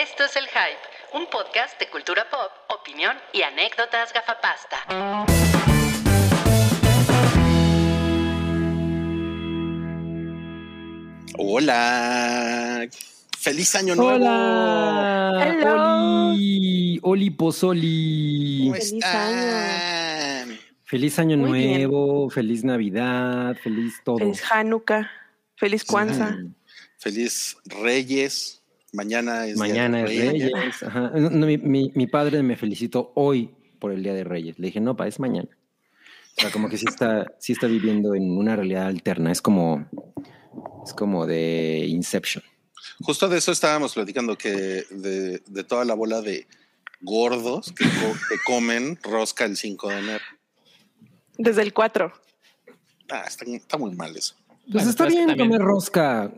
Esto es El Hype, un podcast de cultura pop, opinión y anécdotas gafapasta. Hola. Feliz año nuevo. Hola. Hello. Oli, Oli Pozoli. ¿Cómo Feliz están? Feliz año Muy bien. nuevo, feliz Navidad, feliz todo. Feliz Hanukkah. Feliz Kwanzaa. Mm, Feliz Reyes. Mañana es Día de Reyes. Ajá. No, no, mi, mi- mi padre me felicitó hoy por el Día de Reyes. Le dije, no, pa, es mañana. O sea, como que sí está, sí está viviendo en una realidad alterna. Es como, es como de Inception. Justo de eso estábamos platicando, que de, de toda la bola de gordos que, co- que comen rosca el 5 de enero. Desde el 4. Ah, está, está muy mal eso. Pues Bueno, está bien también- comer rosca.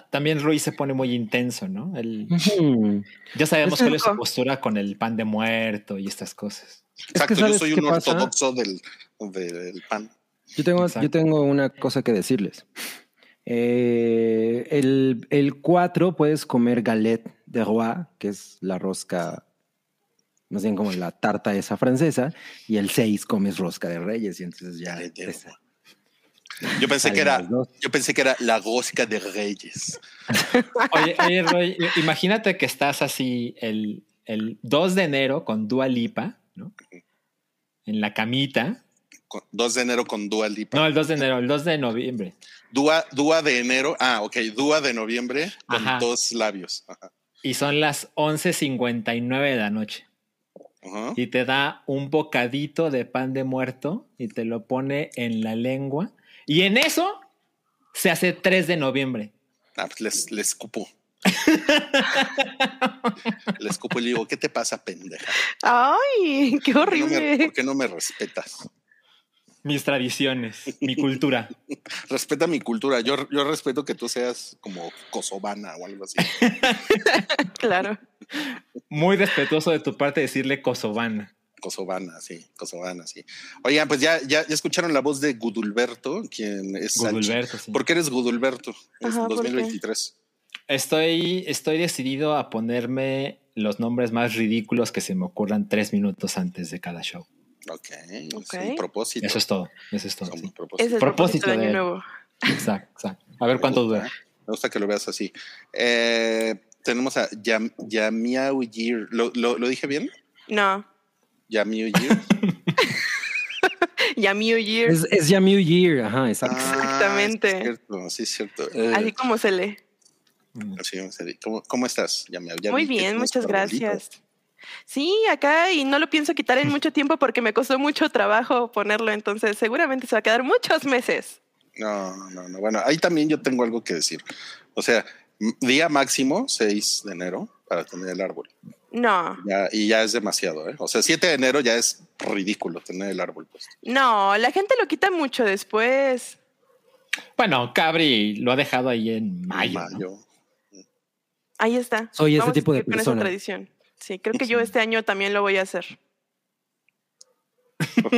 Ta- También Ruiz se pone muy intenso, ¿no? Ujú. ya sabemos Es cuál es su postura con el pan de muerto y estas cosas. Exacto, yo ¿sabes soy qué un pasa? ortodoxo del, del pan. Yo tengo, yo tengo una cosa que decirles. Eh, el, el 4 puedes comer galette de roi, que es la rosca, más bien como la tarta esa francesa, y el 6 comes rosca de reyes, y entonces ya... Galette de Yo pensé que era, yo pensé que era la rosca de Reyes. Oye, oye, Roy, imagínate que estás así el, el 2 de enero con Dua Lipa, ¿no? En la camita. Con- 2 de enero con Dua Lipa. No, el 2 de enero, el 2 de noviembre. Dúa, Dúa de enero. Ah, ok. Dúa de noviembre con Ajá. dos labios. Ajá. Y son las 11.59 de la noche. Ajá. Y te da un bocadito de pan de muerto y te lo pone en la lengua. Y en eso se hace 3 de noviembre. Ah, pues les, les escupo. les escupo y le digo, ¿qué te pasa, pendeja? ¡Ay! ¡Qué ¿Por qué no me, horrible! por qué no me respetas? Mis tradiciones, mi cultura. Respeta mi cultura. Yo, yo respeto que tú seas como kosovana o algo así. Claro. Muy respetuoso de tu parte decirle kosovana. Kosovana, sí, kosovana, sí. Oigan, pues ya, ya, ya escucharon la voz de Gudulberto, quien es. Gudulberto, sí. ¿Por qué eres Gudulberto? Es Ajá, ¿por qué? 2023. Estoy, estoy decidido a ponerme los nombres más ridículos que se me ocurran tres minutos antes de cada show. Ok, Ok. es un propósito. Eso es todo. Eso es todo. Sí. propósito. Ese es el Propósito propósito de Año Nuevo. Exacto, exacto. A ver cuánto Me gusta, dura. Me gusta que lo veas así. Eh, tenemos a Yam, Yamiao Year. ¿Lo, lo, lo dije bien? No. Yamiao Year. Ya New Year. Es, es Year, ajá, exacto. Exactamente. Ah, sí, es cierto, sí, es cierto. Eh, Así como se lee. sí, en serio. ¿Cómo, cómo estás, Yamiao? Ya Muy bien, muchas gracias. Sí, acá y no lo pienso quitar en mucho tiempo porque me costó mucho trabajo ponerlo, entonces seguramente se va a quedar muchos meses. No, no, no. Bueno, ahí también yo tengo algo que decir. O sea, día máximo, 6 de enero, para tener el árbol. No, Ya, y ya es demasiado, ¿eh? O sea, 7 de enero ya es ridículo tener el árbol puesto. no, la gente lo quita mucho después. Bueno, Cabri lo ha dejado ahí en mayo. Ahí está. Soy ese Vamos tipo de seguir con esa persona. tradición. Sí, creo que yo este año también lo voy a hacer.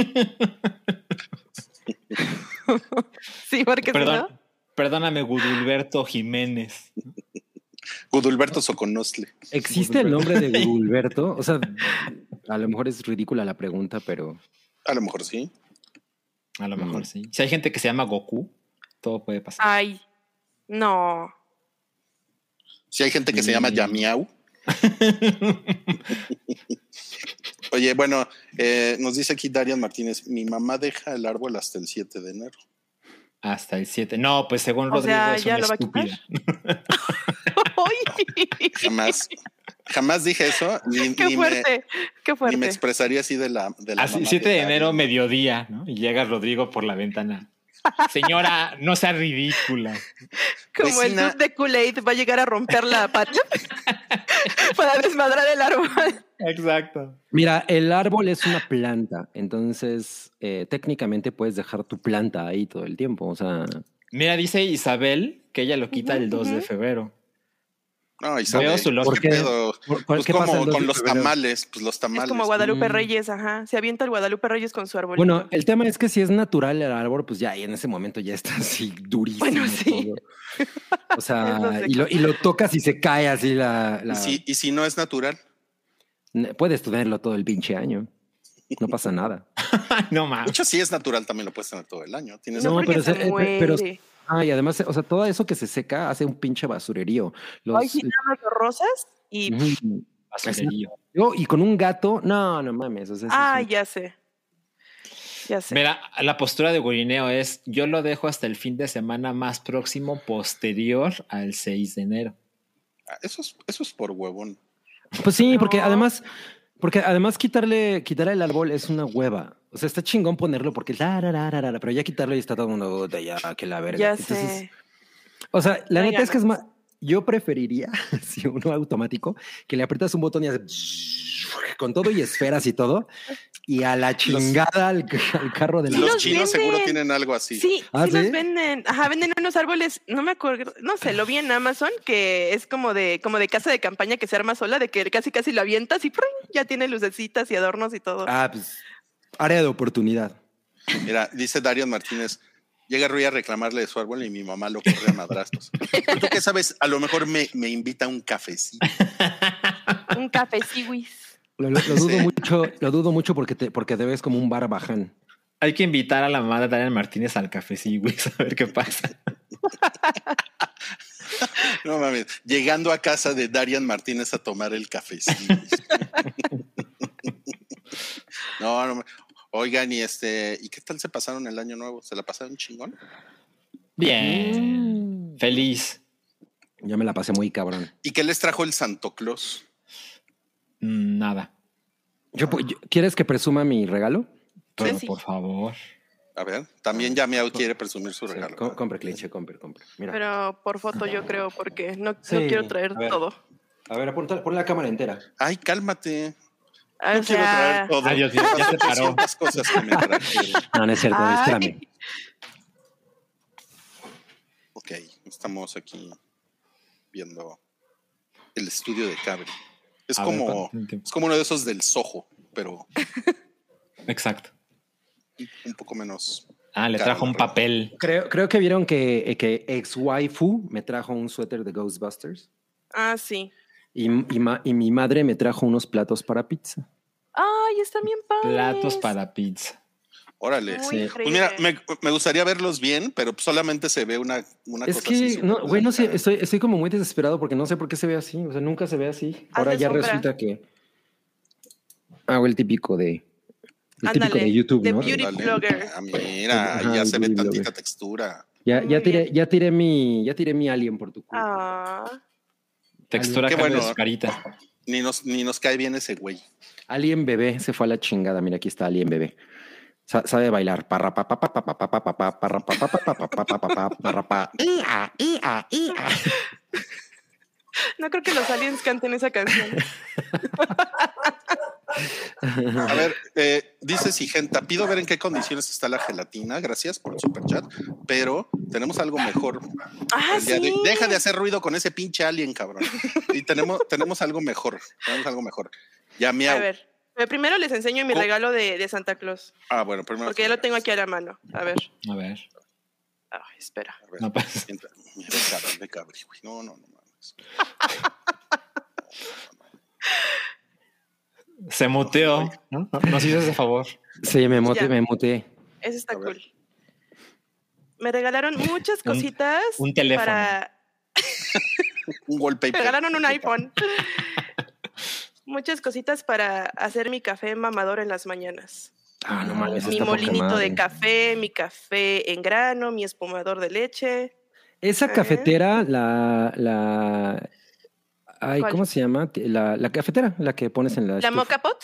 sí, porque si Perdón, no, Perdóname, Gudulberto Jiménez. Gudulberto Soconostle. ¿Existe el nombre de Gulberto? O sea, a lo mejor es ridícula la pregunta, pero A lo mejor sí. A lo mejor Mm. sí. Si hay gente que se llama Goku, todo puede pasar. ay, no. Si hay gente que se llama Yamiau. Oye, bueno, eh, nos dice aquí Darian Martínez, mi mamá deja el árbol hasta el 7 de enero. Hasta el 7. No, pues según O Rodrigo sea, es ¿ya una lo va a Jamás, jamás dije eso, ni, qué ni me, fuerte, qué ni me fuerte. expresaría así de la, de la Así, mamá 7 de enero, mediodía, ¿no? Y llega Rodrigo por la ventana. Señora, no sea ridícula. Como el vecina- dude de Kool-Aid va a llegar a romper la pata para desmadrar el árbol. Exacto. mira, el árbol es una planta, entonces eh, técnicamente puedes dejar tu planta ahí todo el tiempo. O sea, Mira, dice Isabel que ella lo quita el 2 de febrero. No, y sabe, Veo su. ¿Por qué? pedo? ¿Por- Pues qué como 2 de con los tamales, pues los tamales. Es como Guadalupe Mm. Reyes, ajá. Se avienta el Guadalupe Reyes con su árbol. Bueno, el tema es que si es natural el árbol, pues ya, y en ese momento ya está así durísimo. Bueno, sí. todo. O sea, y lo, y lo tocas y se cae así la. la- ¿Y si, y si no es natural? Puedes tenerlo todo el pinche año. No pasa nada. no De mames. hecho, si es natural, también lo puedes tener todo el año. Tienes no, pero se eh, pero- Ah, y además, o sea, todo eso que se seca hace un pinche basurerío. Los, Ay, sí, nada más los rosas y... Basurerío. Yo, y con un gato, no, no mames. O sea, Ah, un- ya sé. Ya sé. Mira, la postura de Gurineo es: yo lo dejo hasta el fin de semana más próximo, posterior al 6 de enero. Ah, Eso es, eso es por huevón. Pues sí, porque además, porque además quitarle, quitarle el árbol es una hueva. O sea, está chingón ponerlo porque la, la, la, la, la, pero ya quitarlo y está todo el mundo "Puta, ya que la verga. ya Entonces, sé. O sea, la neta es que es más. Yo preferiría, si uno automático, que le aprietas un botón y hace con todo y esferas y todo, y a la chingada al, al carro de la. Los los chinos seguro tienen algo así. Sí, ¿Ah, sí, sí? los venden. Ajá, venden unos árboles, no me acuerdo, no sé, lo vi en Amazon, que es como de, como de casa de campaña que se arma sola, de que casi casi lo avientas y ¡prum! ya tiene lucecitas y adornos y todo. Ah, pues. Área de oportunidad. Mira, dice Darian Martínez. Llega Rui a reclamarle de su árbol y mi mamá lo corre a madrazos. ¿Tú qué sabes? A lo mejor me, me invita a un cafecito. Un café siwis. Lo, lo- lo dudo Sí. mucho, lo dudo mucho porque te, porque te ves como un barbaján. Hay que invitar a la mamá de Daniel Martínez al café, sí, güey, a ver qué pasa. No mames. Llegando a casa de Darian Martínez a tomar el cafecito. no, no. Oigan, y este, ¿y qué tal se pasaron el año nuevo? ¿Se la pasaron chingón? Bien. Feliz. Ya me la pasé muy cabrón. ¿Y qué les trajo el Santo Claus? Mm, Nada. Yo, yo- ¿Quieres que presuma mi regalo? Pero sí. por favor. A ver, también ya me quiere presumir su Sí, regalo. co- compre, cliché, compre, compre. Mira. Pero por foto yo creo, porque no, no Sí, quiero traer a ver. todo. A ver, ponte, pon la cámara entera. Ay, cálmate. No o quiero traer todo. Mío, ya se paró. 200 cosas que me. No, no es cierto, Ay. espérame. Ok, estamos aquí viendo el estudio de Cabri. Es A como, es como uno de esos del Soho, pero Exacto. un poco menos. Ah, le trajo un papel. Creo, creo que vieron que, que ex waifu me trajo un suéter de Ghostbusters Ah, sí. Y, y ma- y mi madre me trajo unos platos para pizza. Ay, están bien padres. Platos para pizza. Órale. Sí. Pues mira, me, me gustaría verlos bien, pero solamente se ve una, una Es cosa así que, no, güey, no sé, estoy, estoy como muy desesperado porque no sé por qué se ve así. O sea, nunca se ve así. Ahora Hazle ya sombra. resulta que hago el típico de. El Ándale, típico de YouTube, ¿no? beauty Dale. blogger. Ah, mira, Ajá, ya se ve tantita blogger. textura. Ya, ya tiré, ya tiré mi, ya tiré mi alien por tu culo. Ah, Textura de bueno. su carita. Ni nos, ni nos cae bien ese güey. Alien bebé se fue a la chingada. Mira, aquí está Alien bebé. Sa- Sabe bailar. Parra pa pa pa pa pa pa pa pa pa parra pa pa pa pa pa pa pa pa pa parra pa. Ia, ia, ia. no creo que los aliens canten esa canción. A ver, eh, dice Sigenta, pido ver en qué condiciones está la gelatina. Gracias por el super chat, pero tenemos algo mejor. Ah, sí. de- deja de hacer ruido con ese pinche alien, cabrón. Y tenemos, tenemos algo mejor. Tenemos algo mejor. Ya A miau. ver, pero primero les enseño mi ¿Cómo? regalo de, de Santa Claus, Ah, bueno, primero. porque ya lo tengo aquí a la mano. A ver, A ver. Ay, espera. A ver, No pasa. mira, cabrón, cabri, güey. No, no, no mames. Se muteó. ¿no? Nos hizo ese favor. Sí, me muteé, me muteé. Eso está cool. Me regalaron muchas Un- cositas. un teléfono. Para... Un wallpaper. Me regalaron un iPhone. muchas cositas para hacer mi café mamador en las mañanas. Ah, no mames. mi molinito de café, mi café en grano, mi espumador de leche. Esa ¿Eh? cafetera, la, la, ay, ¿Cuál? ¿cómo se llama? La, la cafetera, la que pones en la. La estufa. moca pot.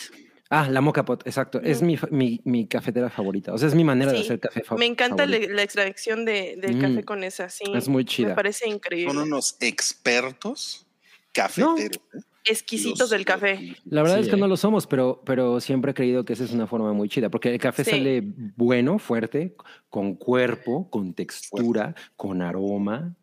Ah, la moca pot, exacto. Es mi, mi, mi cafetera favorita. O sea, es mi manera de hacer café fa- Me encanta la extracción de, del Mm. café con esa, sí. Es muy chida. Me parece increíble. Son unos expertos cafeteros. ¿eh? Exquisitos Los- del café. La verdad Sí, es que eh. no lo somos, pero, pero siempre he creído que esa es una forma muy chida, porque el café Sí. sale bueno, fuerte, con cuerpo, con textura, con aroma.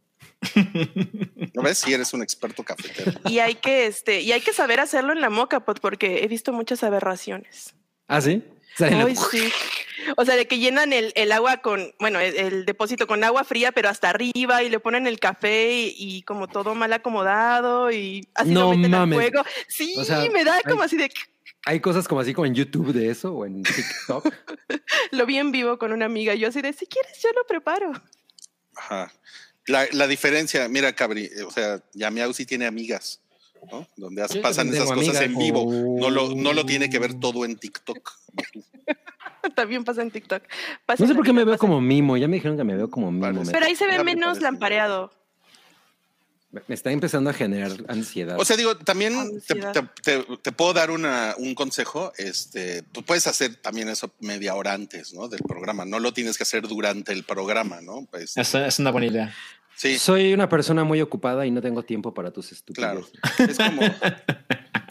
¿No ves? Si eres un experto cafetero. Y hay que, este, y hay que saber hacerlo en la moca, pues, porque he visto muchas aberraciones. ¿Ah, sí? Ay. O sea, de que llenan el, el agua con, bueno, el, el depósito con agua fría, pero hasta arriba y le ponen el café y, y como todo mal acomodado y así No lo meten mames. al fuego. Sí, O sea, me da hay- como así de Hay cosas como así como en YouTube de eso o en TikTok. lo vi en vivo con una amiga. Yo así de si quieres, yo lo preparo. Ajá. La, la diferencia, mira, Cabri, eh, o sea, Yamiau sí tiene amigas, ¿no? Donde pasan esas cosas en vivo. No lo, no lo Oh. tiene que ver todo en TikTok. También pasa en TikTok. Pasa No sé por qué me veo pasa- como mimo. Ya me dijeron que me veo como mimo. Pero ahí se ve menos lampareado. Me está empezando a generar ansiedad. O sea, digo, también te, te- te- te puedo dar una, un consejo. Este, tú puedes hacer también eso media hora antes, ¿no? Del programa. No lo tienes que hacer durante el programa, ¿no? Pues, Es, es una buena idea. sí, Soy una persona muy ocupada y no tengo tiempo para tus claro. estupideces. Es como,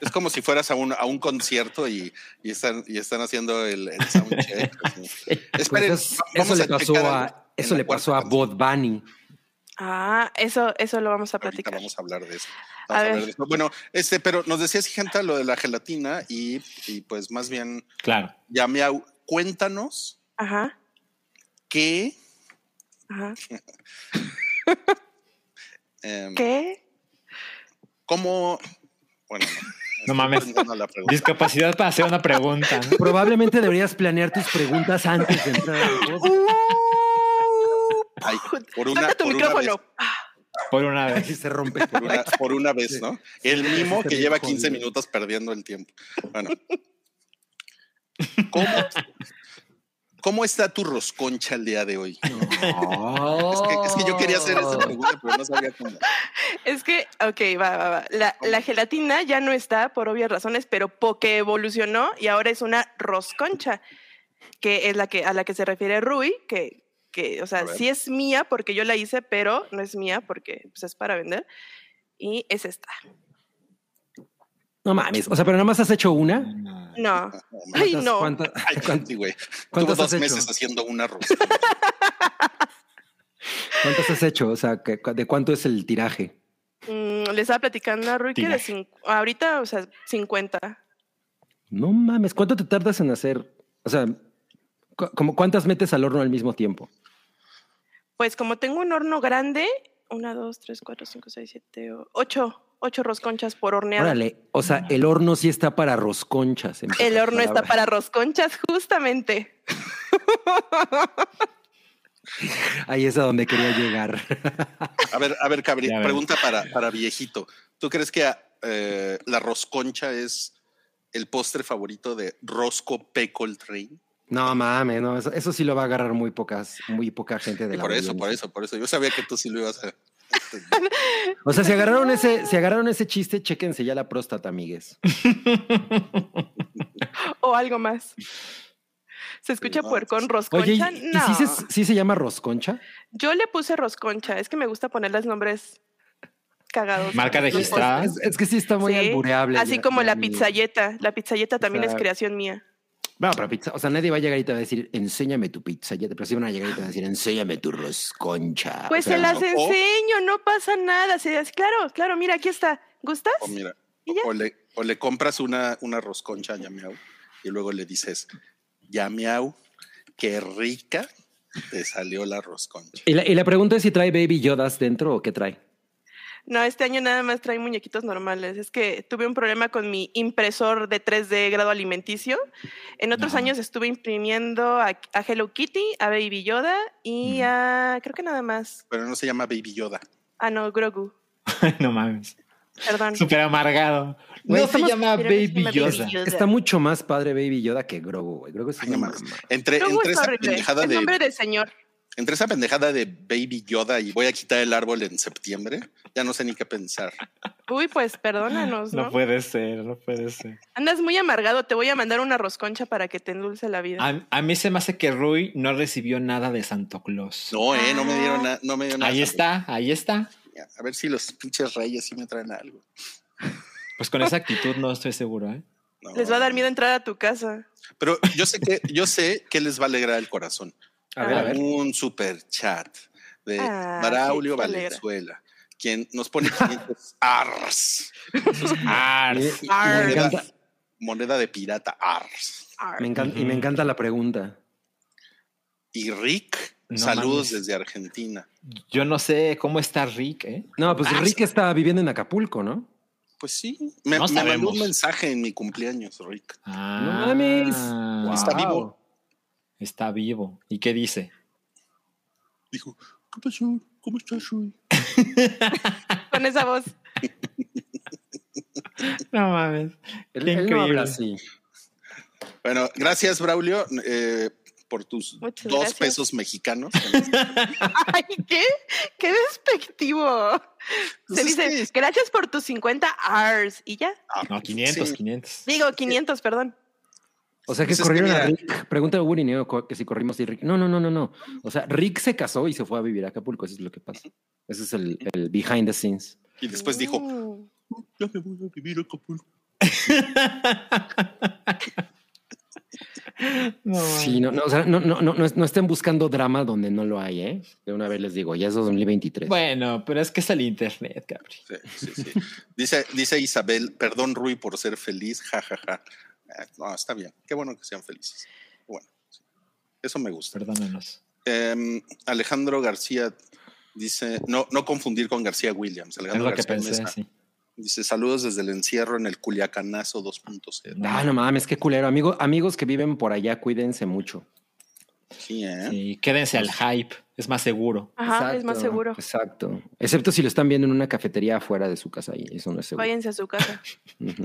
es como si fueras a un, a un concierto y, y están, y están haciendo el, el soundcheck. así. Pues Esperen, eso, le a pasó a, eso le pasó a. Bot Bunny. Ah, eso, eso lo vamos a Ahorita platicar. vamos a hablar de eso. A Vamos a hablar de eso. Bueno, este, pero nos decías, gente, lo de la gelatina y, y pues más bien, Claro. Yamiau, cuéntanos Ajá, qué, ajá. em, ¿Qué? cómo, bueno, no, mames. Discapacidad para hacer una pregunta. ¿no? Probablemente deberías planear tus preguntas antes de entrar. Ay, por una, tu por una vez, micrófono. Por una vez. Se rompe. por una, por una vez, ¿no? El mimo Está que lleva 15 jodido. minutos perdiendo el tiempo. Bueno. ¿Cómo, cómo está tu rosconcha el día de hoy? Es que, es que yo quería hacer esa pregunta, pero no sabía cómo. Es que, ok, va, va, va. La, la gelatina ya no está por obvias razones, pero porque evolucionó y ahora es una rosconcha, que es la que a la que se refiere Rui, que, que o sea, sí es mía porque yo la hice, pero no es mía porque pues, es para vender. Y es esta. No mames. O sea, pero nada más has hecho una. No. No, Ay, ¿Cuántas- no. cuántas- Ay, cuántas- güey. Tuvo ¿Cuántas dos has hecho? meses haciendo una rosconcha. ¿Cuántas has hecho? O sea, ¿qué- ¿de cuánto es el tiraje? Mm, le estaba platicando a Rui que de ahorita, o sea, 50. No mames. ¿Cuánto te tardas en hacer? O sea, cu- como ¿cuántas metes al horno al mismo tiempo? Pues como tengo un horno grande, una, dos, tres, cuatro, cinco, seis, siete, ocho, ocho rosconchas por hornear. Órale. O sea, el horno sí está para rosconchas. El horno está para rosconchas, justamente. Ahí es a donde quería llegar. A ver, a ver, Cabri, pregunta para, para viejito. ¿Tú crees que eh, la rosconcha es el postre favorito de Rosco Peckle Train? No mames, no, eso, eso sí lo va a agarrar muy pocas, muy poca gente de Y la por eso, por eso, por eso. Yo sabía que tú sí lo ibas a. O sea, si agarraron ese, si agarraron ese chiste, chéquense ya la próstata, amigues. O algo más. ¿Se escucha no. puercón Oye, ¿y, rosconcha? y no. sí, se, sí se llama rosconcha? Yo le puse rosconcha. Es que me gusta ponerles nombres cagados. Marca registrada. Es, es que sí está muy Sí, albureable. Así ya- como ya la pizzayeta. La pizzayeta también sea, es creación mía. Bueno, pero pizza, o sea, nadie va a llegar y te va a decir, enséñame tu pizza. Pero sí van a llegar y te van a decir, enséñame tu rosconcha. Pues O sea, se las enseño, no pasa nada. Se- Claro, claro, mira, aquí está. ¿Gustas? O mira, ¿Y ya? o le, o le compras una, una rosconcha a Yamiau y luego le dices, Yamiau, qué rica te salió la rosconcha. Y la, y la pregunta es si trae Baby Yodas dentro o qué trae. No, este año nada más trae muñequitos normales. Es que tuve un problema con mi impresor de 3D grado alimenticio. En otros años estuve imprimiendo a, a Hello Kitty, a Baby Yoda y Mm. a. Creo que nada más. Pero no se llama Baby Yoda. Ah, no, Grogu. no mames. Perdón. Súper amargado. No se estamos- llama Baby Yoda. Yoda. Está mucho más padre Baby Yoda que Grogu, güey. Grogu es Ay, no. Entre, Grogu entre esa pendejada Es de nombre de señor. Entre esa pendejada de Baby Yoda y voy a quitar el árbol en septiembre, ya no sé ni qué pensar. Uy, pues perdónanos, ¿no? No puede ser, no puede ser. Andas muy amargado. Te voy a mandar una rosconcha para que te endulce la vida. A, a mí se me hace que Rui no recibió nada de Santo Claus. No, eh, no me dieron nada, no me dieron nada. Ahí está, ahí está. A ver si los pinches reyes sí me traen algo. Pues con esa actitud no estoy seguro, ¿eh? No. Les va a dar miedo entrar a tu casa. Pero yo sé que, yo sé que les va a alegrar el corazón. A ver, a ver. Un super chat de Ah, Braulio. Valenzuela, quien nos pone 500 ars. Ars. Encanta, Moneda de pirata, ars. me encanta- y me encanta la pregunta. Y Rick, No saludos mames. desde Argentina. Yo no sé cómo está Rick, ¿eh? No, pues Ah, Rick está viviendo en Acapulco, ¿no? Pues sí, me, No me mandó un mensaje en mi cumpleaños, Rick. Ah, No mames. Está Wow. vivo. Está vivo. ¿Y qué dice? Dijo, ¿qué pasó? ¿Cómo estás, Rui? Con esa voz. No mames. Él, él no increíble. habla así. Bueno, gracias, Braulio, eh, por tus Muchas dos gracias. pesos mexicanos. Ay, ¿qué? ¡Qué despectivo! Pues Se dice, que- gracias por tus 50 Rs. ¿Y ya? Ah, No, 500, sí. 500. Digo, 500, perdón. O sea que Pues corrieron a mira- Rick. Pregunta a Woody Neo que si corrimos y Rick. No, no, no, no, no. O sea, Rick se casó y se fue a vivir a Acapulco. Eso es lo que pasa. Ese es el, el behind the scenes. Y después dijo, Mm. ya me voy a vivir a Acapulco. No, Sí, no, no, o sea, no, no, no, no, no estén buscando drama donde no lo hay, ¿eh? De una vez les digo, ya es 2023. Bueno, pero es que es el internet, Cabri. Sí, sí, sí. Dice, dice Isabel, perdón, Rui, por ser feliz, jajaja. Eh, no, está bien. Qué bueno que sean felices. Bueno, sí. eso me gusta. Perdónanos. Em, Alejandro García dice, no, no confundir con García Williams. Es Alejandro lo que pensé, Mesa sí. dice, saludos desde el encierro en el Culiacanazo 2.0. Ah, no mames, qué culero. Amigo, amigos que viven por allá, cuídense mucho. Sí, ¿eh? Sí, quédense al hype, es más seguro. Ajá, es más seguro. Exacto. Excepto si lo están viendo en una cafetería afuera de su casa y eso no es seguro. Váyanse a su casa. Ujú.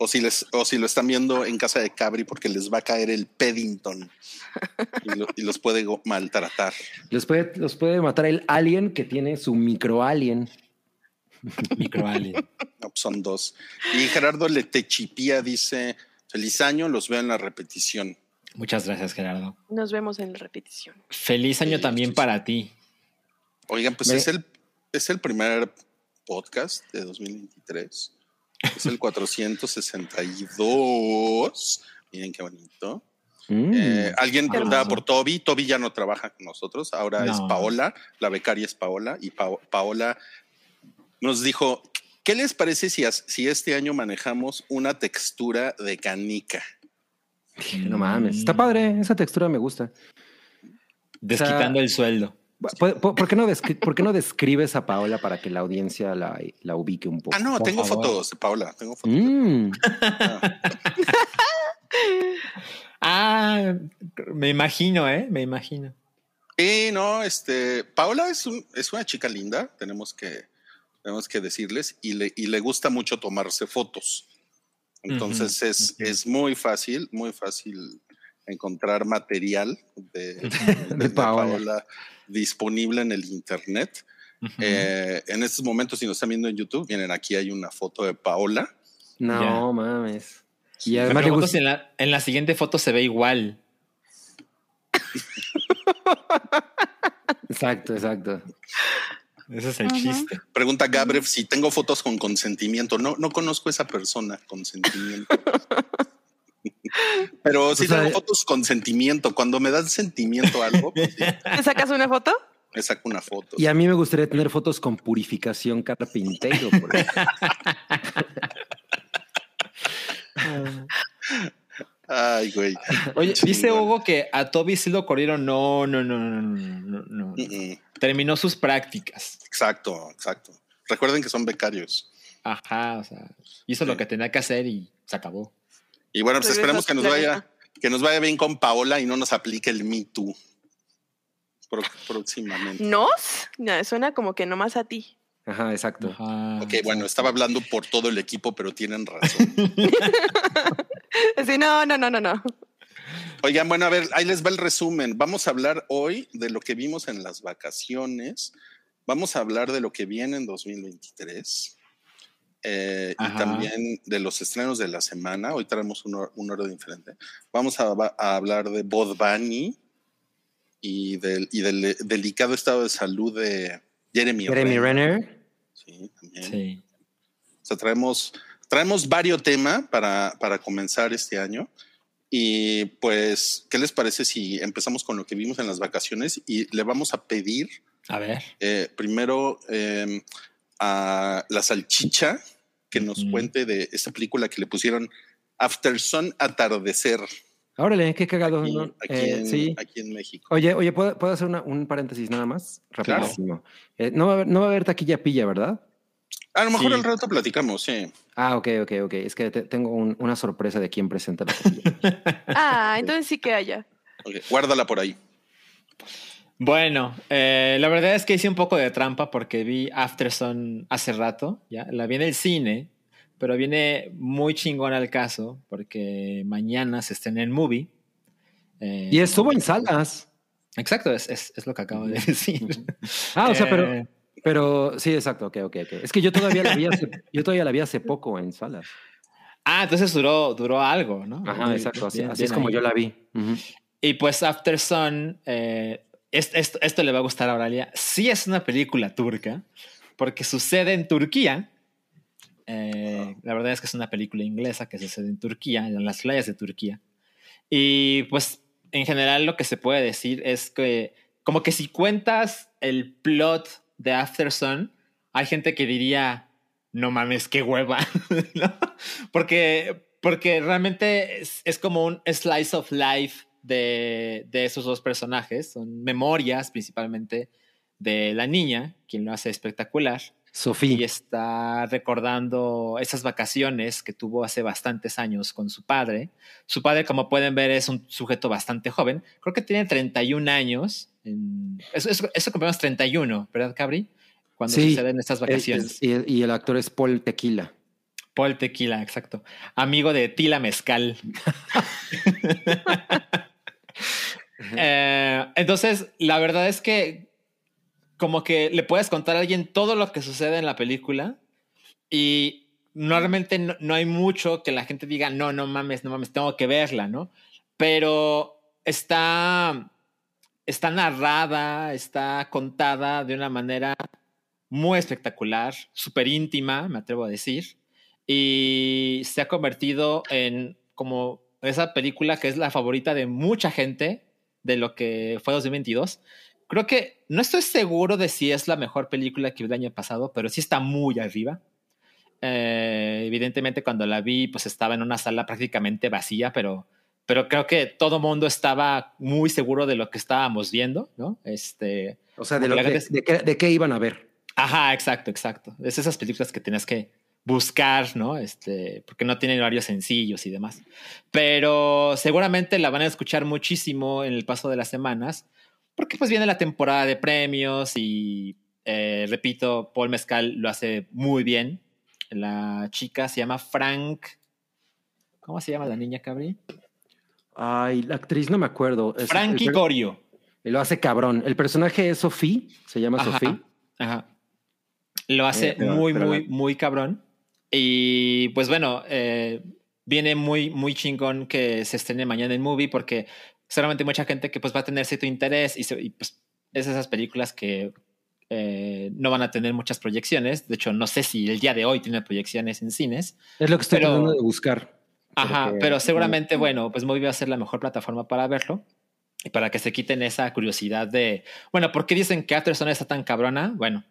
O si, les, o si lo están viendo en casa de Cabri porque les va a caer el Peddington y, lo- y los puede maltratar. Los, puede, los puede matar el alien que tiene su micro alien. Microalien. No, pues son dos. Y Gerardo Letechipía dice: Feliz año, los veo en la repetición. Muchas gracias, Gerardo. Nos vemos en la repetición. Feliz año también para ti. Oigan, pues Me- es el, es el primer podcast de 2023. Es el 462. Miren qué bonito. Mm. Eh, Alguien Qué preguntaba por Toby. Toby ya no trabaja con nosotros. Ahora es. Paola. La becaria es Paola. Y Pa- Paola nos dijo: ¿Qué les parece si, si este año manejamos una textura de canica? no mames. Está padre, esa textura me gusta. Desquitando el sueldo. ¿Por, por- por qué no por qué no describes a Paola para que la audiencia la, la ubique un poco? Ah, no, Por tengo favor. fotos de Paola. Tengo fotos. de- Mm. Ah, me imagino, ¿eh? Me imagino. Sí, no, este, Paola es, un- es una chica linda, tenemos que, tenemos que decirles, y le, y le gusta mucho tomarse fotos. Entonces es, es muy fácil, muy fácil encontrar material de, De Paola. disponible en el internet. Eh, en estos momentos, si nos están viendo en YouTube, miren, aquí hay una foto de Paola. No mames. Y Me además pregunto gusta. si en la, en la siguiente foto se ve igual. Exacto, exacto. Ese es el chiste. Pregunta Gabrev si tengo fotos con consentimiento. No, no conozco a esa persona, consentimiento. Pero sí O sea, tengo fotos con sentimiento. Cuando me dan sentimiento a algo, pues sí, ¿Te sacas una foto? me saco una foto. Y a mí me gustaría tener fotos con purificación carpintero. por. Ay, güey. Oye, dice. Hugo que a Toby sí lo corrieron. No, no, no, no, no, no, no. Mm, mm. Terminó sus prácticas. Exacto, exacto. Recuerden que son becarios. Ajá, o sea, hizo lo que tenía que hacer y se acabó. Y bueno, pues esperemos que nos vaya, que nos vaya bien con Paola y no nos aplique el Me Too. Pro- próximamente. ¿Nos? No, suena como que nomás a ti. Ajá, exacto. Ajá, Ok, bueno, estaba hablando por todo el equipo, pero tienen razón. Así, no, no, no, no, no. Oigan, bueno, a ver, ahí les va el resumen. Vamos a hablar hoy de lo que vimos en las vacaciones. Vamos a hablar de lo que viene en 2023. Eh, y también de los estrenos de la semana. Hoy traemos un, or- un orden diferente. Vamos a, a hablar de Bod Bunny y del, y del delicado estado de salud de Jeremy, Jeremy Renner. Renner. Sí, también. Sí. O sea, traemos, traemos varios temas para, para comenzar este año. Y pues, ¿qué les parece si empezamos con lo que vimos en las vacaciones y le vamos a pedir A ver. eh, primero eh, a la salchicha que nos cuente de esta película que le pusieron After Sun Atardecer Órale, qué cagado. aquí, ¿no? aquí Eh, en, sí. aquí en México. Oye, oye, ¿puedo, puedo hacer una- un paréntesis nada más? Claro. Rapidísimo. Eh, no, va a haber, no va a haber taquilla pilla, ¿verdad? A lo mejor Sí. al rato platicamos, sí. Ah, ok, ok, ok. Es que te- tengo un- una sorpresa de quién presenta la taquilla. Ah, entonces sí que haya. Ok, guárdala por ahí. Bueno, eh, la verdad es que hice un poco de trampa porque vi Afterson hace rato, ya la vi en el cine, pero viene muy chingón al caso porque mañana se estrena en movie. Eh, y estuvo en salas. Exacto, es, es- es lo que acabo de decir. Ah, o sea, pero, Eh, pero sí, exacto, ok, ok, ok. Es que yo todavía la vi hace, yo todavía la vi hace poco en salas. ah, entonces duró, duró algo, ¿no? Ajá, exacto. Así, bien, así es como ahí. yo la vi. Y pues After Sun, eh, es- esto, esto le va a gustar a Auralia. Sí es una película turca, porque sucede en Turquía. Eh, la verdad es que es una película inglesa que sucede en Turquía, en las playas de Turquía. Y pues en general lo que se puede decir es que como que si cuentas el plot de After Sun, hay gente que diría, no mames, qué hueva, ¿no? Porque, porque realmente es, es como un slice of life de, de esos dos personajes. Son memorias principalmente de la niña, quien lo hace espectacular, y Sofía. está recordando esas vacaciones que tuvo hace bastantes años con su padre. Su padre, como pueden ver, es un sujeto bastante joven. Creo que tiene 31 años. En... Eso, eso, eso compramos 31, ¿verdad, Cabri? Cuando Sí. suceden estas vacaciones. Es- es- y, y el actor es Paul Tequila. Paul Tequila, exacto. Amigo de Tila Mezcal. Eh, entonces, la verdad es que como que le puedes contar a alguien todo lo que sucede en la película y normalmente no, no hay mucho que la gente diga, no, no mames, no mames, tengo que verla, ¿no? Pero está, está narrada, está contada de una manera muy espectacular, súper íntima, me atrevo a decir, y se ha convertido en como esa película que es la favorita de mucha gente de lo que fue 2022. Creo que no estoy seguro de si es la mejor película que vi el año pasado, pero sí está muy arriba. Eh, evidentemente cuando la vi, pues estaba en una sala prácticamente vacía, pero, pero creo que todo mundo estaba muy seguro de lo que estábamos viendo, ¿no? Este, O sea, de, lo, La de, qué, de qué iban a ver. Ajá, exacto, exacto. Es esas películas que tienes que buscar, ¿no? Este, porque no tienen horarios sencillos y demás. Pero seguramente la van a escuchar muchísimo en el paso de las semanas, porque pues viene la temporada de premios y, eh, repito, Paul Mezcal lo hace muy bien. La chica se llama Frank. ¿Cómo se llama la niña, Cabri? Ay, la actriz no me acuerdo. Es- Frankie el- Corio. y Lo hace cabrón. El personaje es Sofía, se llama Ajá, Sofía. Ajá. Lo hace Eh, pero- muy, pero muy, muy cabrón. Y pues bueno, eh, viene muy, muy chingón que se estrene mañana en movie porque seguramente mucha gente que pues va a tener cierto interés y, se- y, pues es esas películas que eh, no van a tener muchas proyecciones. De hecho, no sé si el día de hoy tiene proyecciones en cines. Es lo que estoy Pero- tratando de buscar. Ajá, Porque- pero seguramente, bueno, pues Movie va a ser la mejor plataforma para verlo y para que se quiten esa curiosidad de, bueno, ¿por qué dicen que Afterson está tan cabrona? Bueno,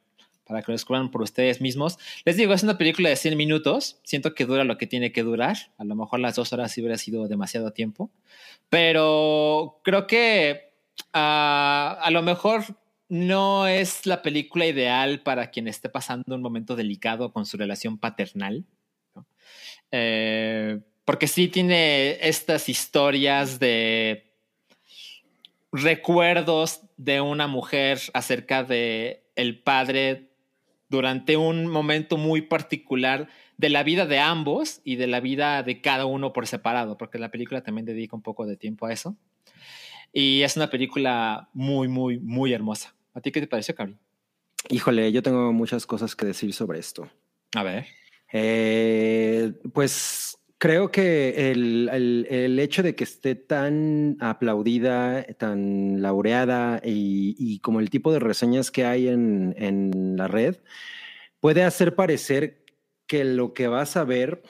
para que lo descubran por ustedes mismos. Les digo, es una película de 100 minutos. Siento que dura lo que tiene que durar. A lo mejor las dos horas sí hubiera sido demasiado tiempo. Pero creo que ah, a lo mejor no es la película ideal para quien esté pasando un momento delicado con su relación paternal. Eh, porque sí tiene estas historias de recuerdos de una mujer acerca de el padre durante un momento muy particular de la vida de ambos y de la vida de cada uno por separado, porque la película también dedica un poco de tiempo a eso. Y es una película muy, muy, muy hermosa. ¿A ti qué te pareció, Cari? Híjole, yo tengo muchas cosas que decir sobre esto. A ver. Eh, pues creo que el, el- el hecho de que esté tan aplaudida, tan laureada y, y como el tipo de reseñas que hay en, en la red, puede hacer parecer que lo que vas a ver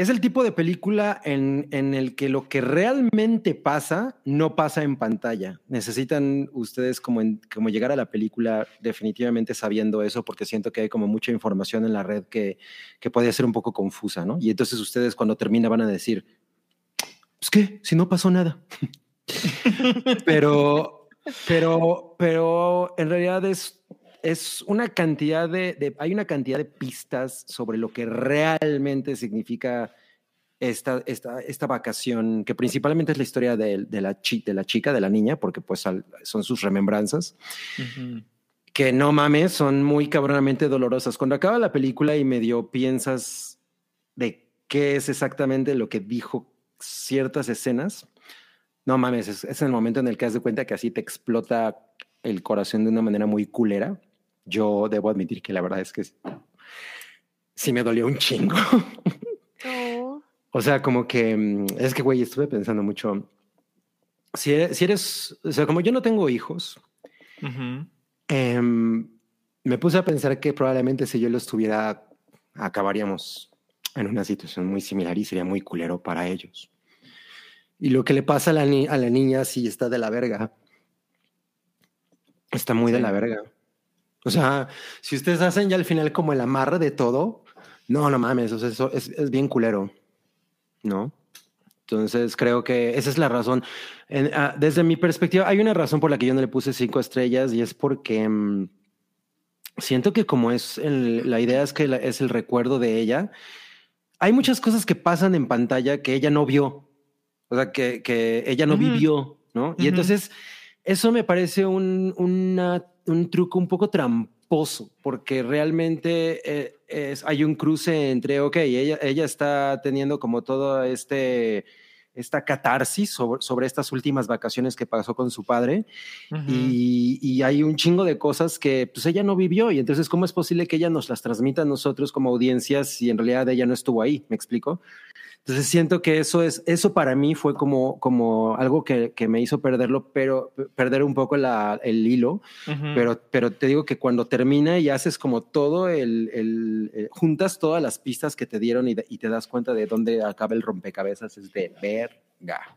es el tipo de película en, en, el que lo que realmente pasa no pasa en pantalla. Necesitan ustedes como, como llegar a la película definitivamente sabiendo eso, porque siento que hay como mucha información en la red que, que puede ser un poco confusa, ¿no? Y entonces ustedes cuando termina van a decir, pues qué, si no pasó nada. pero, pero, pero en realidad es es una cantidad de, hay una cantidad de pistas sobre lo que realmente significa esta, esta, esta vacación, que principalmente es la historia de, de, la, de la chica, de la niña, porque pues son sus remembranzas, que no mames, son muy cabronamente dolorosas. Cuando acaba la película y medio piensas de qué es exactamente lo que dijo ciertas escenas, no mames, es, es el momento en el que has de cuenta que así te explota el corazón de una manera muy culera yo debo admitir que la verdad es que sí me dolió un chingo. O sea, como que mm, es que, güey, estuve pensando mucho. Si eres, si eres, o sea, como yo no tengo hijos, em, me puse a pensar que probablemente si yo lo estuviera, acabaríamos en una situación muy similar y sería muy culero para ellos. Y lo que le pasa a la, a la niña si está de la verga. Está muy de la verga. O sea, si ustedes hacen ya al final como el amarre de todo, no, no mames, eso es, es, bien culero, ¿no? Entonces creo que esa es la razón. Ah, desde mi perspectiva, hay una razón por la que yo no le puse cinco estrellas y es porque mm, siento que como es la idea es que es el recuerdo de ella, hay muchas cosas que pasan en pantalla que ella no vio, o sea, que, que ella no vivió, ¿no? Y entonces eso me parece un, una un truco un poco tramposo, porque realmente eh, es, hay un cruce entre, ok, ella, ella está teniendo como todo este esta catarsis sobre, sobre, estas últimas vacaciones que pasó con su padre y, y, hay un chingo de cosas que pues ella no vivió y entonces cómo es posible que ella nos las transmita a nosotros como audiencias si en realidad ella no estuvo ahí, ¿me explico? Entonces siento que eso es, eso para mí fue como, como algo que, que me hizo perderlo, pero perder un poco la, el hilo. pero, pero te digo que cuando termina y haces como todo el, el, eh, juntas todas las pistas que te dieron y, y, te das cuenta de dónde acaba el rompecabezas, es de verga.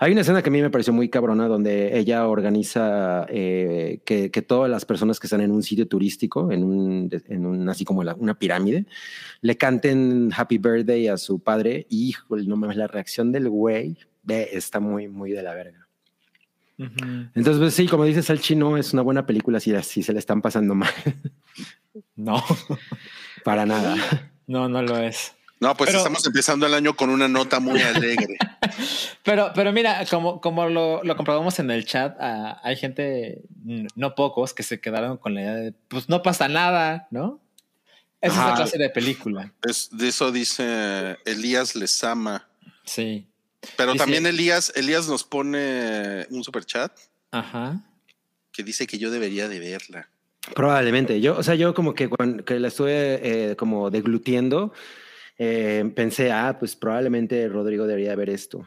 Hay una escena que a mí me pareció muy cabrona donde ella organiza eh, que, que, todas las personas que están en un sitio turístico, en un, en un así como la, una pirámide, le canten Happy Birthday a su padre. Y, híjole, no mames, la reacción del güey está muy, muy de la verga. Entonces, pues, sí, como dices, el chino es una buena película si, si se le están pasando mal. No. Para nada. No, no lo es. No, pues estamos empezando el año con una nota muy alegre. pero, pero mira, como, como lo, lo comprobamos en el chat, uh, hay gente, no pocos, que se quedaron con la idea de, pues no pasa nada, ¿no? Esa Ajá. es la clase de película. Es, de eso dice Elías Lesama. Sí. Pero dice, también Elías, Elías nos pone un super chat. Ajá. Que dice que yo debería de verla. Probablemente. Yo, o sea, yo como que, cuando, que la estuve eh, como deglutiendo, eh, pensé, ah, pues probablemente Rodrigo debería ver esto.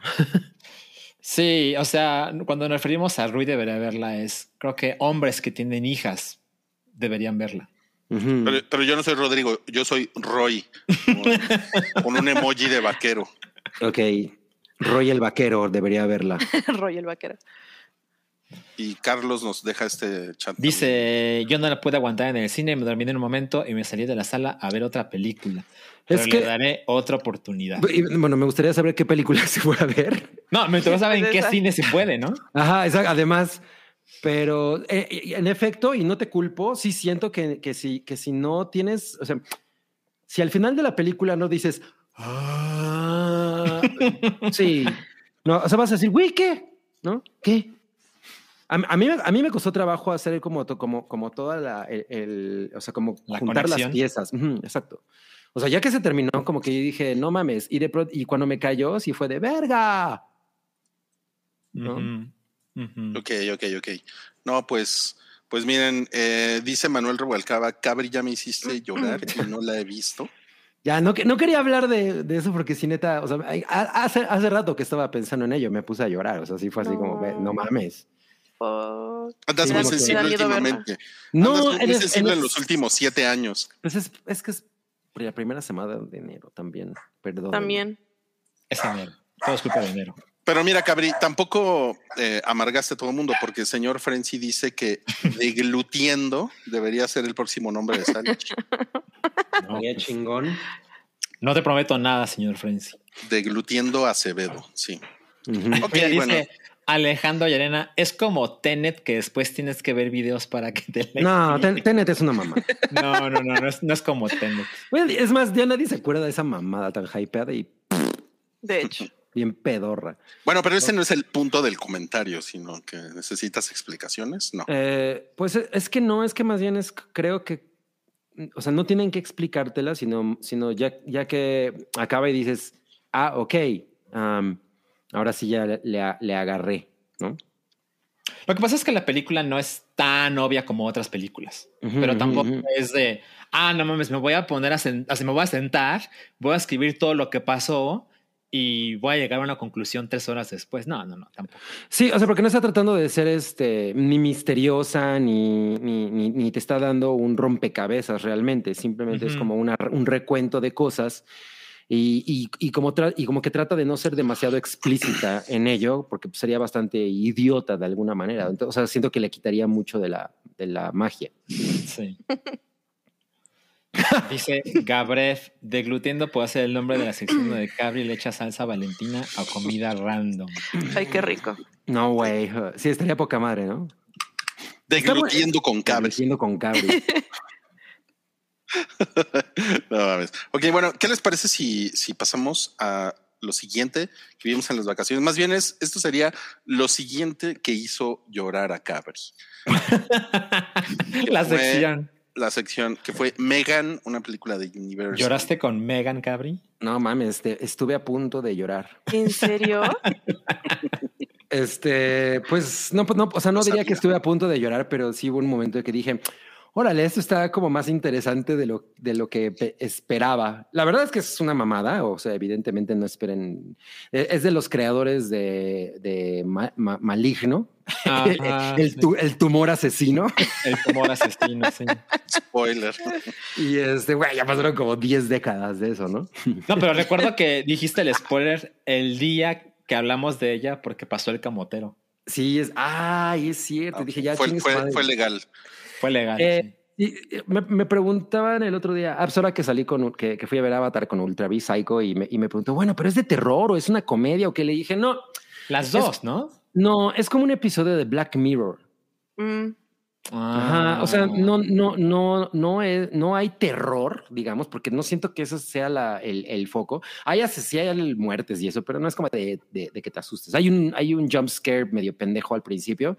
sí, o sea, cuando nos referimos a Rui debería verla es, creo que hombres que tienen hijas deberían verla. Uh -huh. pero, pero, yo no soy Rodrigo, yo soy Roy, con, con un emoji de vaquero. Ok, Roy el vaquero debería verla. Roy el vaquero. Y Carlos nos deja este chat. Dice, también. yo no la pude aguantar en el cine, me dormí en un momento y me salí de la sala a ver otra película. Pero es que le daré otra oportunidad. Bueno, me gustaría saber qué película se puede ver. No, me gustaría saber en qué cine se puede, ¿no? Ajá, exacto. Además, pero eh, en efecto, y no te culpo, sí siento que, que, si, que si no tienes, o sea, si al final de la película no dices, ah, sí, no, o sea, vas a decir, güey, ¿qué? ¿No? ¿Qué? A, a, mí, a mí me costó trabajo hacer como, como, como toda la, el, el o sea, como la juntar conexión. las piezas. Uh -huh, exacto. O sea, ya que se terminó, como que yo dije, no mames. Y, de pronto, y cuando me cayó, sí fue de verga. ¿No? Uh -huh. Uh -huh. Ok, ok, ok. No, pues, pues miren, eh, dice Manuel Revuelcaba, Cabri, ya me hiciste llorar y no la he visto. Ya, no, no quería hablar de, de, eso porque si neta, o sea, hace, hace rato que estaba pensando en ello, me puse a llorar. O sea, sí fue así no. como, no mames. Andas muy sensible últimamente. No, Andas muy eres- sensible en los últimos siete años. Pues es, es que es la primera semana de enero también. Perdón. También. Es enero. Todo es culpa de enero. Pero mira, Cabri, tampoco eh, amargaste a todo el mundo porque el señor Frenzy dice que deglutiendo debería ser el próximo nombre de Sánchez. Qué chingón. No te prometo nada, señor Frenzy. Deglutiendo Acevedo, sí. Ujú. Ok, Mira, dice bueno. Alejandro y Arena, es como Tenet que después tienes que ver videos para que te la No, explique". Ten- Tenet es una mamá. No, no, no, no es, no es como Tenet. Es más, ya nadie se acuerda de esa mamada tan hypeada y De hecho. bien pedorra. Bueno, pero ese no es el punto del comentario, sino que necesitas explicaciones. No. Eh, pues es es que no, es que más bien es, creo que, o sea, no tienen que explicártela, sino, sino ya, ya que acaba y dices, ah, ok, am, ahora sí ya le, le- le agarré, ¿no? Lo que pasa es que la película no es tan obvia como otras películas, pero tampoco es de, ah, no mames, me voy a poner a, sen- así me voy a sentar, voy a escribir todo lo que pasó y voy a llegar a una conclusión tres horas después. No, no, no, tampoco. Sí, o sea, porque no está tratando de ser este ni misteriosa ni, ni, ni, ni te está dando un rompecabezas realmente. Simplemente es como una, un recuento de cosas y, y, y como y como que trata de no ser demasiado explícita en ello, porque sería bastante idiota de alguna manera. Entonces, o sea, siento que le quitaría mucho de la, de la magia. Sí. Dice Gabrev, deglutiendo puede ser el nombre de la sección donde Cabri le echa salsa valentina a comida random. Ay, qué rico. No, güey. Sí, estaría poca madre, ¿no? Deglutiendo con cabres. Haciendo con cabri. No mames. Ok, bueno, ¿qué les parece si, si pasamos a lo siguiente que vimos en las vacaciones? Más bien es, esto sería lo siguiente que hizo llorar a Cabri. La fue- sección. La sección que fue Megan, una película de Universal. ¿Lloraste con Megan Cabri? No mames, este, estuve a punto de llorar. ¿En serio? Este, pues no, no, o sea, no No diría sabía. que estuve a punto de llorar, pero sí hubo un momento en que dije, órale, esto está como más interesante de lo, de lo que pe- esperaba. La verdad es que es una mamada, o sea, evidentemente no esperen. eh, Es de los creadores de, de Ma- Ma- Maligno, Ajá, el, sí. tu- el tumor asesino. El tumor asesino, sí. Spoiler. Y este, güey, ya pasaron como 10 décadas de eso, ¿no? No, pero recuerdo que dijiste el spoiler el día que hablamos de ella porque pasó el camotero. Sí, es, ay, es cierto. dije, ya fue, fue, fue legal. Fue legal. Eh, y, y me, me preguntaban el otro día, ah, pues ahora que salí con, que, que fui a ver Avatar con Ultra V Psycho y me, y me preguntó, bueno, pero es de terror o es una comedia o qué le dije, no, Las dos, ¿no? no, es como un episodio de Black Mirror. Mm, Ajá, o sea, no, no, no, no, es, no hay terror, digamos, porque no siento que ese sea la, el, el foco. Hay sí hay muertes y eso, pero no es como de, de- de que te asustes. Hay un, hay un jump scare medio pendejo al principio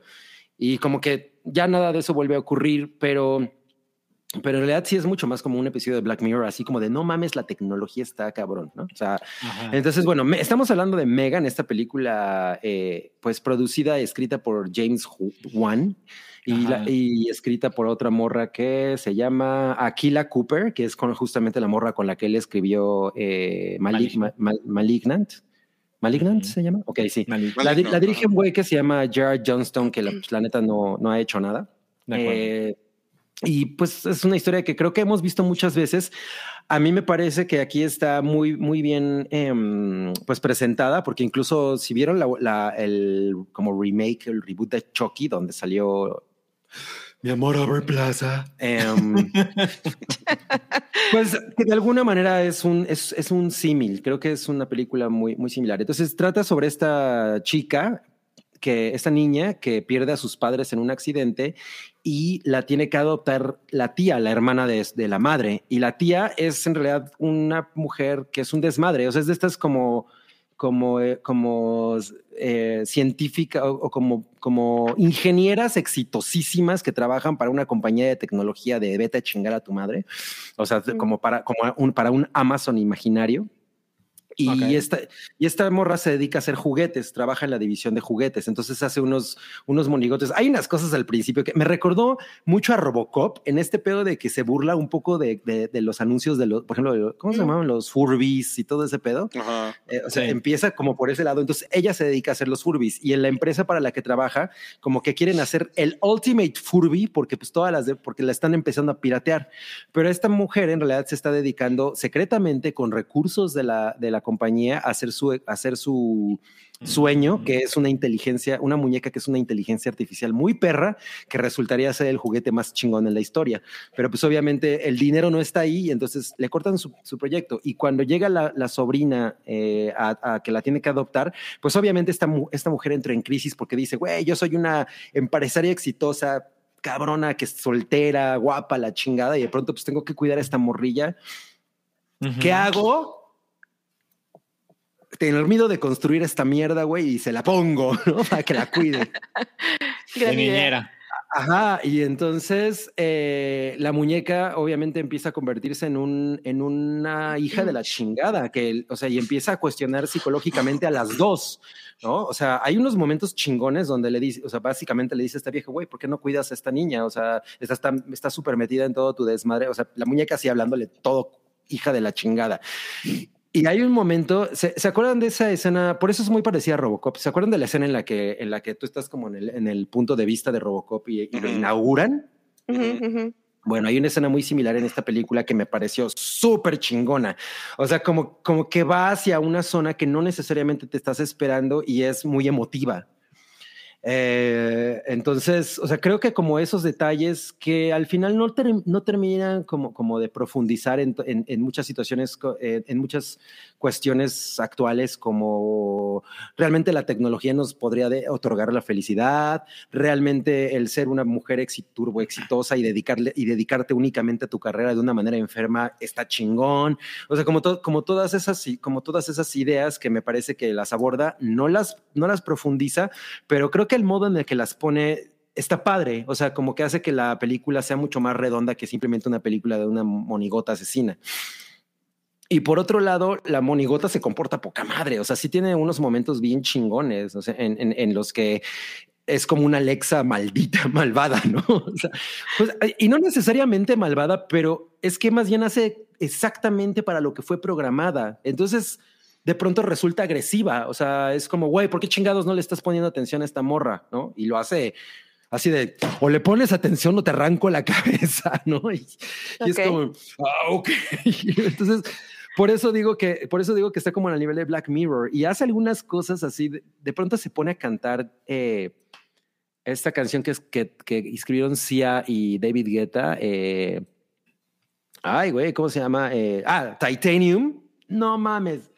y como que ya nada de eso vuelve a ocurrir, pero, pero en realidad sí es mucho más como un episodio de Black Mirror, así como de no mames, la tecnología está cabrón, ¿no? O sea, Ajá. entonces, bueno, me- estamos hablando de Megan, esta película, eh, pues producida y escrita por James Wan y, la- y escrita por otra morra que se llama Aquila Cooper, que es con, justamente la morra con la que él escribió eh, Mali- Malignant. Ma- Ma- Malignant. ¿Malignant se llama? Ok, sí. La, la dirige un güey que se llama Gerard Johnston, que la, pues, la neta no, no ha hecho nada. De. Eh, y pues es una historia que creo que hemos visto muchas veces. A mí me parece que aquí está muy, muy bien em, pues presentada, porque incluso si vieron la, la- el como remake, el reboot de Chucky, donde salió mi amor Aubrey Plaza, em, pues que de alguna manera es un, es, es un símil. Creo que es una película muy, muy similar. Entonces trata sobre esta chica que esta niña que pierde a sus padres en un accidente y la tiene que adoptar la tía, la hermana de, de la madre. Y la tía es en realidad una mujer que es un desmadre. O sea, es de estas como, como, eh, como eh, científica o, o como, como ingenieras exitosísimas que trabajan para una compañía de tecnología de vete a chingar a tu madre. O sea, como para, como un, para un Amazon imaginario. Y, esta, y esta morra se dedica a hacer juguetes, trabaja en la división de juguetes, entonces hace unos, unos monigotes. Hay unas cosas al principio que me recordó mucho a Robocop en este pedo de que se burla un poco de, de- de los anuncios de los, por ejemplo, de- ¿cómo se llamaban? Los Furbies y todo ese pedo. Ajá. Eh, o sea, Sí. empieza como por ese lado. Entonces ella se dedica a hacer los Furbies y en la empresa para la que trabaja, como que quieren hacer el Ultimate Furby porque pues todas las de, porque la están empezando a piratear. Pero esta mujer en realidad se está dedicando secretamente con recursos de la, de la compañía a hacer su, a hacer su sueño, que es una inteligencia, una muñeca que es una inteligencia artificial muy perra, que resultaría ser el juguete más chingón en la historia. Pero pues obviamente el dinero no está ahí y entonces le cortan su, su proyecto. Y cuando llega la, la sobrina eh, a, a que la tiene que adoptar, pues obviamente esta, esta mujer entra en crisis porque dice, güey, yo soy una empresaria exitosa, cabrona, que es soltera, guapa, la chingada, y de pronto pues tengo que cuidar a esta morrilla. ¿Qué hago? Tener miedo de construir esta mierda, güey, y se la pongo, ¿no? Para que la cuide. De niñera. Ajá, y entonces eh, la muñeca obviamente empieza a convertirse en, un, en una hija de la chingada, que, o sea, y empieza a cuestionar psicológicamente a las dos, ¿no? O sea, hay unos momentos chingones donde le dice, o sea, básicamente le dice a esta vieja, güey, ¿por qué no cuidas a esta niña? O sea, está, está, está súper metida en todo tu desmadre, o sea, la muñeca así hablándole todo, hija de la chingada. Y hay un momento, ¿se, ¿se acuerdan de esa escena? Por eso es muy parecida a Robocop. ¿Se acuerdan de la escena en la que, en la que tú estás como en el, en el punto de vista de Robocop y, y lo inauguran? Bueno, hay una escena muy similar en esta película que me pareció súper chingona. O sea, como, como que va hacia una zona que no necesariamente te estás esperando y es muy emotiva. Eh, entonces, o sea, creo que como esos detalles que al final no, ter- no terminan como, como de profundizar en, en- muchas situaciones, eh, en muchas cuestiones actuales, como realmente la tecnología nos podría otorgar la felicidad, realmente el ser una mujer exi- turbo exitosa y dedicarle y dedicarte únicamente a tu carrera de una manera enferma está chingón. O sea, como, to- como todas esas como todas esas ideas que me parece que las aborda, no las no las profundiza, pero creo que el modo en el que las pone está padre, o sea, como que hace que la película sea mucho más redonda que simplemente una película de una monigota asesina. Y por otro lado, la monigota se comporta poca madre, o sea, sí tiene unos momentos bien chingones, o sea, en, en- en los que es como una Alexa maldita, malvada, ¿no? O sea, pues, y no necesariamente malvada, pero es que más bien hace exactamente para lo que fue programada. Entonces, de pronto resulta agresiva, o sea, es como, güey, ¿por qué chingados no le estás poniendo atención a esta morra? ¿No? Y lo hace así de, o le pones atención o te arranco la cabeza, ¿no? Y, y es como, ah, ok. Entonces, por eso digo que, por eso digo que está como al nivel de Black Mirror y hace algunas cosas así. De, de pronto se pone a cantar eh, esta canción que, es, que, que escribieron Sia y David Guetta. eh, ay, güey, ¿cómo se llama? Eh, ah, Titanium. No mames.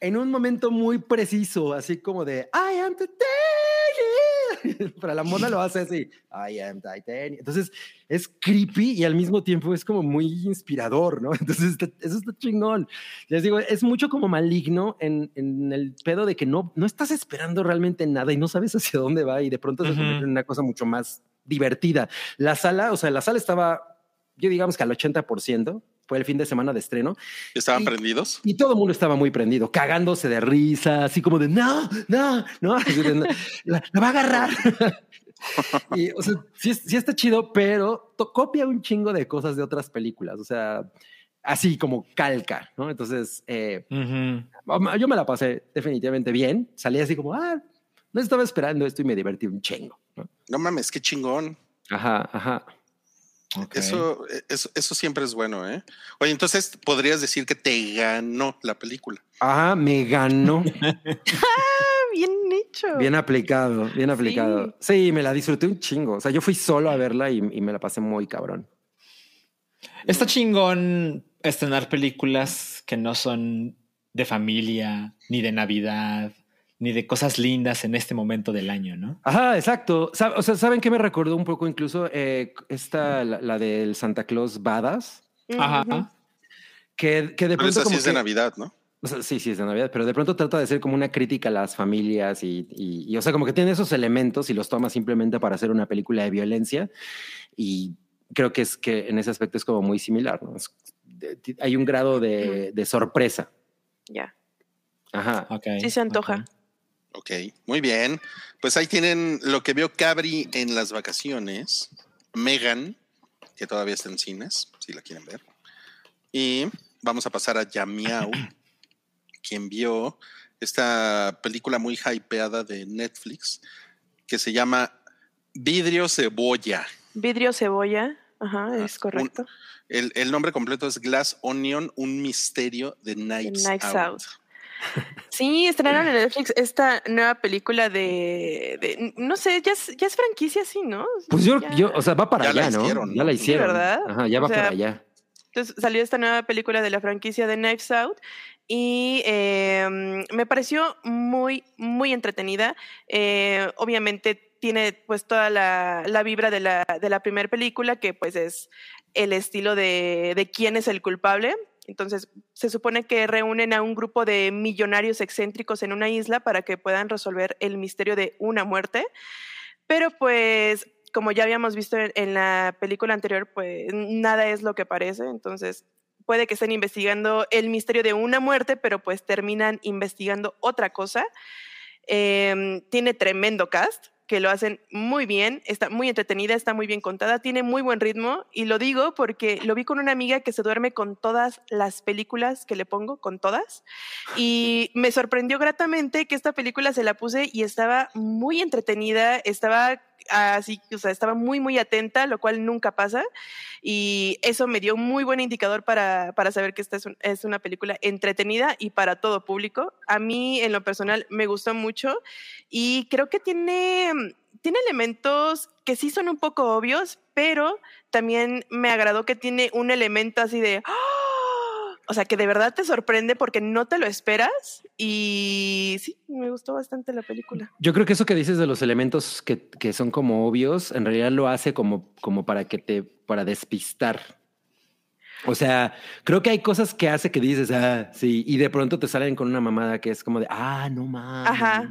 En un momento muy preciso, así como de I am Titanium. Para la moda lo hace así. I am Titanium. Entonces es creepy y al mismo tiempo es como muy inspirador, ¿no? Entonces está- eso está chingón. Les digo, es mucho como maligno en, en el pedo de que no, no estás esperando realmente nada y no sabes hacia dónde va y de pronto se Ujú. convierte en una cosa mucho más divertida. La sala, o sea, la sala estaba, yo digamos que al 80%, fue el fin de semana de estreno ¿Estaban Y- prendidos? y todo el mundo estaba muy prendido, cagándose de risa, así como de no, no, no, de, "No, la, la va a agarrar. y, o sea, sí, sí está chido, pero to- copia un chingo de cosas de otras películas, o sea, así como calca, ¿no? Entonces, eh, Ujú. yo me la pasé definitivamente bien, salí así como, ah, no estaba esperando esto y me divertí un chingo. ¿no? No mames, qué chingón. Ajá, ajá. Eso, eso, eso siempre es bueno, ¿eh? Oye, entonces podrías decir que te ganó la película. Ajá, me ganó. Ah, bien hecho. Bien aplicado, bien aplicado. Sí. me la disfruté un chingo. O sea, yo fui solo a verla y, y me la pasé muy cabrón. Está chingón estrenar películas que no son de familia, ni de Navidad, ni de cosas lindas en este momento del año, ¿no? Ajá, exacto. O sea, ¿saben qué me recordó un poco incluso eh, esta, la, la del Santa Claus Badass? Ujú, Ajá. Que, que de Pero pronto esa sí como es de que- Navidad, ¿no? O sea, sí, sí, es de Navidad, pero de pronto trata de ser como una crítica a las familias y, y- y, o sea, como que tiene esos elementos y los toma simplemente para hacer una película de violencia y creo que es que en ese aspecto es como muy similar, ¿no? Es- de- hay un grado de, de sorpresa. Ya. Ajá. Ok. Sí se antoja. Ok, muy bien. Pues ahí tienen lo que vio Cabri en las vacaciones. Megan, que todavía está en cines, si la quieren ver. Y vamos a pasar a Yamiao, quien vio esta película muy hypeada de Netflix que se llama Vidrio Cebolla. Vidrio cebolla. Ajá, es correcto. El, el nombre completo es Glass Onion, un misterio de Knives, Knives Out. Out. Sí, estrenaron en Netflix esta nueva película de, de- no sé, ya es, ya es franquicia, sí, ¿no? Pues yo, Ya. yo, o sea, va para Ya la allá, ¿no? hicieron, Ya la Sí, hicieron. ¿verdad? Ajá, ya O va sea, para allá. Entonces salió esta nueva película de la franquicia de Knives Out y eh, me pareció muy, muy entretenida. Eh, obviamente tiene pues toda la, la vibra de la, de la primera película, que pues es el estilo de, de quién es el culpable. Entonces, se supone que reúnen a un grupo de millonarios excéntricos en una isla para que puedan resolver el misterio de una muerte. Pero pues, como ya habíamos visto en, la película anterior, pues nada es lo que parece. Entonces, puede que estén investigando el misterio de una muerte, pero pues terminan investigando otra cosa. Em, tiene tremendo cast que lo hacen muy bien, está muy entretenida, está muy bien contada, tiene muy buen ritmo y lo digo porque lo vi con una amiga que se duerme con todas las películas que le pongo, con todas, y me sorprendió gratamente que esta película se la puse y estaba muy entretenida, estaba así, o sea, estaba muy, muy atenta, lo cual nunca pasa. Y eso me dio un muy buen indicador para, para saber que esta es, un- es una película entretenida y para todo público. A mí, en lo personal, me gustó mucho y creo que tiene, tiene elementos que sí son un poco obvios, pero también me agradó que tiene un elemento así de... ¡ah! O sea, que de verdad te sorprende porque no te lo esperas y sí, me gustó bastante la película. Yo creo que eso que dices de los elementos que, que son como obvios, en realidad lo hace como, como para que te, para despistar. O sea, creo que hay cosas que hace que dices, ah, sí, y de pronto te salen con una mamada que es como de, ah, no mames. Ajá.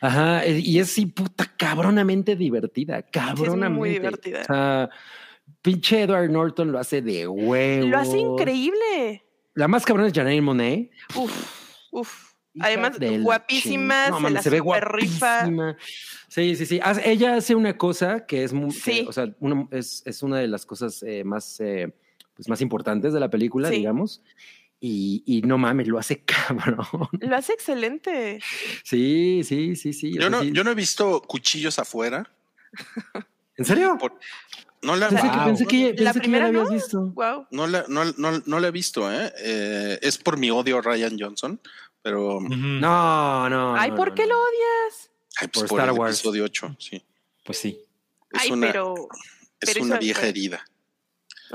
Ajá, eh, y es sí, puta, cabronamente divertida, cabronamente. muy divertida. O sea, pinche Edward Norton lo hace de huevo. Lo hace increíble. La más cabrona es Janelle Monet. Uf, uf. Hija Además, guapísima, No, se la se ve rifa. guapísima. Sí, sí, sí. Ella hace una cosa que es muy, que, o sea, una- es, es una de las cosas eh, más, eh, pues más importantes de la película, Sí. digamos. Y, y no mames, lo hace cabrón. Lo hace excelente. Sí, sí, sí, sí. Yo no, sí. yo no he visto cuchillos afuera. ¿En serio? Por- no la, Pensé, que, Wow. pensé que, pensé La que ya primera la habías no. visto. Wow. no la, no, no- no la he visto, ¿eh? Eh, Es por mi odio a Ryan Johnson, pero No, no. Ay, no, ¿por no, qué no. lo odias? ay, pues por por, Star el Wars. episodio 8, sí. Pues sí. Es Ay, una, pero. es pero una vieja herida.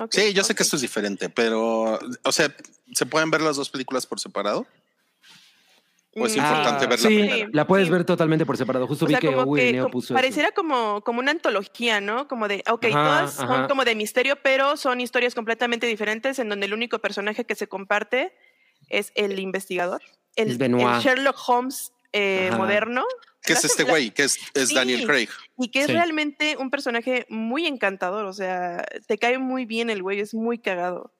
Sí, yo sé que esto es diferente, pero, o sea, ¿se pueden ver las dos películas por separado? ¿O es Mm, importante sí. ver la Sí, primera? la puedes Sí. ver totalmente por separado. Justo O vi sea, que como Owen que Neo puso eso. pareciera como, como una antología, ¿no? Como de, ok, Ajá, todas son como de misterio, pero son historias completamente diferentes en donde el único personaje que se comparte es el investigador, el, Es Benoit. el Sherlock Holmes eh, moderno. ¿Qué La- es este güey? Que es, es Sí. Daniel Craig. Y que es Sí. realmente un personaje muy encantador, o sea, te cae muy bien el güey, es muy cagado.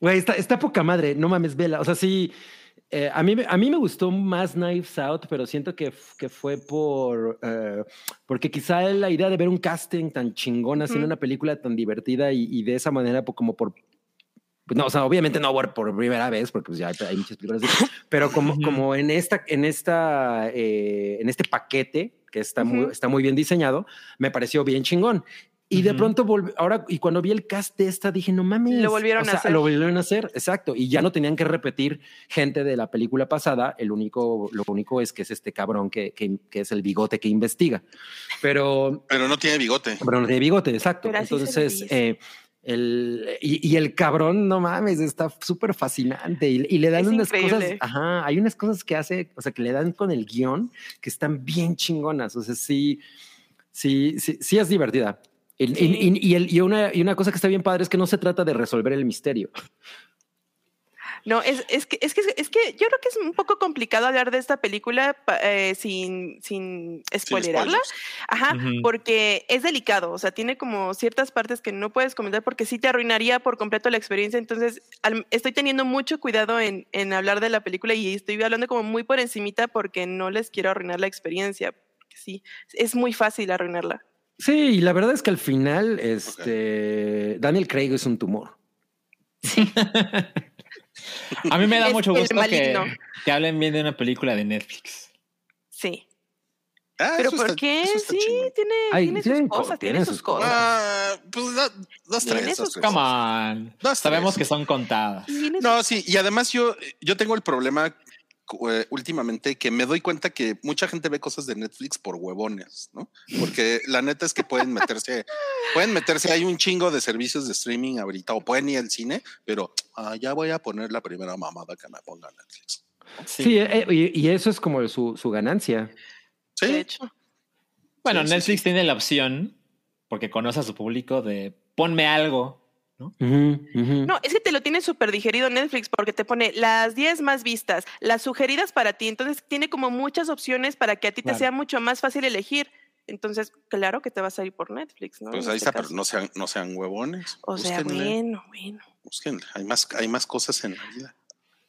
Güey, está, está poca madre, no mames, vela. O sea, sí, eh, a, mí, a mí me gustó más Knives Out, pero siento que, que fue por. eh, porque quizá la idea de ver un casting tan chingón haciendo Ujú. una película tan divertida y, y de esa manera, como por. pues, no, o sea, obviamente no por, por primera vez, porque pues, ya hay, hay muchas películas así, pero como, como en esta, en esta, eh, en este paquete que está muy, Ujú. está muy bien diseñado, me pareció bien chingón. Y de Ujú. pronto, volv- ahora, y cuando vi el cast de esta, dije, no mames. Lo volvieron o a sea, hacer. Lo volvieron a hacer, exacto. Y ya no tenían que repetir gente de la película pasada. El único, lo único es que es este cabrón que, que, que es el bigote que investiga. Pero, Pero no tiene bigote. pero no tiene bigote, exacto. Pero así se le Entonces, dice. eh, el, y, y el cabrón, no mames, está súper fascinante. Y, y le dan Es unas increíble. cosas, ajá, hay unas cosas que hace, o sea, que le dan con el guion que están bien chingonas. O sea, sí, sí, sí, sí es divertida. Y, y- Sí. y- y el- y una, y una cosa que está bien padre es que no se trata de resolver el misterio. No, es, es, que, es, que, es que yo creo que es un poco complicado hablar de esta película eh, sin, sin spoilerarla. Ajá, porque es delicado, o sea, tiene como ciertas partes que no puedes comentar porque sí te arruinaría por completo la experiencia. Entonces, al- estoy teniendo mucho cuidado en, en hablar de la película y estoy hablando como muy por encimita porque no les quiero arruinar la experiencia. Sí, es muy fácil arruinarla. Sí, y la verdad es que al final, este Daniel Craig es un tumor. A mí me da Es mucho gusto que, hablen bien de una película de Netflix. Sí. Ah, Pero ¿por está- qué? Sí, tiene, Ay, tiene sus cosas, tiene sus sus cosas. Ah, pues da- dos, tres, dos. Come on. Dos, Sabemos tres. que son contadas. No, sí, y además yo, yo tengo el problema eh, últimamente que me doy cuenta que mucha gente ve cosas de Netflix por huevones, ¿no? Porque la neta es que pueden meterse, pueden meterse, hay un chingo de servicios de streaming ahorita, o pueden ir al cine, pero ah, ya voy a poner la primera mamada que me ponga Netflix. Sí, eh, y, y eso es como su, su ganancia. Sí, De hecho. Bueno, Sí, sí, Netflix tiene la opción, porque conoce a su público, de ponme algo. ¿No? Es que te lo tiene súper digerido Netflix porque te pone las 10 más vistas, las sugeridas para ti. Entonces tiene como muchas opciones para que a ti Claro. te sea mucho más fácil elegir. Entonces, claro que te vas a ir por Netflix, ¿no? pues ahí este está, pero no sean, no sean huevones. O sea, bueno, bueno. búsquenle. Hay más, hay más cosas en la vida.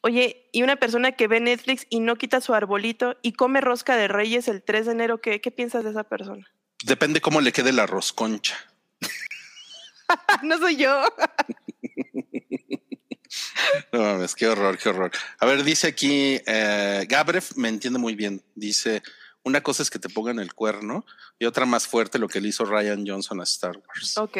Oye, y una persona que ve Netflix y no quita su arbolito y come rosca de reyes el 3 de enero, ¿qué, qué piensas de esa persona? Depende cómo le quede la rosconcha. no soy yo. No mames, qué horror, qué horror. A ver, dice aquí, eh, Gabrev me entiende muy bien. Dice, una cosa es que te pongan el cuerno y otra más fuerte lo que le hizo Ryan Johnson a Star Wars. ok.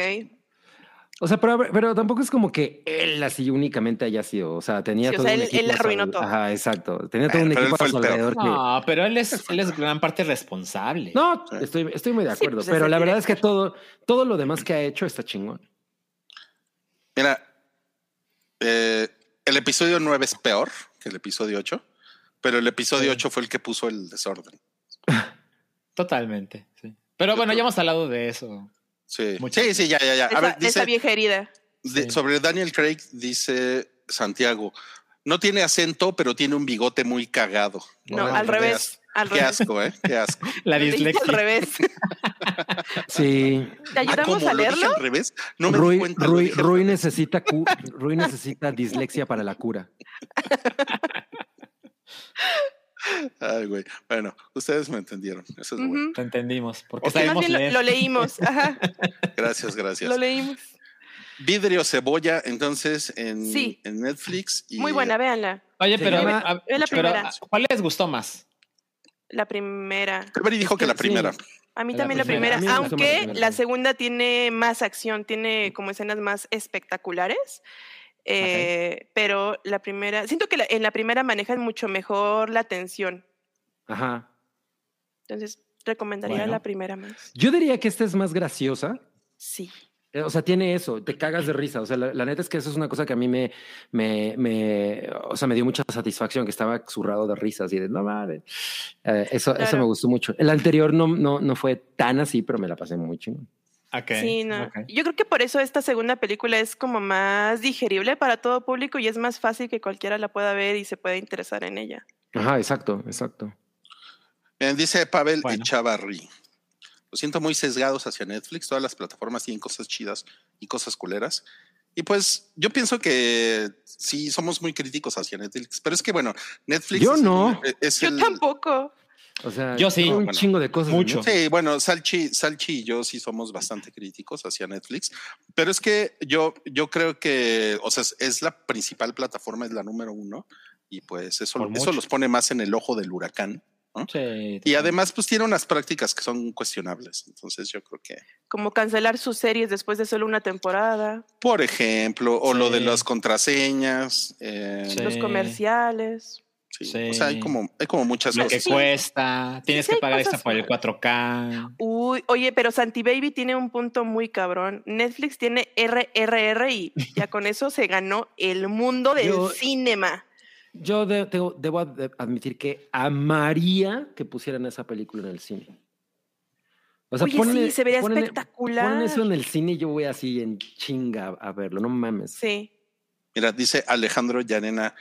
O sea, pero, pero tampoco es como que él así únicamente haya sido. O sea, tenía Sí, o todo sea, un él- equipo. él arruinó todo. Ajá, exacto. Tenía todo un equipo a su alrededor que. No, pero él es, él es gran parte responsable. No, estoy, estoy muy de Sí, acuerdo. pues es pero la verdad es que todo, todo lo demás que ha hecho está chingón. Mira, eh, el episodio 9 es peor que el episodio 8, pero el episodio Sí. 8 fue el que puso el desorden. Totalmente. sí. Pero bueno, ya hemos hablado de eso. Sí, Muchas sí, sí, ya, ya, ya. A Esa, ver, esa dice, vieja herida. de- Sí. sobre Daniel Craig, dice Santiago, no tiene acento, pero tiene un bigote muy cagado. No, al qué revés. Al Qué revés. asco, ¿eh? Qué asco. La dislexia. al revés. Sí. ¿Te ayudamos Ah, ¿cómo? a ¿Lo dije leerlo? al revés? No me di Rui, cuenta. Rui- Rui necesita cu- Rui necesita dislexia para la cura. Ay, güey. Bueno, ustedes me entendieron. Eso es bueno. Te entendimos. Porque Ok. Más sabemos lo, leer. lo leímos. Ajá, Gracias, gracias. lo leímos. Vidrio Cebolla, entonces, en, Sí. en Netflix. Y, Muy buena, véanla. Oye, pero, llama- a- es la pero, primera. ¿cuál les gustó más? La primera. Cabri dijo que que la primera. sí. A mí también la primera. la aunque primera. la segunda tiene más acción, tiene como escenas más espectaculares. Eh, Pero la primera, siento que la- en la primera manejan mucho mejor la tensión. Ajá. Entonces, recomendaría Bueno. la primera más. Yo diría que esta es más graciosa. Sí. Eh, O sea, tiene eso, te cagas de risa. O sea, la, la neta es que eso es una cosa que a mí me, me, me, o sea, me dio mucha satisfacción, que estaba zurrado de risas y de no mames. Eh, eso, eso Claro. me gustó mucho. El anterior no, no, no fue tan así, pero me la pasé muy chingón. Ok, Sí, no. ok. Yo creo que por eso esta segunda película es como más digerible para todo público y es más fácil que cualquiera la pueda ver y se pueda interesar en ella. Ajá, exacto, exacto. Bien, dice Pavel Bueno. Echavarri. Lo siento muy sesgados hacia Netflix. Todas las plataformas tienen cosas chidas y cosas culeras. Y pues yo pienso que sí somos muy críticos hacia Netflix, pero es que bueno, Netflix Yo es el- no. es Yo el- tampoco. O sea, Yo sí. un Bueno, chingo de cosas. mucho. Netflix. Sí, bueno, Salchi, Salchi y yo sí somos bastante críticos hacia Netflix, pero es que yo, yo creo que, o sea, es, la principal plataforma, es la número uno, y pues eso, Por eso mucho. los pone más en el ojo del huracán. Sí, Y además, pues tiene unas prácticas que son cuestionables. Entonces, yo creo que, Como cancelar sus series después de solo una temporada, por ejemplo, o lo de Sí. las contraseñas, eh, Sí. los comerciales. Sí, Sí. o sea, hay como, hay como muchas lo cosas. que sí. cuesta, tienes sí que pagar extra por el malas. 4K. Uy, oye, pero Santi Baby tiene un punto muy cabrón. Netflix tiene RRR y ya con eso se ganó el mundo del Yo- cinema. Yo de- tengo- debo ad- admitir que amaría que pusieran esa película en el cine. O Oye, sí, se vería ponen- espectacular. Ponen eso en el cine y yo voy así en chinga a verlo, no mames. Sí. Mira, dice Alejandro Llarena,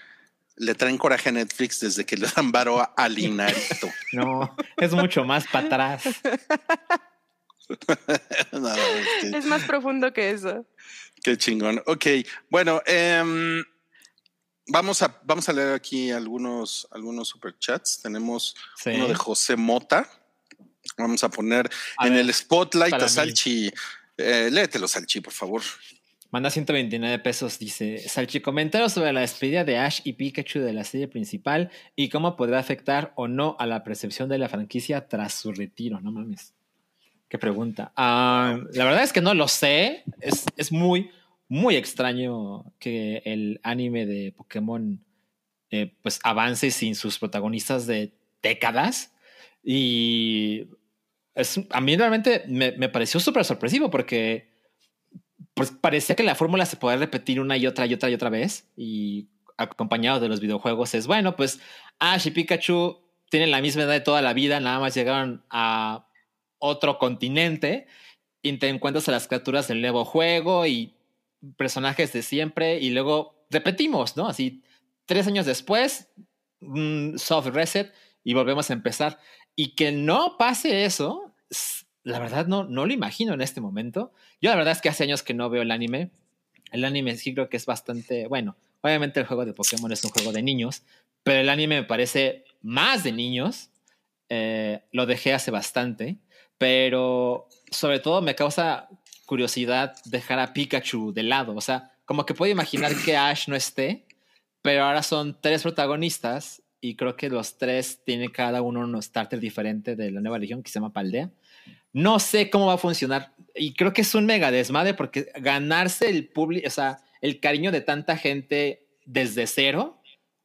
le traen coraje a Netflix desde que le dan varo a Alinarito. No, es mucho más para atrás. No, es que- Es más profundo que eso. Qué chingón. Ok, bueno, em, vamos, a, vamos a leer aquí algunos, algunos superchats. Tenemos Sí. uno de José Mota. Vamos a poner A en ver, el spotlight a. Salchi. Eh, léetelo, Salchi, por favor. Manda 129 pesos, dice Salchi. Comentario sobre la despedida de Ash y Pikachu de la serie principal y cómo podrá afectar o no a la percepción de la franquicia tras su retiro. No mames. Qué pregunta. Ah, la verdad es que no lo sé. Es, es muy, muy extraño que el anime de Pokémon eh, pues avance sin sus protagonistas de décadas. Y es, a mí realmente me, me pareció súper sorpresivo porque pues parecía que la fórmula se podía repetir una y otra y otra y otra vez. Y acompañado de los videojuegos es, bueno, pues Ash y Pikachu tienen la misma edad de toda la vida, nada más llegaron a otro continente y te encuentras a las criaturas del nuevo juego y personajes de siempre y luego repetimos, ¿no? Así, tres años después, soft reset y volvemos a empezar. Y que no pase eso, la verdad no, no lo imagino en este momento. Yo la verdad es que hace años que no veo el anime. El anime sí creo que es bastante, bueno, obviamente el juego de Pokémon es un juego de niños, pero el anime me parece más de niños. Eh, lo dejé hace bastante, pero sobre todo me causa curiosidad dejar a Pikachu de lado. O sea, como que puedo imaginar que Ash no esté, pero ahora son tres protagonistas y creo que los tres tienen cada uno un starter diferente de la nueva región que se llama Paldea. No sé cómo va a funcionar y creo que es un mega desmadre porque ganarse el público, o sea, el cariño de tanta gente desde cero.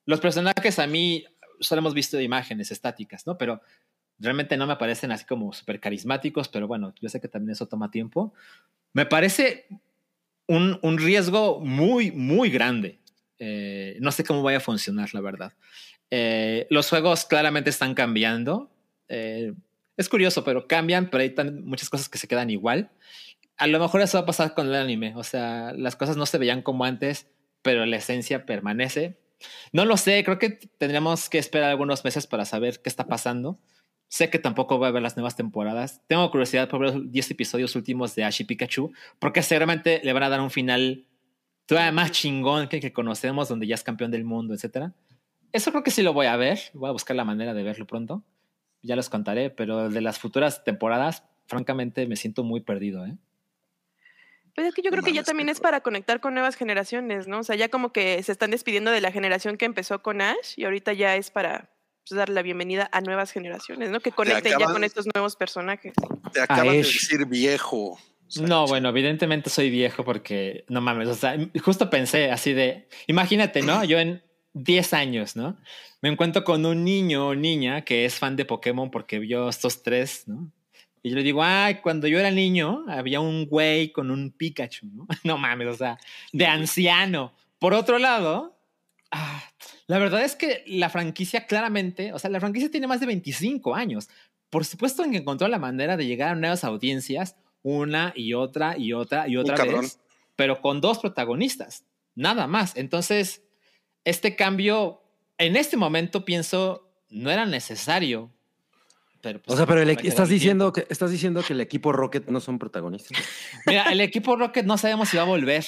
Los personajes a mí solo hemos visto imágenes estáticas, ¿no? Pero realmente no me parecen así como súper carismáticos, pero bueno, yo sé que también eso toma tiempo. Me parece un, un riesgo muy, muy grande. Eh, no sé cómo vaya a funcionar, la verdad. Eh, los juegos claramente están cambiando. Eh, es curioso, pero cambian, pero hay muchas cosas que se quedan igual. A lo mejor eso va a pasar con el anime. O sea, las cosas no se veían como antes, pero la esencia permanece. No lo sé, creo que tendríamos que esperar algunos meses para saber qué está pasando. Sé que tampoco voy a ver las nuevas temporadas. Tengo curiosidad por ver los 10 episodios últimos de Ash y Pikachu, porque seguramente le van a dar un final todavía más chingón que el que conocemos, donde ya es campeón del mundo, etcétera. Eso creo que sí lo voy a ver. Voy a buscar la manera de verlo pronto. Ya los contaré, pero de las futuras temporadas, francamente, me siento muy perdido, ¿eh? Pues es que yo No creo que ya también es para conectar con nuevas generaciones, ¿no? O sea, ya como que se están despidiendo de la generación que empezó con Ash y ahorita ya es para pues, dar la bienvenida a nuevas generaciones, ¿no? Que conecten ya con estos nuevos personajes. Te acabas de decir viejo. No, bueno, evidentemente soy viejo porque no mames, o sea, justo pensé así de, imagínate, ¿no? Yo en 10 años, ¿no? Me encuentro con un niño o niña que es fan de Pokémon porque vio estos tres, ¿no? Y yo le digo, ay, cuando yo era niño había un güey con un Pikachu, ¿no? No mames, o sea, de anciano. Por otro lado, ah, la verdad es que la franquicia claramente, o sea, la franquicia tiene más de 25 años. Por supuesto que encontró la manera de llegar a nuevas audiencias una y otra y otra y otra vez, pero con dos protagonistas, nada más. Entonces, este cambio, en este momento pienso, no era necesario. Pero, pues, O sea, pero el queda estás diciendo que estás diciendo que el equipo Rocket no son protagonistas. Mira, el equipo Rocket no sabemos si va a volver.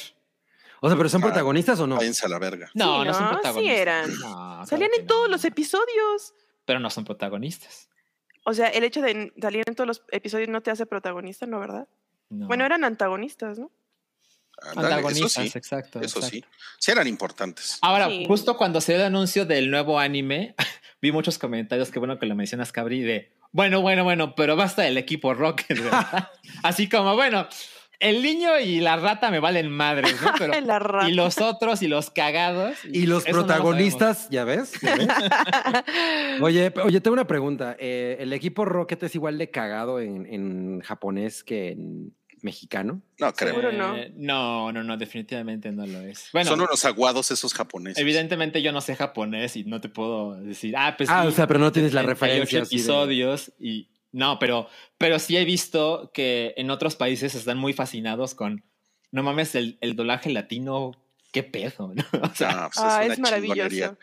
O sea, pero son Ah, protagonistas o no? Váyanse a la verga. No, Sí, no, son ¿no? Sí protagonistas. eran. No, Salían en todos los episodios. Pero no son protagonistas. O sea, el hecho de salir en todos los episodios no te hace protagonista, ¿no? ¿Verdad? No. Bueno, eran antagonistas, ¿no? Eso antagonistas, sí. exacto. Eso exacto. sí. Sí eran importantes. Ahora, Sí. justo cuando se dio el anuncio del nuevo anime, vi muchos comentarios, que bueno que lo mencionas, Cabri, de, bueno, bueno, bueno, pero basta del equipo Rocket, ¿verdad? Así como, bueno, el niño y la rata me valen madres, ¿no? Pero, La rata. y los otros y los cagados. Y los eso no lo protagonistas, ¿ya ves? ¿Ya ves? Oye, oye, tengo una pregunta. Eh, ¿El equipo Rocket es igual de cagado en, en japonés que en mexicano? No creo. No. Eh, no, no, no, definitivamente no lo es. Bueno, Son unos aguados esos japoneses. evidentemente yo no sé japonés y no te puedo decir, ah, pues Ah, sí, o sea, pero no tienes la 78 referencia. de- episodios y no, pero, pero sí he visto que en otros países están muy fascinados con, no mames, el, el doblaje latino qué pedo, ¿no? O sea, Ah, pues Ah, una es maravilloso.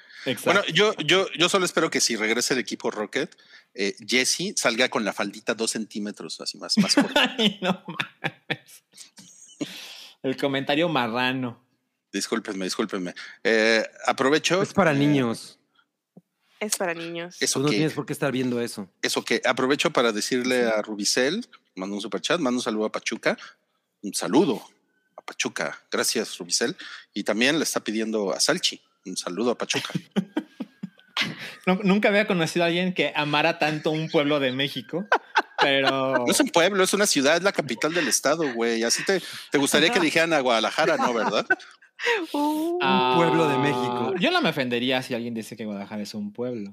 Bueno, yo, yo, yo solo espero que si regrese el equipo Rocket, eh, Jesse salga con la faldita dos centímetros, así más, más corta. Ay, no mames. El comentario marrano. discúlpenme, discúlpenme. Eh, aprovecho. Es para eh, niños. Es para niños. Eso Tú no que, tienes por qué estar viendo eso. eso que aprovecho para decirle a Rubicel, mando un super chat, mando un saludo a Pachuca, un saludo a Pachuca, gracias Rubicel, y también le está pidiendo a Salchi, un saludo a Pachuca. Nu- Nunca había conocido a alguien que amara tanto un pueblo de México, pero No es un pueblo, es una ciudad, es la capital del estado, güey. Así te, te gustaría que dijeran a Guadalajara, ¿no? ¿Verdad? Uh, Ah, pueblo de México. Yo no me ofendería si alguien dice que Guadalajara es un pueblo.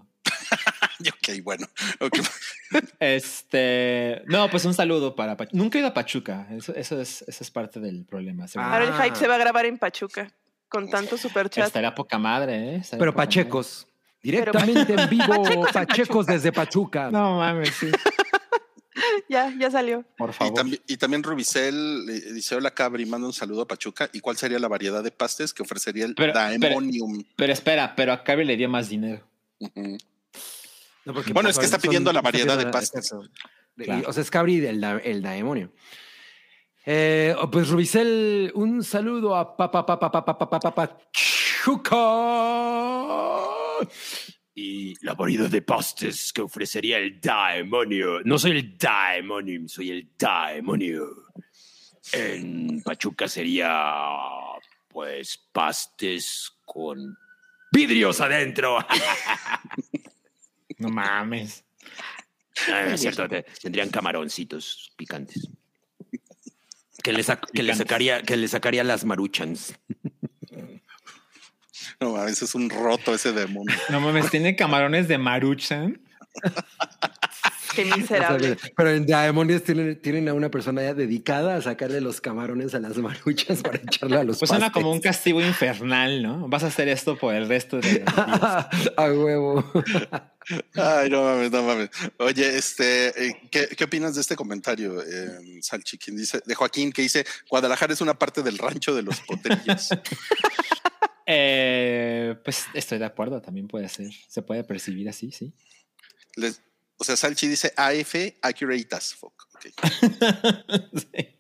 Ok, bueno. Este, no, pues un saludo para Pachuca. Nunca he ido a Pachuca. Eso, eso es, eso es parte del problema. seguro. Ahora el Ah. hype se va a grabar en Pachuca con tanto superchat. Estaría poca madre, ¿eh? Estaría Pero Pachecos. Directamente en vivo, Pachecos desde Pachuca. No mames, sí. Ya, ya salió. Por Y, favor. también, y también Rubicel le dice: Hola Cabri, manda un saludo a Pachuca. ¿Y cuál sería la variedad de pastes que ofrecería el Pero- Daemonium? Pero espera, pero a Cabri le dio más dinero. Ujú. No, porque, Bueno, es que son- está pidiendo la está variedad de pastas. Claro. O sea, es Cabri el, el demonio. Eh, oh, pues Rubicel, un saludo a Papa Papa Papa Papa Chuca. Y la variedad de pastes que ofrecería el demonio. No soy el demonio, soy el demonio. En Pachuca sería, pues, pastes con vidrios adentro. No mames. Ah, es cierto, te- tendrían camaroncitos picantes. Que le, sac- que le sacaría, que le sacaría las maruchans. No, mames, es un roto ese demonio. No mames, tiene camarones de maruchan. Qué miserable. pero en Demonios tienen, tienen a una persona ya dedicada a sacarle los camarones a las maruchas para echarle a los Pues suena como un castigo infernal, ¿no? Vas a hacer esto por el resto de los días. a huevo. Ay, no mames, no mames. Oye, este, eh, ¿qué, qué opinas de este comentario, eh, Salchi? Quien dice, de Joaquín, que dice: Guadalajara es una parte del rancho de los potrillos. Eh, pues estoy de acuerdo, también puede ser. Se puede percibir así, sí. Les- o sea, Salchi dice AF, accurate as fuck. Sí.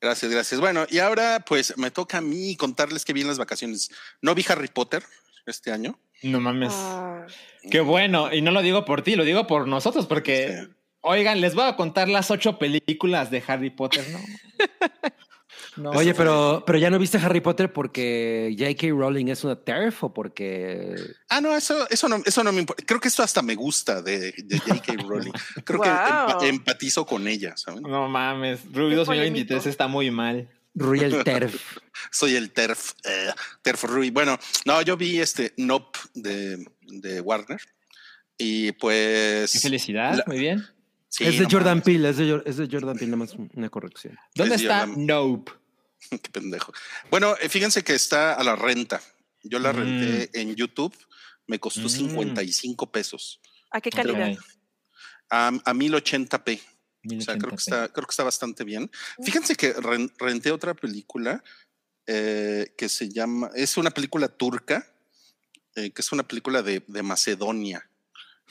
Gracias, gracias. Bueno, y ahora pues me toca a mí contarles que vi en las vacaciones. No vi Harry Potter este año. No mames. Ah, Qué bueno. Y no lo digo por ti, lo digo por nosotros, porque, Sí. oigan, les voy a contar las ocho películas de Harry Potter, ¿no? No, Oye, pero, pero ya no viste Harry Potter porque J.K. Rowling es una TERF o porque. Ah, no, eso, eso no, eso no me importa. Creo que esto hasta me gusta de, de J.K. Rowling. Creo que empa- empatizo con ella, ¿saben? No mames. Ruby Qué 2023 polémico. está muy mal. Real TERF. Soy el TERF, eh, TERF Rui. Bueno, no, yo vi este Nope de, de Warner y pues. Qué felicidad. La- Muy bien. sí, es de no Jordan Peele, es de, Jor- es de Jordan Peele, nada más una corrección. ¿Dónde Es está Jordan. Nope? Qué pendejo. Bueno, eh, fíjense que está a la renta. Yo la Mm. renté en YouTube. Me costó Mm. 55 pesos ¿A qué calidad? A, a 1080p. O sea, creo que 1080p. está, creo que está bastante bien. Fíjense que ren- renté otra película eh, que se llama, es una película turca, eh, que es una película de, de Macedonia.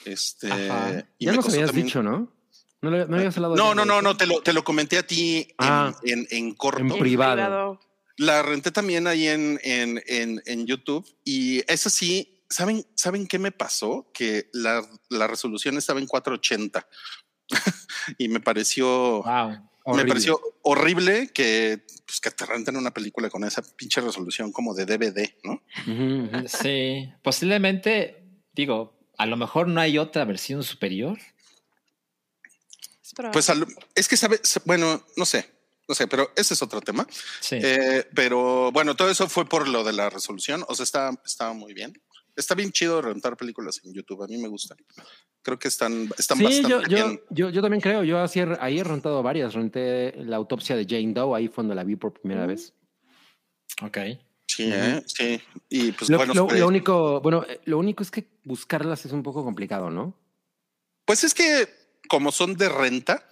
Este, Ajá. Ya me nos habías también- dicho, ¿no? No, le- no habías hablado No, no, no, no, te lo, te lo comenté a ti en, Ah. en, en corto. En privado. La renté también ahí en, en, en, en YouTube y eso sí, ¿saben, ¿saben qué me pasó? Que la, la resolución estaba en 480 y me pareció, Wow. me Horrible. pareció horrible que, pues, que te renten una película con esa pinche resolución como de DVD, ¿no? Sí, posiblemente, digo, a lo mejor no hay otra versión superior. Probable. Pues al- es que sabe, bueno, no sé, no sé, pero ese es otro tema. Sí. Eh, pero bueno, todo eso fue por lo de la resolución. O sea, está, estaba muy bien. Está bien chido rentar películas en YouTube. A mí me gusta. Creo que están, están Sí, bastante yo, yo, bien. yo, yo también creo. Yo así, ahí he rentado varias. Renté la autopsia de Jane Doe. Ahí fue donde la vi por primera vez. ok. Sí, ¿eh? sí. Y pues Lo, bueno, lo- lo único, bueno, eh, lo único es que buscarlas es un poco complicado, ¿no? pues es que como son de renta,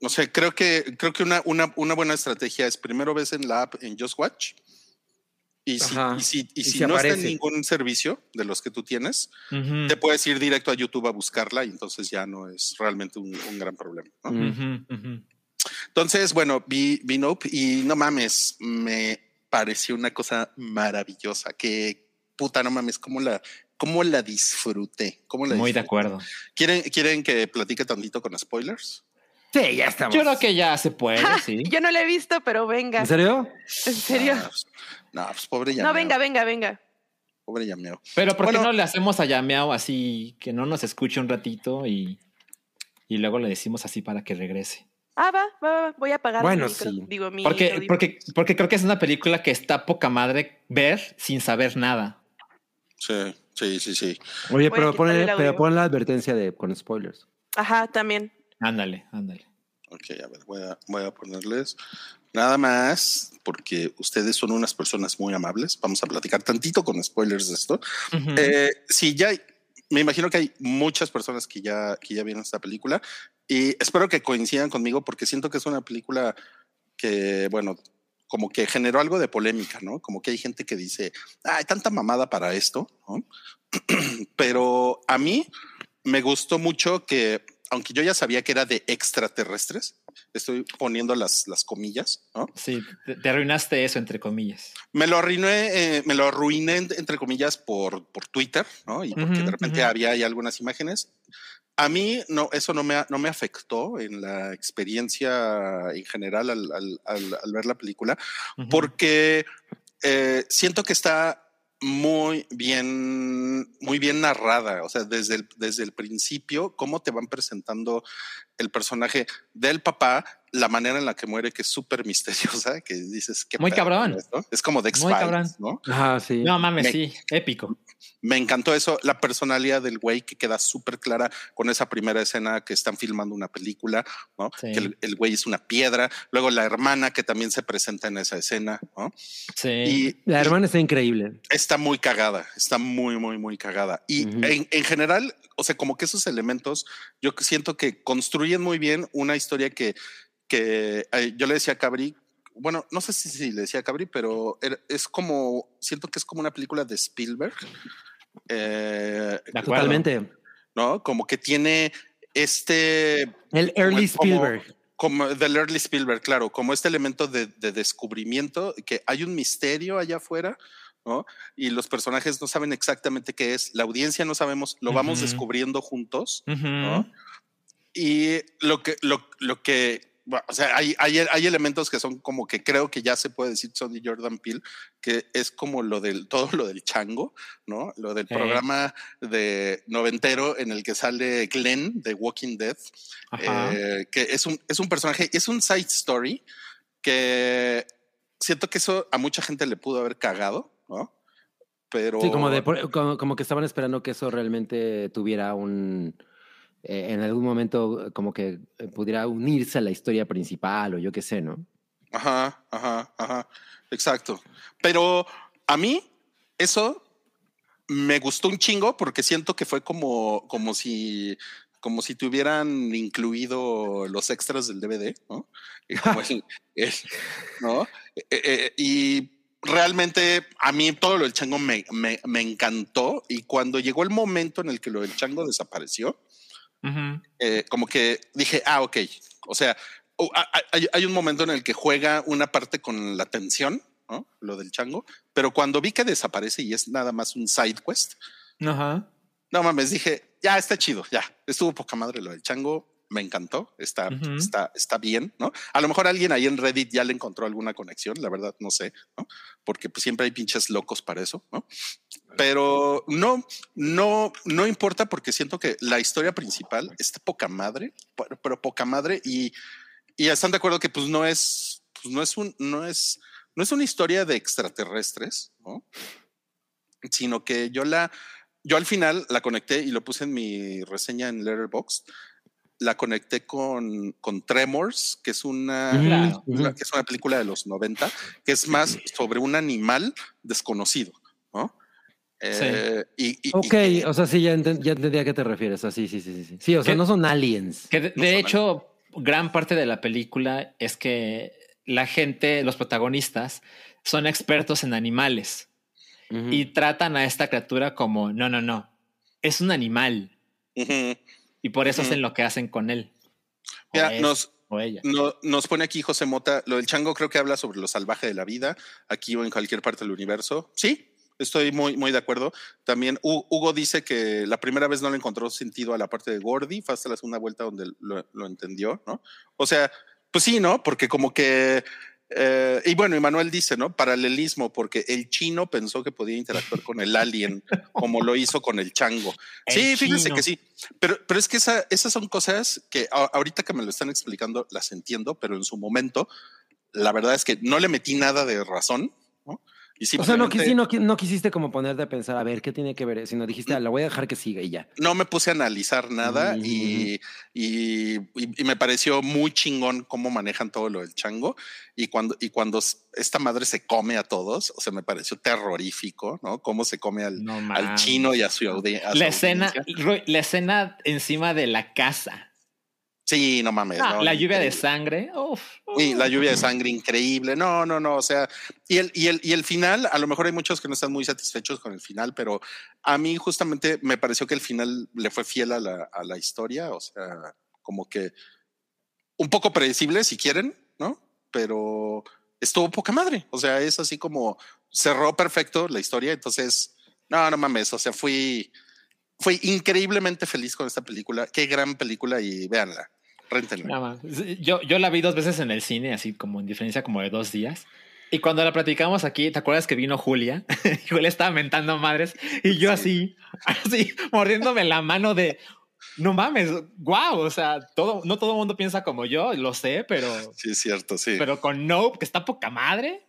no sé, creo que creo que una, una, una buena estrategia es primero ves en la app en Just Watch Y si, Ajá. y si, y Y si si no está en ningún servicio de los que tú tienes, te puedes ir directo a YouTube a buscarla y entonces ya no es realmente un, un gran problema. Entonces, bueno, vi, vi Nope y no mames, me pareció una cosa maravillosa. Que puta, no mames, cómo la, cómo la disfruté. Cómo la Muy de acuerdo. ¿Quieren, ¿Quieren que platique tantito con spoilers? Sí, ya estamos. Yo creo que ya se puede, sí. Yo no la he visto, pero venga. ¿En serio? ¿En serio? Ah, pues, no, pues pobre No, llameo. venga, venga, venga. Pobre llameo. Pero ¿por qué no le hacemos a Yameao así que no nos escuche un ratito y, y luego le decimos así para que regrese? Ah, va, va, va, voy a apagar Bueno, mi micro- sí. Digo, mi Porque, porque, porque creo que es una película que está poca madre ver sin saber nada. Sí, sí, sí, sí. Oye, Voy pero, el pero pon la advertencia de con spoilers. Ajá, también. Ándale, ándale. Ok, a ver, voy a, voy a ponerles nada más porque ustedes son unas personas muy amables. Vamos a platicar tantito con spoilers de esto. Ujú. Eh, sí, ya hay- me imagino que hay muchas personas que ya, que ya vieron esta película y espero que coincidan conmigo porque siento que es una película que, bueno, como que generó algo de polémica, ¿no? Como que hay gente que dice, "Ah, hay tanta mamada para esto, ¿no? Pero a mí me gustó mucho que, aunque yo ya sabía que era de extraterrestres, estoy poniendo las, las comillas, ¿no? Sí, te, te arruinaste eso, entre comillas. Me lo arruiné, eh, me lo arruiné en- entre comillas por, por Twitter, ¿no? Y porque Ujú, de repente ujú. había ahí algunas imágenes. A mí no, eso no me, no me afectó en la experiencia en general al, al- al- al ver la película, porque eh, siento que está muy bien, muy bien narrada. O sea, desde el, desde el principio, cómo te van presentando el personaje del papá, la manera en la que muere, que es súper misteriosa, que dices que Muy cabrón. Es como de Muy cabrón. ¿no? Ajá, sí. No mames, Me- sí, épico. Me encantó eso, la personalidad del güey que queda súper clara con esa primera escena que están filmando una película, ¿no? Sí. Que el, el güey es una piedra, luego la hermana que también se presenta en esa escena, ¿no? Sí. Y, La y hermana está increíble. está muy cagada, está muy, muy, muy cagada. Y Ujú. en, en general, o sea, como que esos elementos, yo siento que construyen muy bien una historia que, que eh, yo le decía a Cabri, bueno, no sé si, si le decía a Cabri, pero es como, siento que es como una película de Spielberg. eh. Totalmente. ¿no? Como que tiene este El early como- Spielberg. como del early Spielberg, claro, como este elemento de, de descubrimiento, que hay un misterio allá afuera, ¿no? Y los personajes no saben exactamente qué es, la audiencia no sabemos, lo vamos descubriendo juntos. Y lo que, lo, lo que, bueno, o sea, hay, hay, hay elementos que son como que creo que ya se puede decir son de Jordan Peele, que es como lo del, todo lo del chango, ¿no? Lo del Sí. programa de noventero en el que sale Glenn de Walking Dead, eh, que es un, es un personaje, es un side story que siento que eso a mucha gente le pudo haber cagado, ¿no? Pero Sí, como, de, como, como que estaban esperando que eso realmente tuviera un. Eh, en algún momento, eh, como que eh, pudiera unirse a la historia principal o yo qué sé, ¿no? Ajá, ajá, ajá, exacto. Pero a mí eso me gustó un chingo porque siento que fue como, como si como si te hubieran incluido los extras del DVD, ¿no? Y realmente a mí todo lo del chango me, me, me encantó y cuando llegó el momento en el que lo del chango desapareció, Eh, como que dije, ah, ok. O sea, hay, hay un momento en el que juega una parte con la tensión, ¿no? Lo del chango, pero cuando vi que desaparece y es nada más un side quest, no mames, dije, ya está chido, ya. Estuvo poca madre lo del chango, me encantó, está, Ujú. está, está bien, ¿no? A lo mejor alguien ahí en Reddit ya le encontró alguna conexión, la verdad no sé, ¿no? Porque pues siempre hay pinches locos para eso, ¿no? Pero no, no, no importa porque siento que la historia principal está poca madre, pero, pero poca madre y, y están de acuerdo que pues no es, pues no es un, no es, no es una historia de extraterrestres, ¿no? Sino que yo la, yo al final la conecté y lo puse en mi reseña en Letterboxd. La conecté con, con Tremors, que es una, Claro. película- que es una película de los 90, que es más sobre un animal desconocido, ¿no? Eh, y, y- y- Ok, o sea, sí, ya, enten- ya entendí a qué te refieres. Así, sí, sí, sí, sí. Sí, o sea, no son aliens. Que de, No de son hecho, gran parte de la película es que la gente, los protagonistas, son expertos en animales y tratan a esta criatura como, no, no, no, es un animal Ujú. Y por eso Ujú. hacen lo que hacen con él. O Ya, él, nos, ella. no- nos pone aquí José Mota, lo del chango creo que habla sobre lo salvaje de la vida, aquí o en cualquier parte del universo. Sí, estoy muy, muy de acuerdo. También Hu- Hugo dice que la primera vez no le encontró sentido a la parte de Gordy, fue hasta la segunda vuelta donde lo, lo entendió, ¿no? O sea, pues sí, ¿no? Porque como que... eh, y bueno, y Manuel dice, ¿no? Paralelismo, porque el chino pensó que podía interactuar con el alien, como lo hizo con el chango. El sí, fíjense chino. que sí. Pero, pero es que esa- esas son cosas que ahorita que me lo están explicando las entiendo, pero en su momento, la verdad es que no le metí nada de razón. ¿No? Y O sea, no, simplemente quisi- no, no quisiste como ponerte a pensar, a ver, ¿qué tiene que ver? Sino dijiste, ah, la voy a dejar que siga y ya. no me puse a analizar nada Ujú. y, y- y- y me pareció muy chingón cómo manejan todo lo del chango. Y cuando, y cuando esta madre se come a todos, o sea, me pareció terrorífico, ¿no? Cómo se come al, No al chino y a su, audi- a su La escena, audiencia. La escena encima de la casa. Sí, no mames. Ah, no, la lluvia de sangre. uf, Sí, uf. la lluvia de sangre increíble. No, no, no. O sea, y el, y el, y el final, a lo mejor hay muchos que no están muy satisfechos con el final, pero a mí justamente me pareció que el final le fue fiel a la, a la historia. O sea, como que un poco predecible si quieren, ¿no? Pero estuvo poca madre. O sea, es así como cerró perfecto la historia. Entonces, no, no mames. O sea, fui, fui increíblemente feliz con esta película. Qué gran película y véanla. Réntenla. Yo, yo la vi dos veces en el cine, así como en diferencia como de dos días. Y cuando la platicamos aquí, ¿te acuerdas que vino Julia? Julia estaba mentando madres y yo así, así, mordiéndome la mano de, no mames, wow, o sea, todo, no todo el mundo piensa como yo, lo sé, pero, Sí, es cierto, sí. pero con Nope, que está poca madre.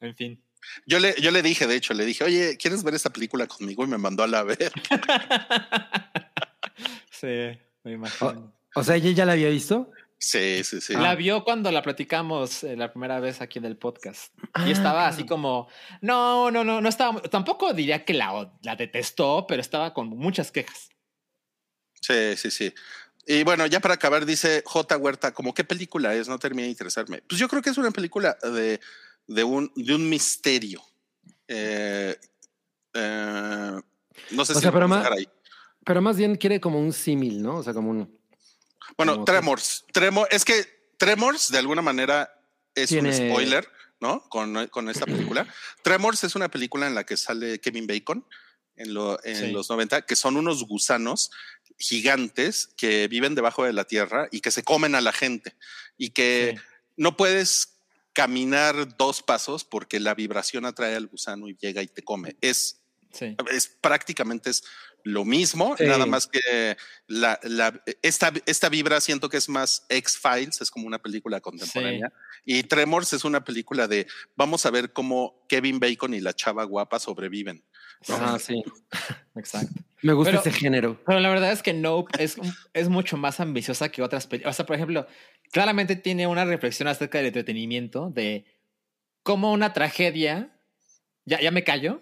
En fin. Yo le, yo le dije, de hecho, le dije, oye, ¿quieres ver esta película conmigo? Y me mandó a la ver. sí, me imagino. O sea, ¿ella ya la había visto? Sí, sí, sí. La vio cuando la platicamos eh, la primera vez aquí en el podcast. Ah, y estaba claro. así como, no, no, no, no estaba, tampoco diría que la, la detestó, pero estaba con muchas quejas. Sí, sí, sí. Y bueno, ya para acabar, dice J. Huerta, como qué película es, no termina de interesarme. Pues yo creo que es una película de, de, un, de un misterio. Eh, eh, no sé O si sea, pero dejar ahí. Pero más bien quiere como un símil, ¿no? O sea, como un... Bueno, Tremors. Tremor, es que Tremors de alguna manera es Tiene- un spoiler, ¿no? Con, con esta película. Tremors es una película en la que sale Kevin Bacon en, lo- en Sí. los 90, que son unos gusanos gigantes que viven debajo de la tierra y que se comen a la gente y que Sí. no puedes caminar dos pasos porque la vibración atrae al gusano y llega y te come. Es Sí. es prácticamente es lo mismo, Sí. nada más que la, la- esta, esta vibra siento que es más X-Files, es como una película contemporánea. Y Tremors es una película de vamos a ver cómo Kevin Bacon y la chava guapa sobreviven. Ah, sí. Exacto. Me gusta Pero- ese género. Pero la verdad es que Nope es, es mucho más ambiciosa que otras películas. O sea, por ejemplo, claramente tiene una reflexión acerca del entretenimiento, de cómo una tragedia. ¿Ya, ya me callo?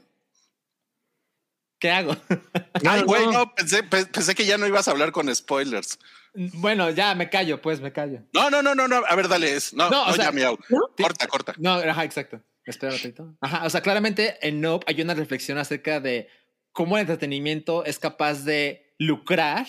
¿Qué hago? Ay, No, güey, no. no, pensé, pe- pensé que ya no ibas a hablar con spoilers. bueno, ya me callo, pues me callo. No, no, no, no, no. A ver, dale. Es, no, No, no, sea, ya, miau. ¿no? Corta, corta. No, ajá, exacto. Espera un ratito. Ajá, o sea, claramente en Nope hay una reflexión acerca de cómo el entretenimiento es capaz de lucrar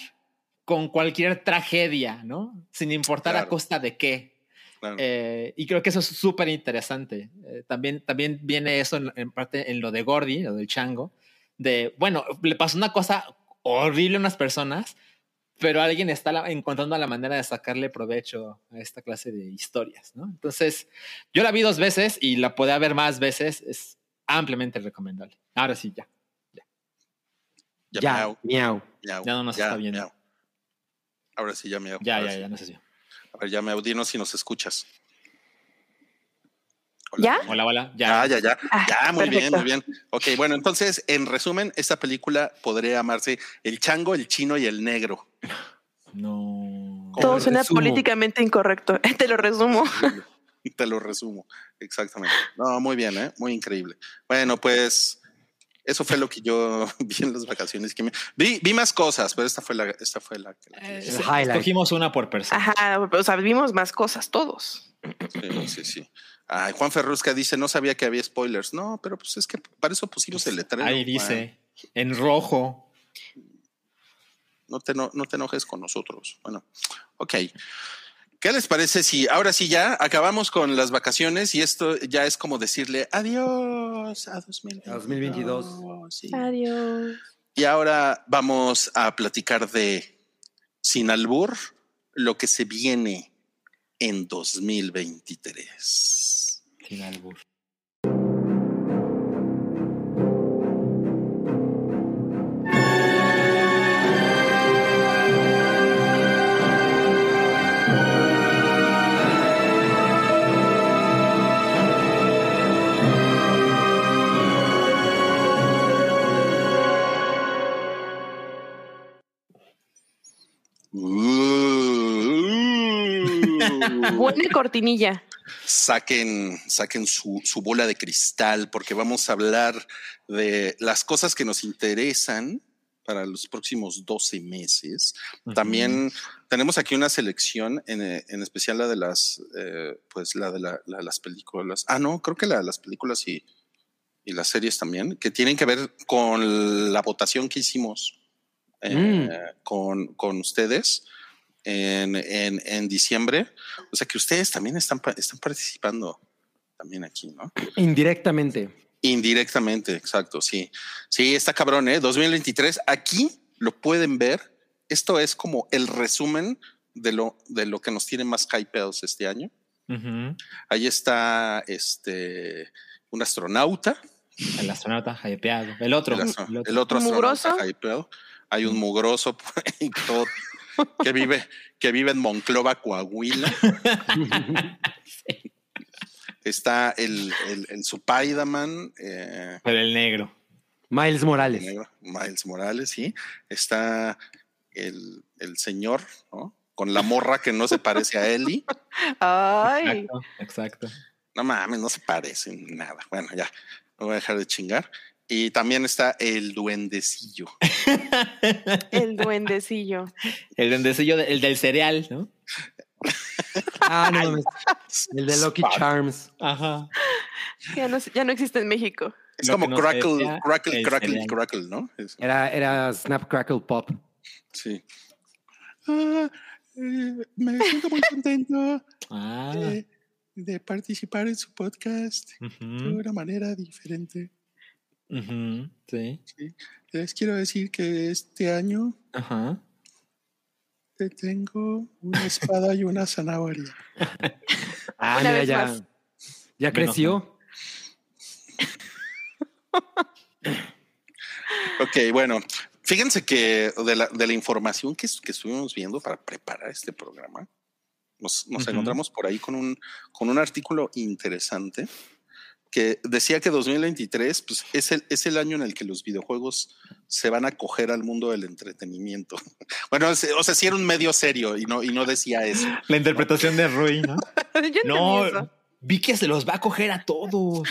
con cualquier tragedia, ¿no? Sin importar a Claro. costa de qué. Claro. Eh, y creo que eso es súper interesante. Eh, también, también viene eso en, en parte en lo de Gordy, lo del chango, de, bueno, le pasó una cosa horrible a unas personas, pero alguien está la- encontrando la manera de sacarle provecho a esta clase de historias, ¿no? Entonces, yo la vi dos veces y la podía ver más veces, es ampliamente recomendable. Ahora sí, ya. Ya, Ya, miau, miau. miau, Ya no nos está viendo. miau. Ahora sí, ya miau. Ya, Ahora ya, sí. ya, no sé si. A ver, ya miau, dinos si nos escuchas. ¿Ya? Hola, hola. Ya, Ya, ya, ya. Ah, Ya, muy bien, muy bien. Ok, bueno, entonces, en resumen, esta película podría llamarse El chango, el chino y el negro. No. Todo suena resumo. políticamente incorrecto. Te lo resumo. Te lo resumo. Exactamente. No, muy bien, ¿eh? Muy increíble. Bueno, pues eso fue lo que yo vi en las vacaciones. Que me... vi, vi más cosas, pero esta fue la, esta fue la que. Eh, escogimos una por persona. Ajá, o sea, vimos más cosas todos. Sí, sí, sí. Ay, Juan Ferrusca dice, no sabía que había spoilers. No, pero pues es que para eso pusimos el letrero. Ahí Juan. dice, en rojo. No te, no, no te enojes con nosotros. Bueno, ok. ¿Qué les parece si ahora sí ya acabamos con las vacaciones y esto ya es como decirle adiós a 2022? A 2022. Sí. Adiós. Y ahora vamos a platicar de Sin Albur, lo que se viene en 2023. Sin. Buena cortinilla. Saquen, saquen su, su bola de cristal porque vamos a hablar de las cosas que nos interesan para los próximos 12 meses. También tenemos aquí una selección, en, en especial la de las, eh, pues la de la- la de las películas. Ah, no, creo que la las películas y, y las series también, que tienen que ver con la votación que hicimos eh, Mm. con, con ustedes en, en, en diciembre. O sea que ustedes también están, están participando también aquí, ¿no? Indirectamente. Indirectamente, exacto, sí. Sí, está cabrón, ¿eh? 2023, aquí lo pueden ver. Esto es como el resumen de lo, de lo que nos tiene más hypeados este año. Ahí está este un astronauta, El astronauta hypeado. El otro. el, astro- el otro. el otro astronauta hypeado. Hay un mugroso todo, que vive, que vive en Monclova, Coahuila. Está el, el, el Supaidaman, eh, Pero el negro. Miles Morales. negro, Miles Morales, sí. Está el, el señor, ¿no? Con la morra que no se parece a Eli. Ay, Exacto. Exacto. No mames, no se parecen nada. Bueno, ya, no voy a dejar de chingar. Y también está el duendecillo. el duendecillo. El duendecillo, de- el del cereal, ¿no? Ah, no. El de Lucky Charms. Ajá. Ya no, ya no existe en México. Es Lo como crackle, decía, crackle, crackle, cereal. crackle, ¿no? Es- Era, era Snap Crackle Pop. sí. Ah, eh, me siento muy contento Ah. de, de participar en su podcast de una manera diferente. Ujú, Sí. Sí. Les quiero decir que este año Ajá. te tengo una espada y una zanahoria. Ah, Una mira, ya. más. Ya creció. Ok, bueno, fíjense que de la, de la información que, que estuvimos viendo para preparar este programa, nos, encontramos por ahí con un, con un artículo interesante que decía que 2023 pues, es, el, es el año en el que los videojuegos se van a coger al mundo del entretenimiento. Bueno, es- o sea, sí era un medio serio y no, y no decía eso. La interpretación de Rui, ¿no? Yo No, eso. vi que se los va a coger a todos.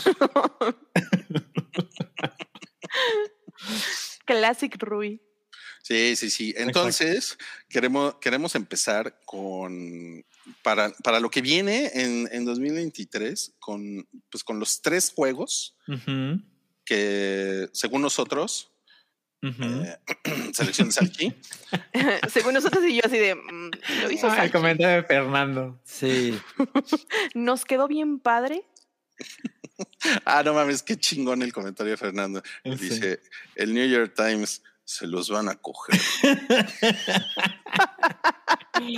Classic Rui. Sí, sí, sí. Entonces, queremos, queremos empezar con, para, para lo que viene en, en 2023, con, pues, con los tres juegos que, según nosotros, eh, selección de Salchi, Según nosotros y yo así de... mm, lo hizo el comentario de Fernando. Sí. Nos quedó bien padre. Ah, no mames, qué chingón el comentario de Fernando. Sí. Dice, el New York Times se los van a coger.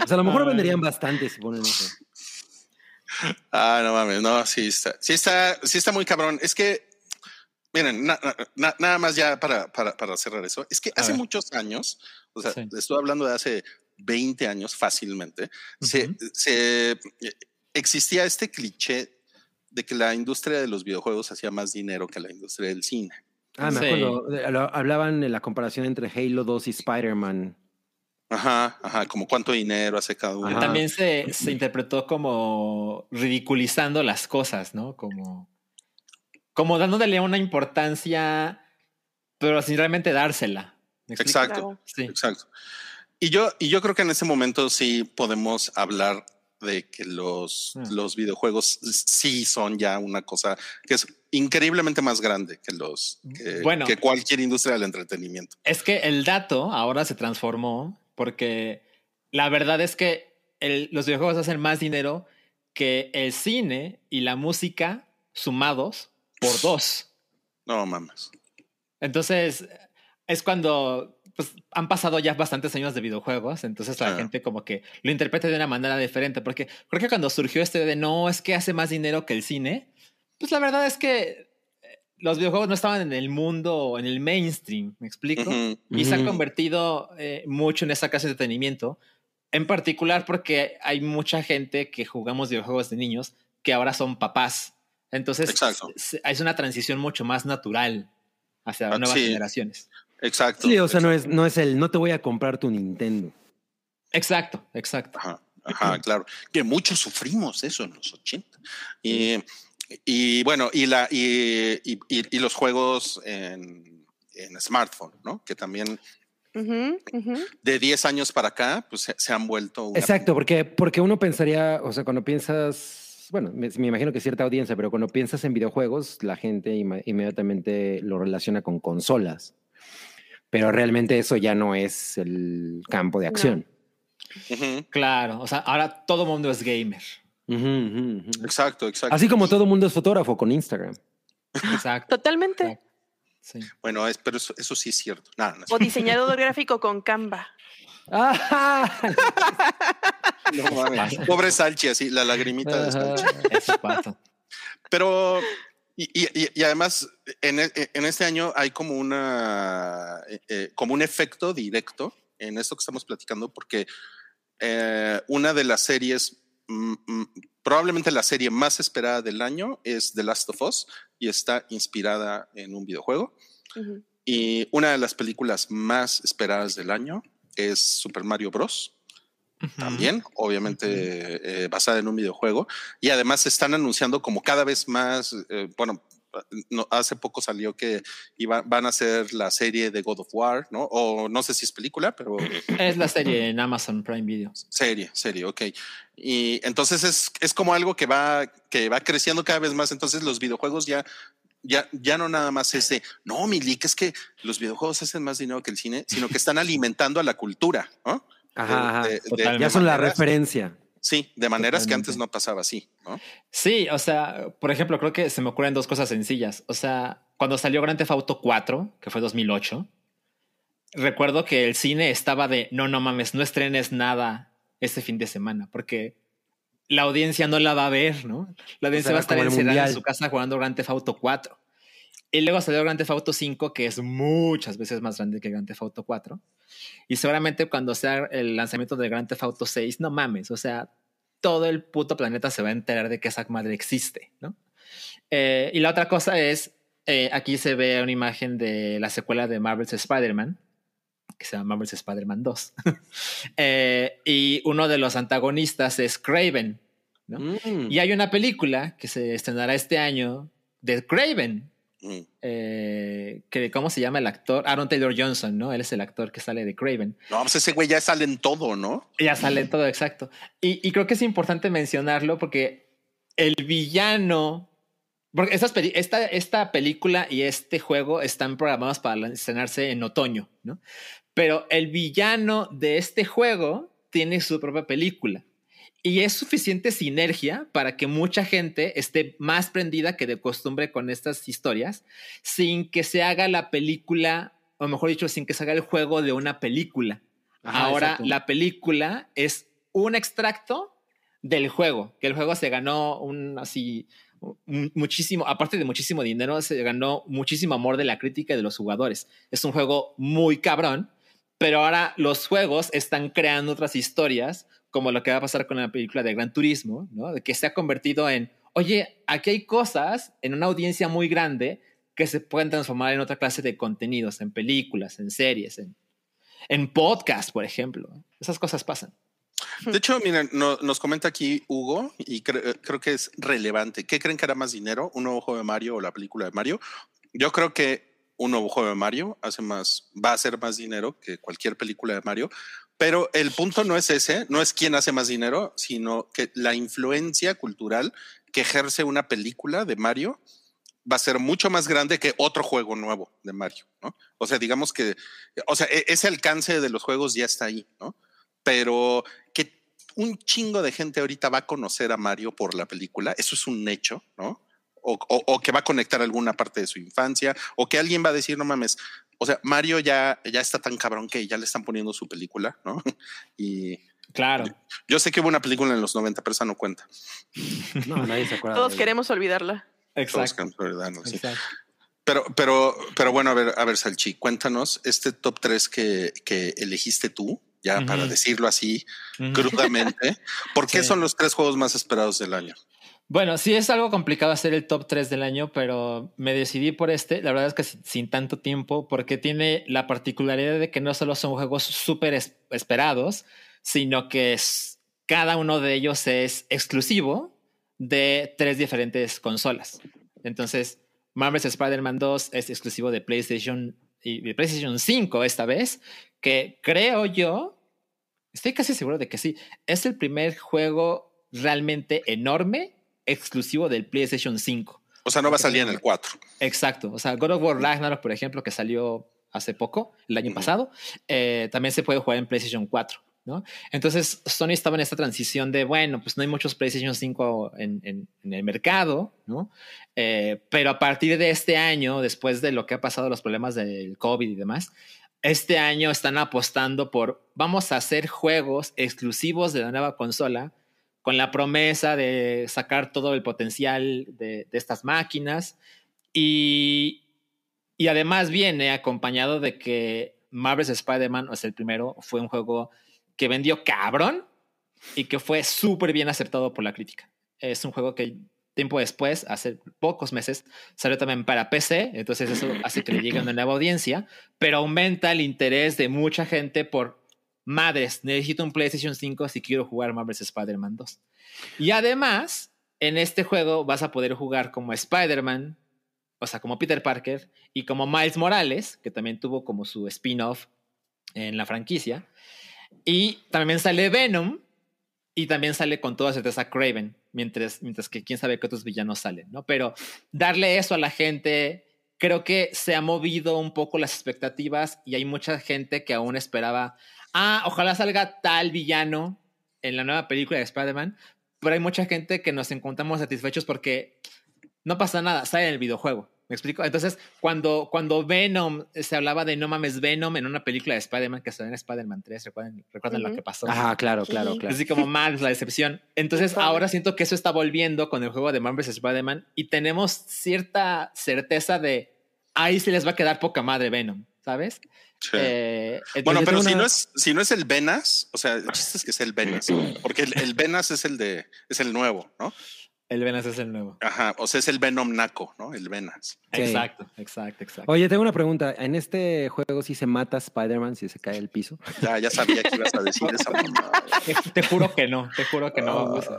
O sea, a lo mejor Ay. venderían bastante si ponen eso. Ah, no mames, no, sí está, sí está, sí está muy cabrón. Es que, miren, na- na- nada más ya para, para, para cerrar eso, es que hace muchos años, o sea, Sí. estoy hablando de hace 20 años fácilmente, se- existía este cliché de que la industria de los videojuegos hacía más dinero que la industria del cine. Ah, me Sí. acuerdo. Hablaban de la comparación entre Halo 2 y Spider-Man. Ajá, ajá, como cuánto dinero hace cada uno. Ajá. También se, se interpretó como ridiculizando las cosas, ¿no? Como, como dándole una importancia, pero sin realmente dársela. Exacto. Claro. Sí. Exacto. Y yo, y yo creo que en ese momento sí podemos hablar de que los, Mm. los videojuegos sí son ya una cosa que es increíblemente más grande que los que, Bueno. que cualquier industria del entretenimiento. Es que el dato ahora se transformó porque la verdad es que el- los videojuegos hacen más dinero que el cine y la música sumados por dos. No mames. Entonces, es cuando pues, han pasado ya bastantes años de videojuegos, entonces la Ah. gente como que lo interpreta de una manera diferente, porque creo que cuando surgió este de no, es que hace más dinero que el cine, pues la verdad es que eh, los videojuegos no estaban en el mundo, en el mainstream, ¿me explico? Y se ha convertido eh, mucho en esa clase de entretenimiento, en particular porque hay mucha gente que jugamos videojuegos de niños que ahora son papás. Entonces, Exacto. es una transición mucho más natural hacia Ah, nuevas sí. generaciones. Exacto. Sí, o sea, no es, no es el no te voy a comprar tu Nintendo. Exacto, exacto. Ajá, ajá, claro. Que muchos sufrimos eso en los 80. Y, y bueno, y, la, y, y- y- y los juegos en, en smartphone, ¿no? Que también de 10 años para acá, pues se, se han vuelto una- Exacto, porque, porque uno pensaría, o sea, cuando piensas, bueno, me, me imagino que cierta audiencia, pero cuando piensas en videojuegos, la gente inmediatamente lo relaciona con consolas. Pero realmente eso ya no es el campo de acción. Claro, o sea, ahora todo mundo es gamer. Exacto, exacto. Así como todo mundo es fotógrafo con Instagram. Exacto. Totalmente. Sí. Bueno, es, pero eso, eso sí es cierto. No es O diseñador gráfico con Canva. Pobre Salchi, así, la lagrimita de Salchi. Eso pasa. Pero, y, y- y- y además, en, e- en este año hay como una, eh, eh, como un efecto directo en esto que estamos platicando, porque eh, una de las series, mm, mm, probablemente la serie más esperada del año es The Last of Us y está inspirada en un videojuego. Y una de las películas más esperadas del año es Super Mario Bros. También, obviamente, eh, basada en un videojuego. Y además se están anunciando como cada vez más, eh, bueno, no, hace poco salió que iba, van a hacer la serie de God of War, ¿no? O no sé si es película, pero Es la serie en Amazon Prime Video. serie, serie, ok. Y entonces es, es como algo que va, que va creciendo cada vez más. Entonces los videojuegos ya, ya, ya no nada más es de, no, Milik, es que los videojuegos hacen más dinero que el cine, sino que están alimentando a la cultura, ¿no? Ajá, ajá. De- de- de- Totalmente. Ya son la referencia. Sí, de maneras que antes no pasaba así, ¿no? Sí, o sea, por ejemplo, creo que se me ocurren dos cosas sencillas. O sea, cuando salió Grand Theft Auto 4, que fue 2008, recuerdo que el cine estaba de, no, no mames, no estrenes nada este fin de semana, porque la audiencia no la va a ver, ¿no? La audiencia sea, va a estar encerrada en su casa jugando Grand Theft Auto 4. Y luego salió Grand Theft Auto 5, que es muchas veces más grande que Grand Theft Auto 4. Y seguramente cuando sea el lanzamiento de Grand Theft Auto 6, no mames, o sea, todo el puto planeta se va a enterar de que esa madre existe, ¿no? Eh, y la otra cosa es, eh, aquí se ve una imagen de la secuela de Marvel's Spider-Man, que se llama Marvel's Spider-Man 2. Eh, y uno de los antagonistas es Craven, ¿no? Mm. Y hay una película que se estrenará este año de Craven, Mm. eh, que ¿cómo se llama el actor? Aaron Taylor Johnson, ¿no? Él es el actor que sale de Craven. No, pues ese güey ya sale en todo, ¿no? Ya sale todo exacto. Y, y creo que es importante mencionarlo porque el villano, porque estas esta, esta película y este juego están programados para estrenarse en otoño, ¿no? Pero el villano de este juego tiene su propia película. Y es suficiente sinergia para que mucha gente esté más prendida que de costumbre con estas historias, sin que se haga la película, o mejor dicho, sin que se haga el juego de una película. Ajá, Ahora exacto. la película es un extracto del juego, que el juego se ganó un así muchísimo, aparte de muchísimo dinero, se ganó muchísimo amor de la crítica y de los jugadores. Es un juego muy cabrón, pero ahora los juegos están creando otras historias, como lo que va a pasar con la película de Gran Turismo, ¿no? De que se ha convertido en, oye, aquí hay cosas en una audiencia muy grande que se pueden transformar en otra clase de contenidos, en películas, en series, en, en podcast, por ejemplo. Esas cosas pasan. De hecho, miren, no- nos comenta aquí Hugo y cre- creo que es relevante. ¿Qué creen que hará más dinero? ¿Un juego de Mario o la película de Mario? Yo creo que un juego de Mario, hace más, va a hacer más dinero que cualquier película de Mario. Pero el punto no es ese, no es quién hace más dinero, sino que la influencia cultural que ejerce una película de Mario va a ser mucho más grande que otro juego nuevo de Mario, ¿no? O sea, digamos que, o sea, e- ese alcance de los juegos ya está ahí, ¿no? Pero que un chingo de gente ahorita va a conocer a Mario por la película, eso es un hecho, ¿no? O, o- o que va a conectar alguna parte de su infancia, o que alguien va a decir, no mames, o sea, Mario ya, ya está tan cabrón que ya le están poniendo su película, ¿no? Y Claro. yo sé que hubo una película en los 90, pero esa no cuenta. No, nadie se acuerda. Todos queremos olvidarla. Todos Exacto. queremos olvidarnos, sí. exacto. Pero, pero, pero bueno, a ver, a ver, Salchi, cuéntanos este top 3 que, que elegiste tú, ya para decirlo así crudamente. ¿Por qué Sí. son los tres juegos más esperados del año? Bueno, sí es algo complicado hacer el top 3 del año, pero me decidí por este. La verdad es que sin, tanto tiempo, porque tiene la particularidad de que no solo son juegos súper es- esperados, sino que cada uno de ellos es exclusivo de tres diferentes consolas. Entonces, Marvel's Spider-Man 2 es exclusivo de PlayStation y de PlayStation 5 esta vez, que creo yo, estoy casi seguro de que sí, es el primer juego realmente enorme exclusivo del PlayStation 5. O sea, no va a salir en el 4. Exacto. O sea, God of War Ragnarok, por ejemplo, que salió hace poco, el año pasado, eh, también se puede jugar en PlayStation 4. ¿no? Entonces, Sony estaba en esta transición de, bueno, pues no hay muchos PlayStation 5 en, en- en el mercado, ¿no? Eh, pero a partir de este año, después de lo que ha pasado, los problemas del COVID y demás, este año están apostando por, vamos a hacer juegos exclusivos de la nueva consola con la promesa de sacar todo el potencial de, estas máquinas y, y además viene acompañado de que Marvel's Spider-Man, o sea, el primero, fue un juego que vendió cabrón y que fue súper bien aceptado por la crítica. Es un juego que tiempo después, hace pocos meses, salió también para PC, entonces eso hace que le llegue una nueva audiencia, pero aumenta el interés de mucha gente por madres, necesito un PlayStation 5 si quiero jugar Marvel's Spider-Man 2. Y además, en este juego vas a poder jugar como Spider-Man, o sea, como Peter Parker, y como Miles Morales, que también tuvo como su spin-off en la franquicia. Y también sale Venom, y también sale con toda certeza Craven, mientras, mientras que quién sabe qué otros villanos salen, ¿no? Pero darle eso a la gente, creo que se ha movido un poco las expectativas y hay mucha gente que aún esperaba, ah, ojalá salga tal villano en la nueva película de Spider-Man, pero hay mucha gente que nos encontramos satisfechos porque no pasa nada, sale en el videojuego. ¿Me explico? Entonces, cuando, cuando Venom se hablaba de no mames Venom en una película de Spider-Man que salió en Spider-Man 3, ¿recuerdan, ¿recuerdan lo que pasó? Ah, claro, claro, Sí. claro. Así como más la decepción. Entonces ahora siento que eso está volviendo con el juego de Marvel's Spider-Man y tenemos cierta certeza de ahí se les va a quedar poca madre Venom, ¿sabes? Sí. Eh, bueno, pero si no es, si no es el Venas, o sea, el chiste es que es el Venas, porque el, el Venas es el de, es el nuevo, ¿no? el Venom es el nuevo. Ajá, o sea, es el Venom Naco, ¿no? El Venas. Sí. Exacto, exacto, exacto. Oye, tengo una pregunta. ¿En este juego sí se mata Spider-Man si se cae el piso? Ya, ya sabía que ibas a decir esa. Te, te juro que no, te juro que no vamos a.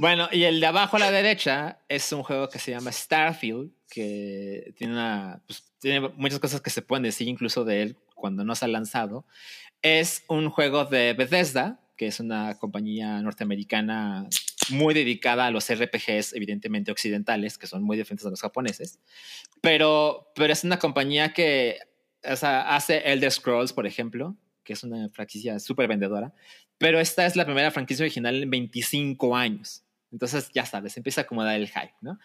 Bueno, y el de abajo a la derecha es un juego que se llama Starfield, que pues, tiene muchas cosas que se pueden decir incluso de él cuando no se ha lanzado. Es un juego de Bethesda, que es una compañía norteamericana muy dedicada a los RPGs, evidentemente occidentales, que son muy diferentes a los japoneses. Pero, es una compañía que hace Elder Scrolls, por ejemplo, que es una franquicia súper vendedora. Pero esta es la primera franquicia original en 25 años. Entonces, ya sabes, empieza a acomodar el hype, ¿no?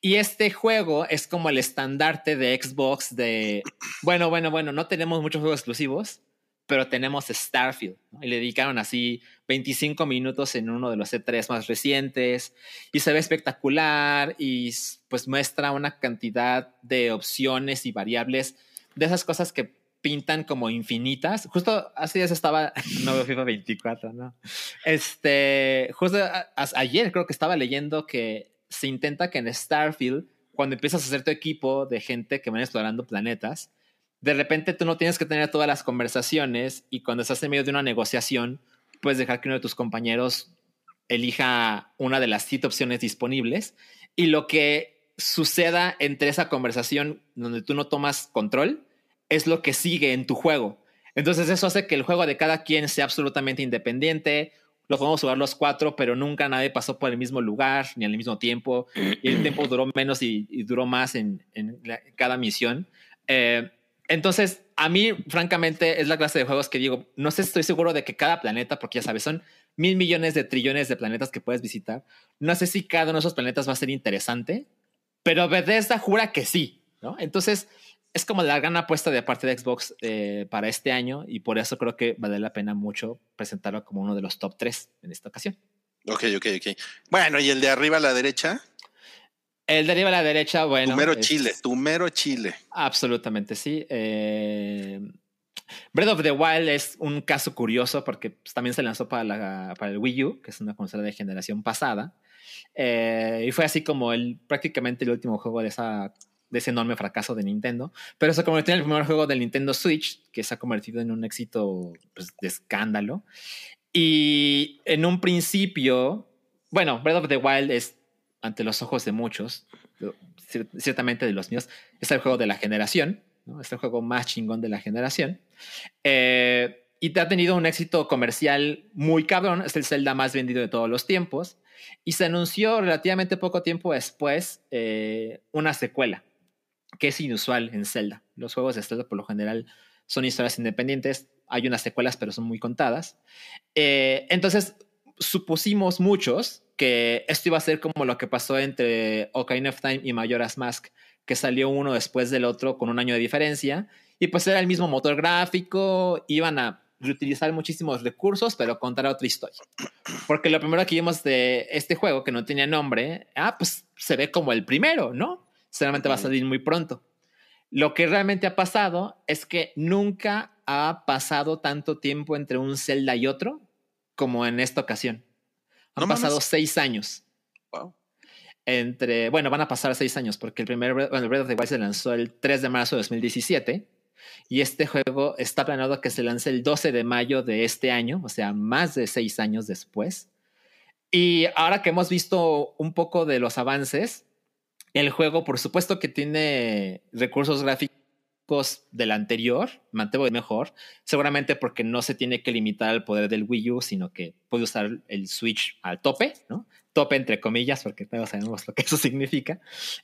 Y este juego es como el estandarte de Xbox de, bueno, bueno, bueno, no tenemos muchos juegos exclusivos, pero tenemos Starfield. Y le dedicaron así 25 minutos en uno de los E3 más recientes y se ve espectacular y pues muestra una cantidad de opciones y variables de esas cosas que pintan como infinitas. Justo hace días estaba, no veo FIFA 24, ¿no? Este, justo a- a- ayer creo que estaba leyendo que se intenta que en Starfield, cuando empiezas a hacer tu equipo de gente que van explorando planetas, de repente tú no tienes que tener todas las conversaciones y cuando estás en medio de una negociación, puedes dejar que uno de tus compañeros elija una de las siete opciones disponibles y lo que suceda entre esa conversación donde tú no tomas control es lo que sigue en tu juego. Entonces eso hace que el juego de cada quien sea absolutamente independiente. Lo podemos jugar los cuatro, pero nunca nadie pasó por el mismo lugar ni al mismo tiempo. Y el tiempo duró menos y, duró más en, en cada misión. Eh, entonces, a mí, francamente, es la clase de juegos que digo, no sé, estoy seguro de que cada planeta, porque ya sabes, son mil millones de trillones de planetas que puedes visitar. No sé si cada uno de esos planetas va a ser interesante, pero Bethesda jura que sí, ¿no? Entonces, es como la gran apuesta de parte de Xbox eh, para este año y por eso creo que vale la pena mucho presentarlo como uno de los top 3 en esta ocasión. Ok, ok, ok. Bueno, y el de arriba a la derecha, El de arriba a la derecha, bueno. tu mero es- chile, tu mero chile. Absolutamente, sí. Eh, Breath of the Wild es un caso curioso porque pues, también se lanzó para, la- para el Wii U, que es una consola de generación pasada. Eh, y fue así como el, prácticamente el último juego de, esa, de ese enorme fracaso de Nintendo. Pero se convirtió en el primer juego del Nintendo Switch, que se ha convertido en un éxito pues, de escándalo. Y en un principio, bueno, Breath of the Wild es, ante los ojos de muchos, cier- ciertamente de los míos, es el juego de la generación, es el juego más chingón de la generación. Eh, y ha tenido un éxito comercial muy cabrón, es el Zelda más vendido de todos los tiempos. Y se anunció relativamente poco tiempo después eh, una secuela, que es inusual en Zelda. Los juegos de Zelda por lo general son historias independientes, hay unas secuelas pero son muy contadas. Eh, entonces supusimos muchos que esto iba a ser como lo que pasó entre Ocarina of Time y Majora's Mask, que salió uno después del otro con un año de diferencia, y pues era el mismo motor gráfico, iban a reutilizar muchísimos recursos, pero contar otra historia. Porque lo primero que vimos de este juego, que no tenía nombre, ah, pues se ve como el primero, ¿no? Seguramente va a salir muy pronto. Lo que realmente ha pasado es que nunca ha pasado tanto tiempo entre un Zelda y otro como en esta ocasión. Han No mames. pasado seis años Wow. entre, bueno, van a pasar seis años porque el primer bueno, Breath of the Wild se lanzó el 3 de marzo de 2017 y este juego está planeado que se lance el 12 de mayo de este año, o sea, más de seis años después. Y ahora que hemos visto un poco de los avances, el juego, por supuesto que tiene recursos gráficos del anterior, mantengo mejor, seguramente porque no se tiene que limitar al poder del Wii U, sino que puede usar el Switch al tope, ¿no? Tope entre comillas, porque todos sabemos lo que eso significa.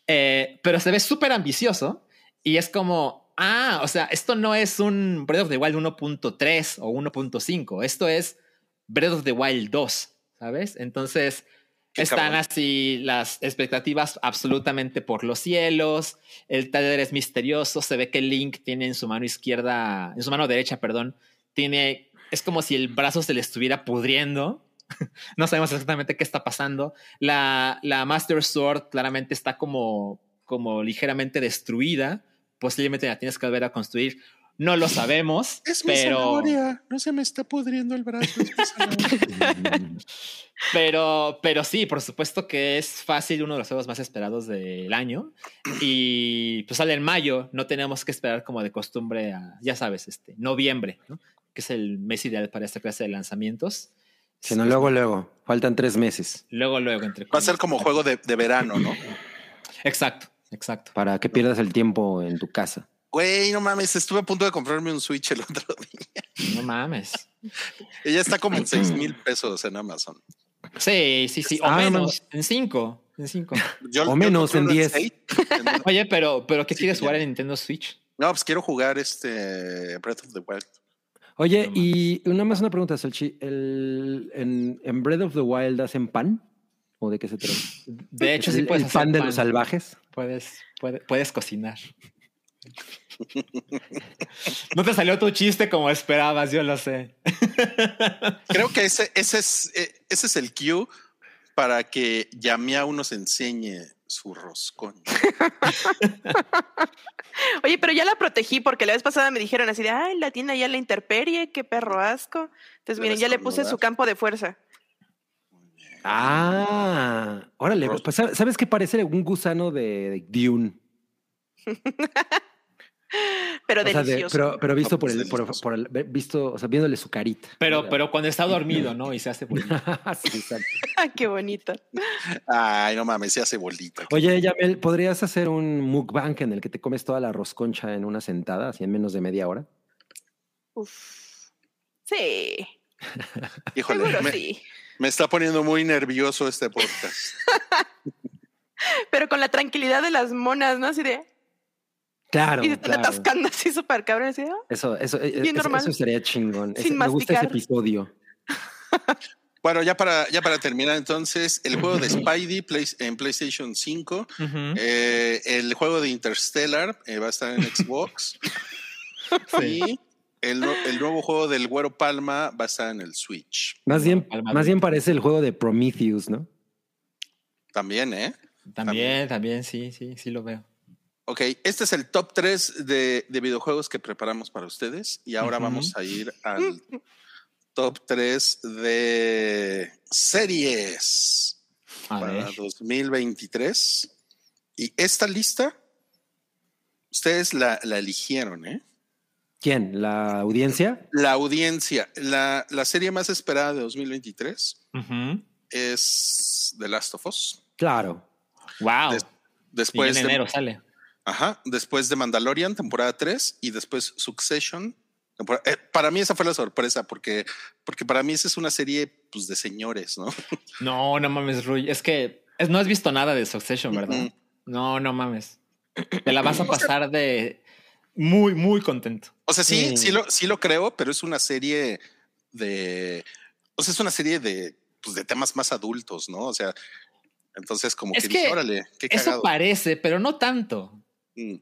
Eh, pero se ve súper ambicioso y es como, ah, o sea, esto no es un Breath of the Wild 1.3 o 1.5, esto es Breath of the Wild 2, ¿sabes? Entonces, están así las expectativas absolutamente por los cielos. El trailer es misterioso. Se ve que Link tiene en su mano izquierda, en su mano derecha, perdón, tiene, es como si el brazo se le estuviera pudriendo. no sabemos exactamente qué está pasando. La, la Master Sword claramente está como, como ligeramente destruida. Posiblemente la tienes que volver a construir. No lo sabemos, Es mi pero, no se me está pudriendo el brazo. es mi zanahoria. pero, pero sí, por supuesto que es fácil uno de los juegos más esperados del año. Y pues sale en mayo, no tenemos que esperar como de costumbre a, ya sabes, este, noviembre, ¿no? que es el mes ideal para esta clase de lanzamientos. Si no, luego, luego. Faltan tres meses Luego, luego, entre Va a ser como juego de, de verano, ¿no? Exacto, exacto. para que pierdas el tiempo en tu casa. Güey, no mames, estuve a punto de comprarme un Switch el otro día. No mames. Ella está como en 6 mil pesos en Amazon. Sí, sí, sí. O Ah, no menos, en cinco. En cinco. Yo- O yo menos en uno 10. seis. En- Oye, pero, pero ¿qué Sí, quieres ya. jugar en Nintendo Switch? No, pues quiero jugar este Breath of the Wild. Oye, No y una más una pregunta, Salchi. ¿El, en, ¿En Breath of the Wild hacen pan? ¿O de qué se trata? De hecho, ¿Es sí el, puedes el hacer pan de los salvajes? Puedes, puede- puedes cocinar. No te salió tu chiste como esperabas, yo lo sé. Creo que ese, ese, es, eh, ese es el cue para que Yamiau nos enseñe su roscón. Oye, pero ya la protegí porque la vez pasada me dijeron así de, ay, la tiene ya la interperie, qué perro asco. Entonces, miren, ya le puse su campo de fuerza. Ah, órale. Pues, ¿sabes- ¿sabes qué parece un gusano de, de Dune? Pero O sea, de- pero, pero visto por el, por, el- visto, o sea, viéndole su carita. Pero, pero cuando está dormido, ¿no? Y se hace. Sí. Ah, qué bonito. Ay, no mames, se hace bolita. Oye, Yamel, ¿podrías hacer un mukbang en el que te comes toda la rosconcha en una sentada, así en menos de media hora? Uf. Sí, Híjole, seguro me, sí. me está poniendo muy nervioso este podcast. Pero con la tranquilidad de las monas, ¿no? Así de. Claro, y se están claro. atascando así súper cabrón. Así "Ah". Eso, eso, Bien eso, normal. eso sería chingón. Sin me gusta ese episodio. Bueno, ya para, ya para terminar entonces, el juego de Spidey Play- en PlayStation 5, Ujú. eh, el juego de Interstellar eh, va a estar en Xbox y el, nu- el nuevo juego del Güero Palma va a estar en el Switch. Más bien, Palma más bien parece el juego de Prometheus, ¿no? También, ¿eh? También, también, sí, sí, sí lo veo. Ok, este es el top 3 de, de videojuegos que preparamos para ustedes y ahora vamos a ir al top 3 de series A para ver. 2023. Y esta lista, ustedes la, la eligieron, ¿eh? ¿Quién? ¿La audiencia? La audiencia, la, la serie más esperada de 2023 Ujú. es The Last of Us. Claro. Wow. Des- Y después, en de, enero sale. Ajá, después de Mandalorian, temporada 3, y después Succession. eh, para mí esa fue la sorpresa, porque, porque para mí esa es una serie pues, de señores, ¿no? No, no mames, Rui. Es que es- no has visto nada de Succession, ¿verdad? Mm. No, no mames. Te la vas a pasar de muy, muy contento. O sea, sí, Sí. sí lo, sí lo creo, pero es una serie de. O sea, es una serie de, pues, de temas más adultos, ¿no? O sea, entonces, como Es que, que órale, qué Eso cagado. parece, pero no tanto. Mm.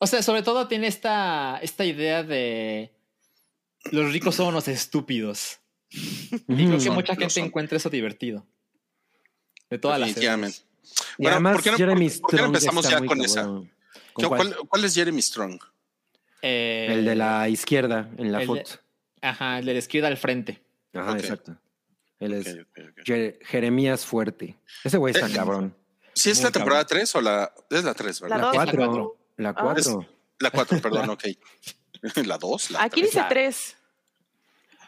O sea, sobre todo tiene esta, esta idea de los ricos son unos estúpidos. Y creo que son, mucha gente encuentra eso divertido. De todas las. Y Bueno, además, ¿por qué no- Jeremy por- por qué no Strong empezamos está ya muy con esa? cabrón. ¿Con ¿Qué- cuál? ¿Cuál, cuál es Jeremy Strong? Eh, El de la izquierda en la foto. Ajá, el de la izquierda al frente. Ajá, exacto. Él es Jeremías Fuerte. Ese güey está cabrón. ¿Sí es Muy la temporada 3 o la. Es la 3, La ¿verdad? La dos. cuatro. 4. La Ah. 4. La 4, perdón, ok. La 2, la Aquí 3. dice tres.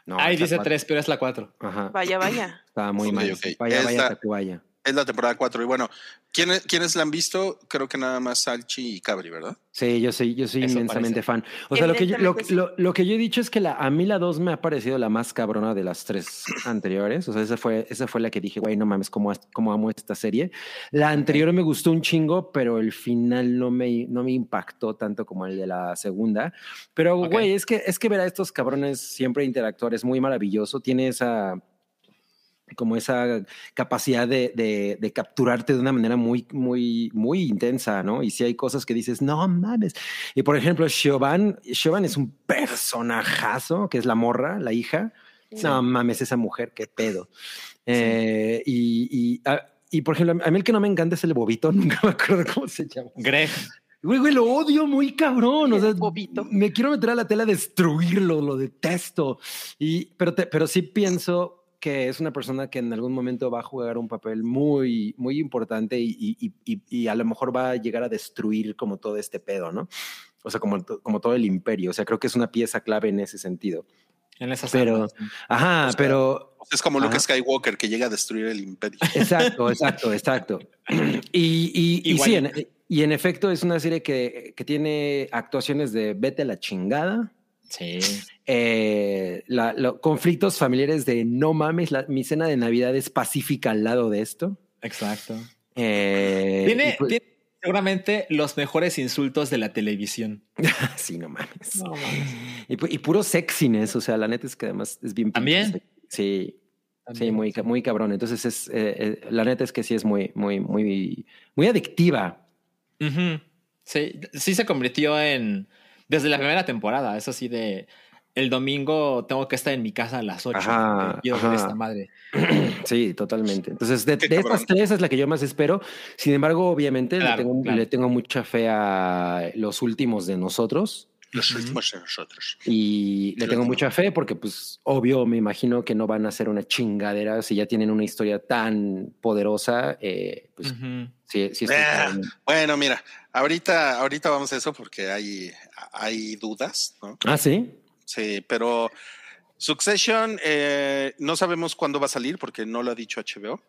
No, Ahí dice cuatro. tres, pero es la cuatro. Ajá. Vaya, vaya. Estaba muy Ok, mal. ok. Vaya, Es vaya, la- Tacubaya. Es la temporada 4. Y bueno, ¿quiénes, ¿quiénes la han visto? Creo que nada más Salchi y Cabri, ¿verdad? Sí, yo soy, yo soy Eso inmensamente parece. fan. O sea, lo que, yo, lo, lo- lo que yo he dicho es que la, a mí la 2 me ha parecido la más cabrona de las tres anteriores. O sea, esa fue, esa fue la que dije, güey, no mames, cómo, cómo amo esta serie. La anterior me gustó un chingo, pero el final no me, no me impactó tanto como el de la segunda. Pero, Ok. güey, es que, es que ver a estos cabrones siempre interactuar es muy maravilloso. Tiene esa como esa capacidad de, de- de capturarte de una manera muy, muy, muy intensa, ¿no? Y si hay cosas que dices, no mames. Y por ejemplo, Siobhan, Siobhan es un personajazo, que es la morra, la hija. No mames, esa mujer, qué pedo. Eh, y, y, ah, y, por ejemplo, a mí el que no me encanta es el bobito, nunca me acuerdo cómo se llama. Greg. Güey, güey, lo odio muy cabrón. O sea, bobito. me quiero meter a la tela a destruirlo, lo detesto. Y, pero, te- pero sí pienso que es una persona que en algún momento va a jugar un papel muy, muy importante y, y- y- y a lo mejor va a llegar a destruir como todo este pedo, ¿no? O sea, como, como todo el imperio. O sea, creo que es una pieza clave en ese sentido. En esas Pero- armas. Ajá, O sea, pero es como Luke Ajá. Skywalker que llega a destruir el imperio. Exacto, exacto, exacto. Y, y, y sí, en, y en efecto es una serie que, que tiene actuaciones de vete a la chingada, Sí. eh, la- lo- conflictos familiares de no mames, la- mi cena de Navidad es pacífica al lado de esto. Exacto. Eh, Tiene, pues- tiene seguramente los mejores insultos de la televisión. sí, no mames. No mames. Y, pu- y puro sexiness, o sea, la neta es que además es bien. ¿También? Sí, Sí, muy, muy cabrón. Entonces es, eh, eh, la neta es que sí es muy, muy, muy, muy adictiva. Sí, sí se convirtió en. Desde la primera temporada, eso sí, de. El domingo tengo que estar en mi casa a las 8. Ajá, Quiero ver ajá. esta madre. Sí, totalmente. Entonces, de, estas tres es la que yo más espero. Sin embargo, obviamente Claro, le, tengo, claro. le tengo mucha fe a los últimos de nosotros. Los últimos de nosotros. Y le tengo mucha fe porque, pues, obvio, me imagino que no van a ser una chingadera si ya tienen una historia tan poderosa. eh, pues, Ujú. sí, sí estoy Ah, bueno, mira, ahorita, ahorita vamos a eso porque hay, hay dudas, ¿no? Ah, sí. Sí, pero Succession eh, no sabemos cuándo va a salir porque no lo ha dicho HBO.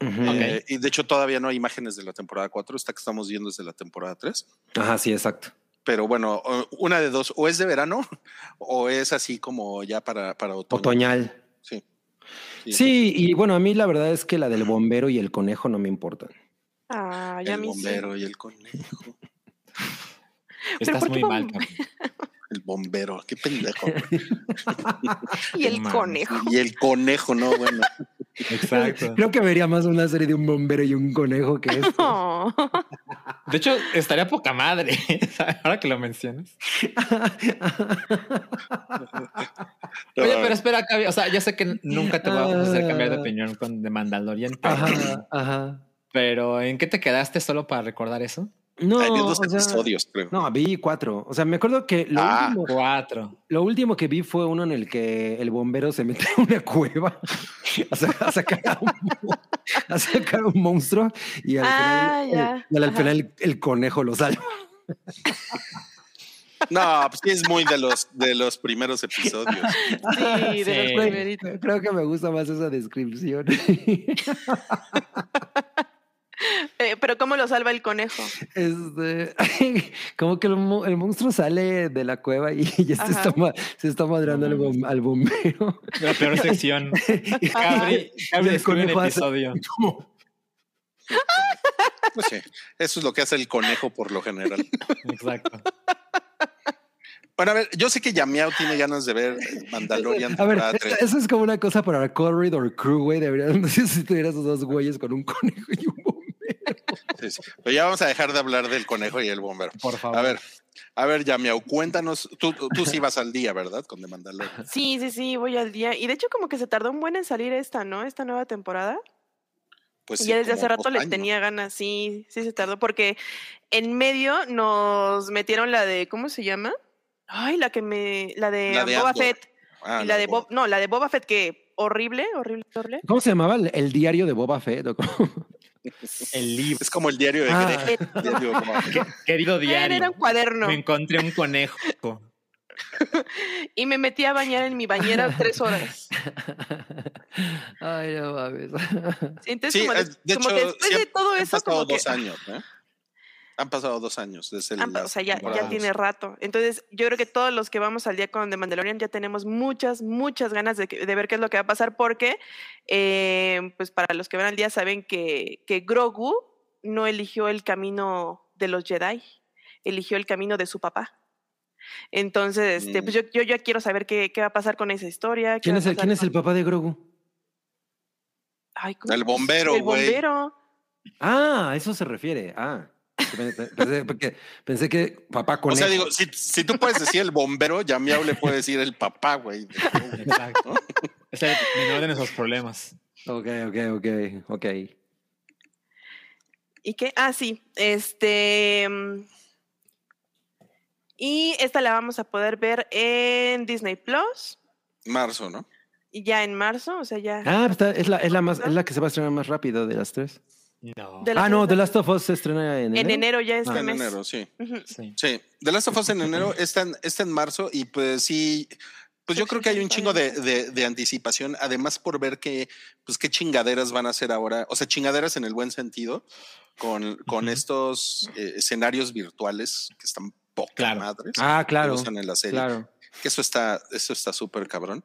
Eh, y de hecho todavía no hay imágenes de la temporada 4, esta que estamos viendo es de la temporada 3. Ajá, sí, exacto. Pero bueno, una de dos, o es de verano o es así como ya para, para otoño. Otoñal. Sí. Sí. Sí, y bueno, a mí la verdad es que la del bombero y el conejo no me importan. Ah, ya El bombero y el conejo. Estás muy mal. El bombero, qué pendejo. Y el conejo. y el conejo, no, bueno. Exacto. Creo que vería más una serie de un bombero y un conejo que esto. Oh. De hecho, estaría poca madre. Ahora que lo mencionas. Oye, pero espera, Cavi, O sea, ya sé que nunca te voy a hacer cambiar de opinión con The Mandalorian, pero, Ajá, ajá. pero ¿en qué te quedaste solo para recordar eso? No, Hay dos o sea, episodios, creo. No, vi cuatro. O sea, me acuerdo que lo, Ah. último, Cuatro. lo último que vi fue uno en el que el bombero se mete en una cueva a, sa- a sacar, a, un, a sacar un monstruo y al Ah, final, el, y al Ajá. final el, el conejo lo salva. No, pues sí es muy de los de los primeros episodios. Sí, de los primeritos. Creo que me gusta más esa descripción. Eh, pero ¿cómo lo salva el conejo? Este, como que el, mo- el monstruo sale de la cueva y ya se está, se está madrando al, bom- al bombero. La peor sección. Y- Cabri, Cabri el conejo hace episodio. Pues sí, eso es lo que hace el conejo por lo general. Exacto. Bueno, a ver, yo sé que Yamiao tiene ganas de ver Mandalorian A ver, eso, 3. eso es como una cosa para Corridor Crew, güey. Deberían, no sé si tuvieras esos dos güeyes con un conejo y un bombero. Sí, sí. Pero ya vamos a dejar de hablar del conejo y el bombero. Por favor. A ver, a ver, Yamiao, cuéntanos. Tú, tú, sí vas al día, ¿verdad? Con The Mandalorian. Sí, sí, sí, voy al día. Y de hecho como que se tardó un buen en salir esta, ¿no? Esta nueva temporada. Pues Y sí, ya desde hace rato le tenía ganas, sí, sí se tardó, porque en medio nos metieron la de, ¿cómo se llama? Ay, la que me, la de, La de Boba Andor. Fett. Ah, y la de Boba. Bob, no, la de Boba Fett que horrible, horrible, horrible. ¿Cómo se llamaba? ¿El, el diario de Boba Fett? ¿O cómo? El libro. Es como el diario de Ah. Greg. Diario. Querido Era un diario. cuaderno. Me encontré un conejo. Y me metí a bañar en mi bañera tres horas. Ay, no mames. Sí, Entonces, Sí, como, de como hecho, que después de todo eso, pasado como que dos años, ¿eh? Han pasado dos años desde las o sea, ya, ya tiene rato. Entonces, yo creo que todos los que vamos al día con The Mandalorian ya tenemos muchas, muchas ganas de, que- de ver qué es lo que va a pasar, porque, eh, pues para los que van al día saben que, que Grogu no eligió el camino de los Jedi, eligió el camino de su papá. Entonces, este, Mm. pues yo, yo ya quiero saber qué, qué va a pasar con esa historia. ¿Quién es el, quién es el papá de Grogu? Ay, ¿cómo El bombero, El güey. bombero. Ah, a eso se refiere. Ah. Pensé, porque pensé que papá con O sea, digo, si, si tú puedes decir el bombero, Yamiao le puede decir el papá, güey. Exacto. Es el menor de nuestros problemas. Ok, ok, ok, ok. ¿Y qué? Ah, sí. Este. Y esta la vamos a poder ver en Disney Plus. Marzo, ¿no? Y ya en marzo, o sea, ya. Ah, pues está- es, la, es, la más, es la que se va a estrenar más rápido de las tres. No. De la Ah, no, que- The Last of Us se estrena en En enero. enero ya este Ah, en mes. enero, sí. Ujú. Sí. Sí. The Last of Us en enero está en, está en marzo y pues sí. Pues yo creo que hay un chingo de, de- de anticipación, además por ver que, pues qué chingaderas van a hacer ahora, o sea, chingaderas en el buen sentido, con, con Ujú. estos eh, escenarios virtuales que están poca Claro. madres. Ah, que claro. usan en la serie. Claro. que eso está, eso está súper cabrón.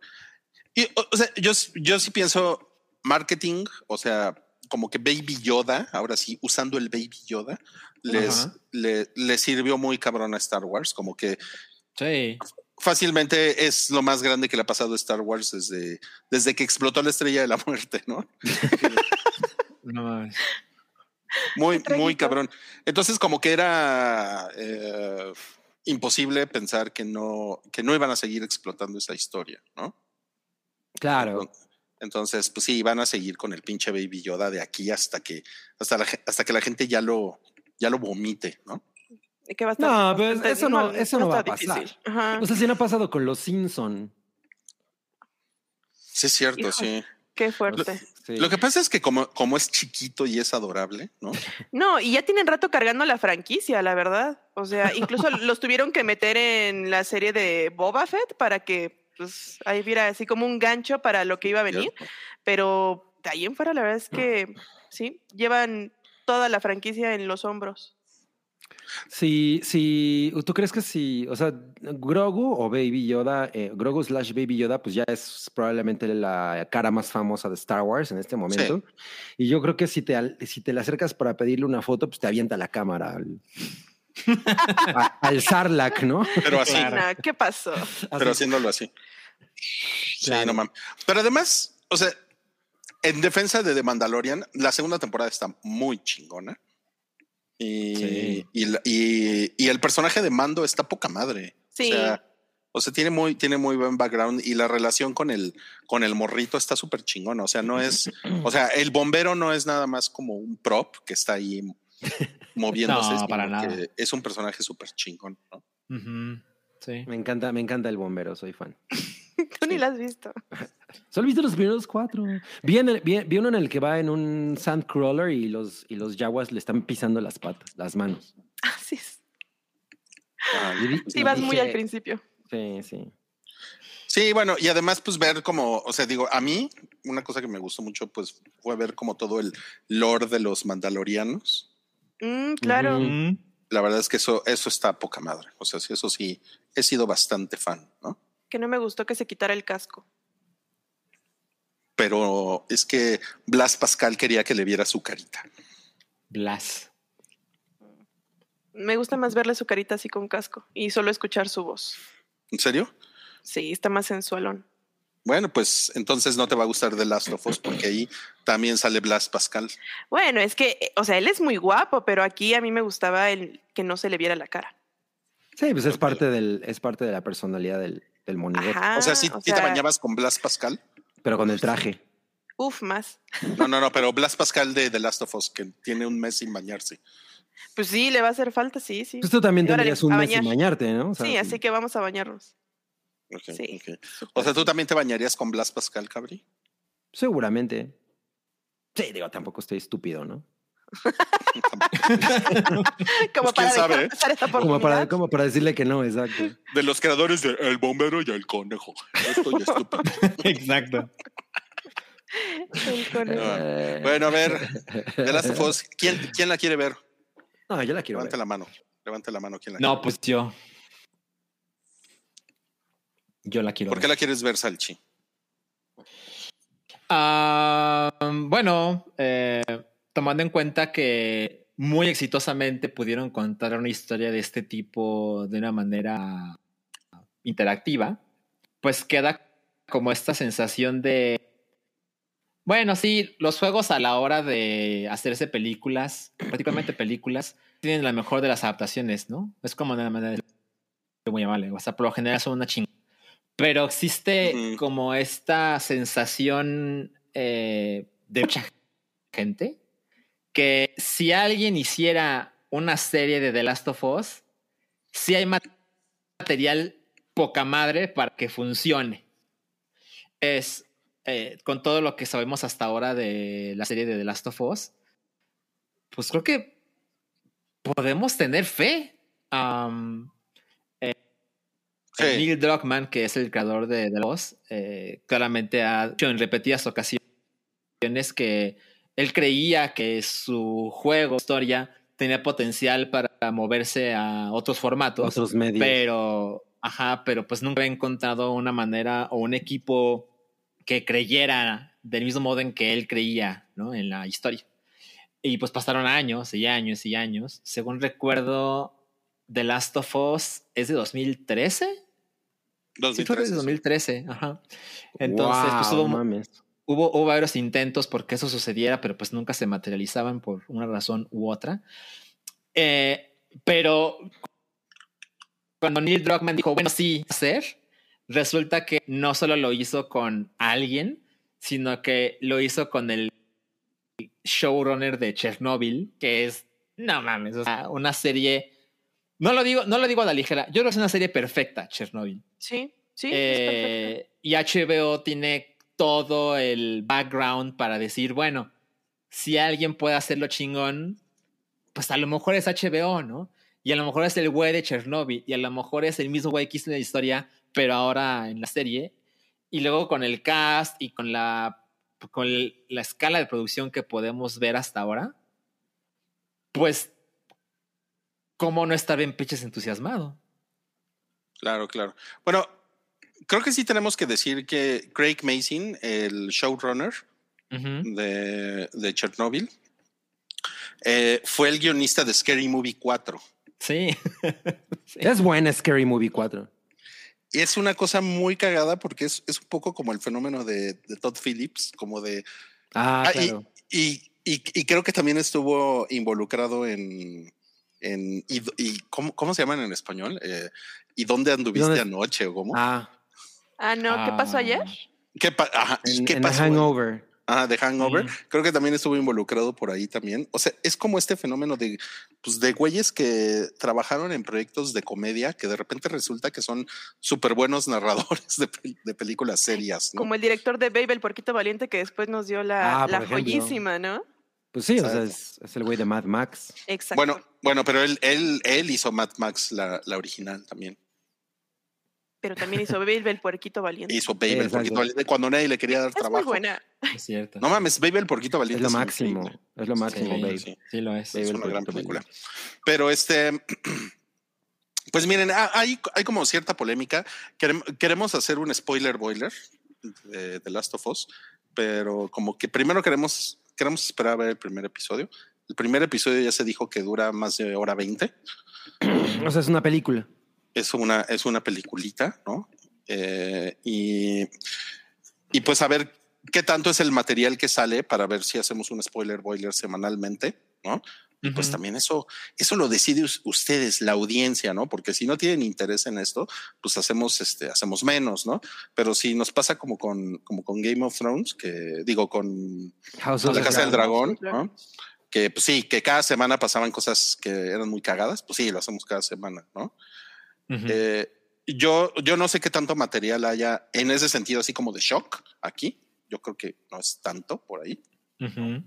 Y, o, o sea, yo, yo sí pienso marketing, o sea, como que Baby Yoda, ahora sí, usando el Baby Yoda, les, le, sirvió muy cabrón a Star Wars, como que Sí. fácilmente es lo más grande que le ha pasado a Star Wars desde, desde que explotó la estrella de la muerte, ¿no? No mames. Muy, muy cabrón. Entonces, como que era eh, imposible pensar que no, que no iban a seguir explotando esa historia, ¿no? Claro. Entonces, pues sí, van a seguir con el pinche Baby Yoda de aquí hasta que, hasta, la hasta que la gente ya lo, ya lo vomite, ¿no? Que va a estar No, pero bastante- eso no- eso no va a está pasar. O sea, si no ha pasado con los Simpson. Sí, es cierto, Híjole. sí. Qué fuerte. Sí. Lo que pasa es que como, como es chiquito y es adorable, ¿no? No, y ya tienen rato cargando la franquicia, la verdad. O sea, incluso los tuvieron que meter en la serie de Boba Fett para que pues ahí viera así como un gancho para lo que iba a venir. Pero de ahí en fuera, la verdad es que sí, llevan toda la franquicia en los hombros. Si, si, ¿tú crees que si, o sea, Grogu o Baby Yoda, eh, Grogu slash Baby Yoda, pues ya es probablemente la cara más famosa de Star Wars en este momento. Y yo creo que si te, si te le acercas para pedirle una foto, pues te avienta la cámara al, a- al Sarlacc, ¿no? Pero así, ¿Qué pasó? pero haciéndolo así. Sí, no mames. Pero además, o sea, en defensa de The Mandalorian, la segunda temporada está muy chingona. Y, Sí. y, la- y- y el personaje de Mando está poca madre. Sí. O sea, o sea, tiene muy, tiene muy buen background y la relación con el, con el morrito está súper chingona. O sea, no es, o sea, el bombero no es nada más como un prop que está ahí moviéndose. No, para nada. Es un personaje súper chingón. ¿no? Sí. Me encanta, me encanta el bombero, soy fan. Tú ni la has visto. Solo he visto los primeros cuatro. Vi, en el- vi- vi uno en el que va en un sandcrawler y los, y los yaguas le están pisando las patas, las manos. Así es. Di- Sí, y vas muy al principio. Sí, sí. Sí, bueno, y además, pues ver como, o sea, digo, a mí, una cosa que me gustó mucho, pues fue ver como todo el lore de los mandalorianos. Mm, claro. Mm, La verdad es que eso, eso está poca madre. O sea, sí, eso sí, he sido bastante fan, ¿no? Que no me gustó que se quitara el casco. Pero es que Blas Pascal quería que le viera su carita. Blas. Me gusta más verle su carita así con casco y solo escuchar su voz. ¿En serio? Sí, está más sensualón. Bueno, pues entonces no te va a gustar The Last of Us porque ahí también sale Blas Pascal. Bueno, es que, eh, o sea, él es muy guapo, pero aquí a mí me gustaba el que no se le viera la cara. Sí, pues es parte del, es parte de la personalidad del, del monigote. Ajá. o sea, si o te sea, bañabas con Blas Pascal. Pero con el traje. Uf, más. No, no, no, pero Blas Pascal de The Last of Us, que tiene un mes sin bañarse. Pues sí, le va a hacer falta, sí, sí. Pues tú también tendrías un mes sin bañar. bañarte, ¿no? O sea, Sí, así que vamos a bañarnos. Ok, Sí. ok. O sea, ¿tú también te bañarías con Blas Pascal, Cabri? Seguramente. Sí, digo, tampoco estoy estúpido, ¿no? Como Pues, Como para, como para decirle que no, exacto. De los creadores de El Bombero y El Conejo. Estoy estúpido. Exacto. El conejo. Eh, Bueno, a ver, of Us, ¿quién, quién la quiere ver? No, yo la quiero Levante ver. la mano. Levante la mano. ¿quién la No, quiere pues yo. Yo la ver? quiero. ¿Por ver. qué la quieres ver, Salchi? Ah, bueno, eh, tomando en cuenta que muy exitosamente pudieron contar una historia de este tipo de una manera interactiva, pues queda como esta sensación de, bueno, sí, los juegos a la hora de hacerse películas, prácticamente películas, tienen la mejor de las adaptaciones, ¿no? Es como una manera de muy amable, o sea, por lo general son una chingada. Pero existe Ujú. como esta sensación eh, de mucha gente que si alguien hiciera una serie de The Last of Us, sí hay ma- material poca madre para que funcione. Es eh, con todo lo que sabemos hasta ahora de la serie de The Last of Us, pues creo que podemos tener fe. Am, Sí. Neil Druckmann, que es el creador de The Lost, eh, claramente ha dicho en repetidas ocasiones que él creía que su juego, historia, tenía potencial para moverse a otros formatos, Otros medios. pero, ajá, pero pues nunca había encontrado una manera o un equipo que creyera del mismo modo en que él creía, ¿no? En la historia. Y pues pasaron años y años y años. Según recuerdo, The Last of Us es de 2013. Sí, fue de 2013. 2013, ajá. Entonces, pues Wow, hubo, mames. hubo, hubo varios intentos porque eso sucediera, pero pues nunca se materializaban por una razón u otra. Eh, pero cuando Neil Druckmann dijo, bueno, sí, hacer, resulta que no solo lo hizo con alguien, sino que lo hizo con el showrunner de Chernobyl, que es, no mames, o sea, una serie No lo digo, no lo digo a la ligera. Yo creo que es una serie perfecta, Chernobyl. Sí, sí. es. Eh, y HBO tiene todo el background para decir, bueno, si alguien puede hacerlo chingón, pues a lo mejor es HBO, ¿no? Y a lo mejor es el güey de Chernobyl, y a lo mejor es el mismo güey que hizo la historia, pero ahora en la serie. Y luego con el cast y con la, con la escala de producción que podemos ver hasta ahora, pues, ¿cómo no estar bien pinches entusiasmado? Claro, claro. Bueno, creo que sí tenemos que decir que Craig Mason, el showrunner de, de Chernobyl, eh, fue el guionista de Scary Movie 4. Sí. Es buena Scary Movie 4. Y es una cosa muy cagada porque es, es un poco como el fenómeno de, de Todd Phillips, como de... Ah, Ah, y- claro. y, y- y creo que también estuvo involucrado en... en y, y ¿cómo, cómo se llaman en español? Eh, ¿Y dónde anduviste dónde- anoche o cómo? Ah, Ah, no, ¿qué pasó Ah. ayer? ¿Qué, pa- ajá, ¿y en, qué en pasó? Hangover. Ah, de Hangover. Mm. Creo que también estuvo involucrado por ahí también. O sea, es como este fenómeno de, pues, de güeyes que trabajaron en proyectos de comedia que de repente resulta que son súper buenos narradores de, de películas serias. ¿no? Como el director de Babe, el porquito valiente, que después nos dio la, Ah, la ejemplo. joyísima, ¿no? Pues sí, o sea, es, es el güey de Mad Max. Exacto. Bueno, bueno, pero él, él, él hizo Mad Max, la, la original también. Pero también hizo Babe, el puerquito valiente. Hizo Baby el. Porquito Valiente cuando nadie le quería dar es muy trabajo. buena. Es cierto. No mames, Baby el Porquito Valiente. Es lo máximo. increíble. Es lo máximo, Sí, babe. sí. Sí lo es. Baby Es una gran película. Valiente. Pero este, pues miren, ha- hay, hay como cierta polémica. Querem- Queremos hacer un spoiler boiler de The Last of Us, pero como que primero queremos, queremos esperar a ver el primer episodio. El primer episodio ya se dijo que dura más de hora 20. O sea, es una película. Es una, es una peliculita, ¿no? Eh, y, y pues a ver qué tanto es el material que sale para ver si hacemos un spoiler boiler semanalmente, ¿no? Y pues Ujú. también eso, eso lo decide us- ustedes, la audiencia, ¿no? Porque si no tienen interés en esto, pues hacemos, este, hacemos menos, ¿no? Pero si nos pasa como con, como con Game of Thrones, que digo con House la of the Casa del Dragon. Dragón, ¿no? Que pues sí, que cada semana pasaban cosas que eran muy cagadas, pues sí, lo hacemos cada semana, ¿no? Ujú. Eh, yo, yo no sé qué tanto material haya en ese sentido, así como de shock aquí. Yo creo que no es tanto por ahí. Ujú.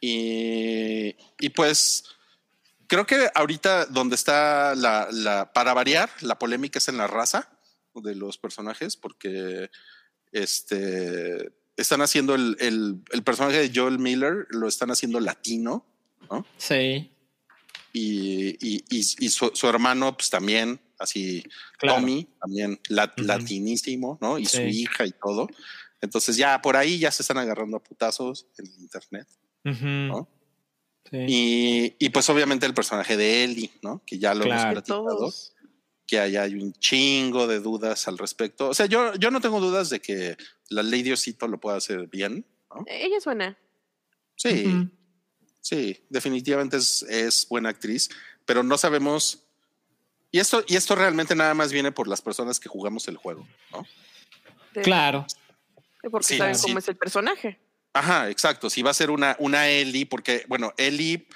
Y, y pues creo que ahorita donde está la, la, para variar, la polémica es en la raza de los personajes, porque este están haciendo el, el, el personaje de Joel Miller, lo están haciendo latino, ¿no? Sí, Y, y, y, y su, su hermano, pues también, así, claro. Tommy, también lat- latinísimo, ¿no? Y su hija y todo. Entonces ya por ahí ya se están agarrando a putazos en internet. ¿No? Sí. Y, y, pues obviamente el personaje de Ellie, ¿no? Que ya lo Claro. hemos platicado, todos. que allá hay un chingo de dudas al respecto. O sea, yo, yo no tengo dudas de que la Lady Osito lo pueda hacer bien, ¿no? Ella es buena. Sí, sí, definitivamente es, es buena actriz, pero no sabemos. Y esto, y esto realmente nada más viene por las personas que jugamos el juego, ¿no? De- Claro. Porque Sí, saben sí. cómo es el personaje. Ajá, exacto. Si va a ser una, una Ellie, porque, bueno, Ellie,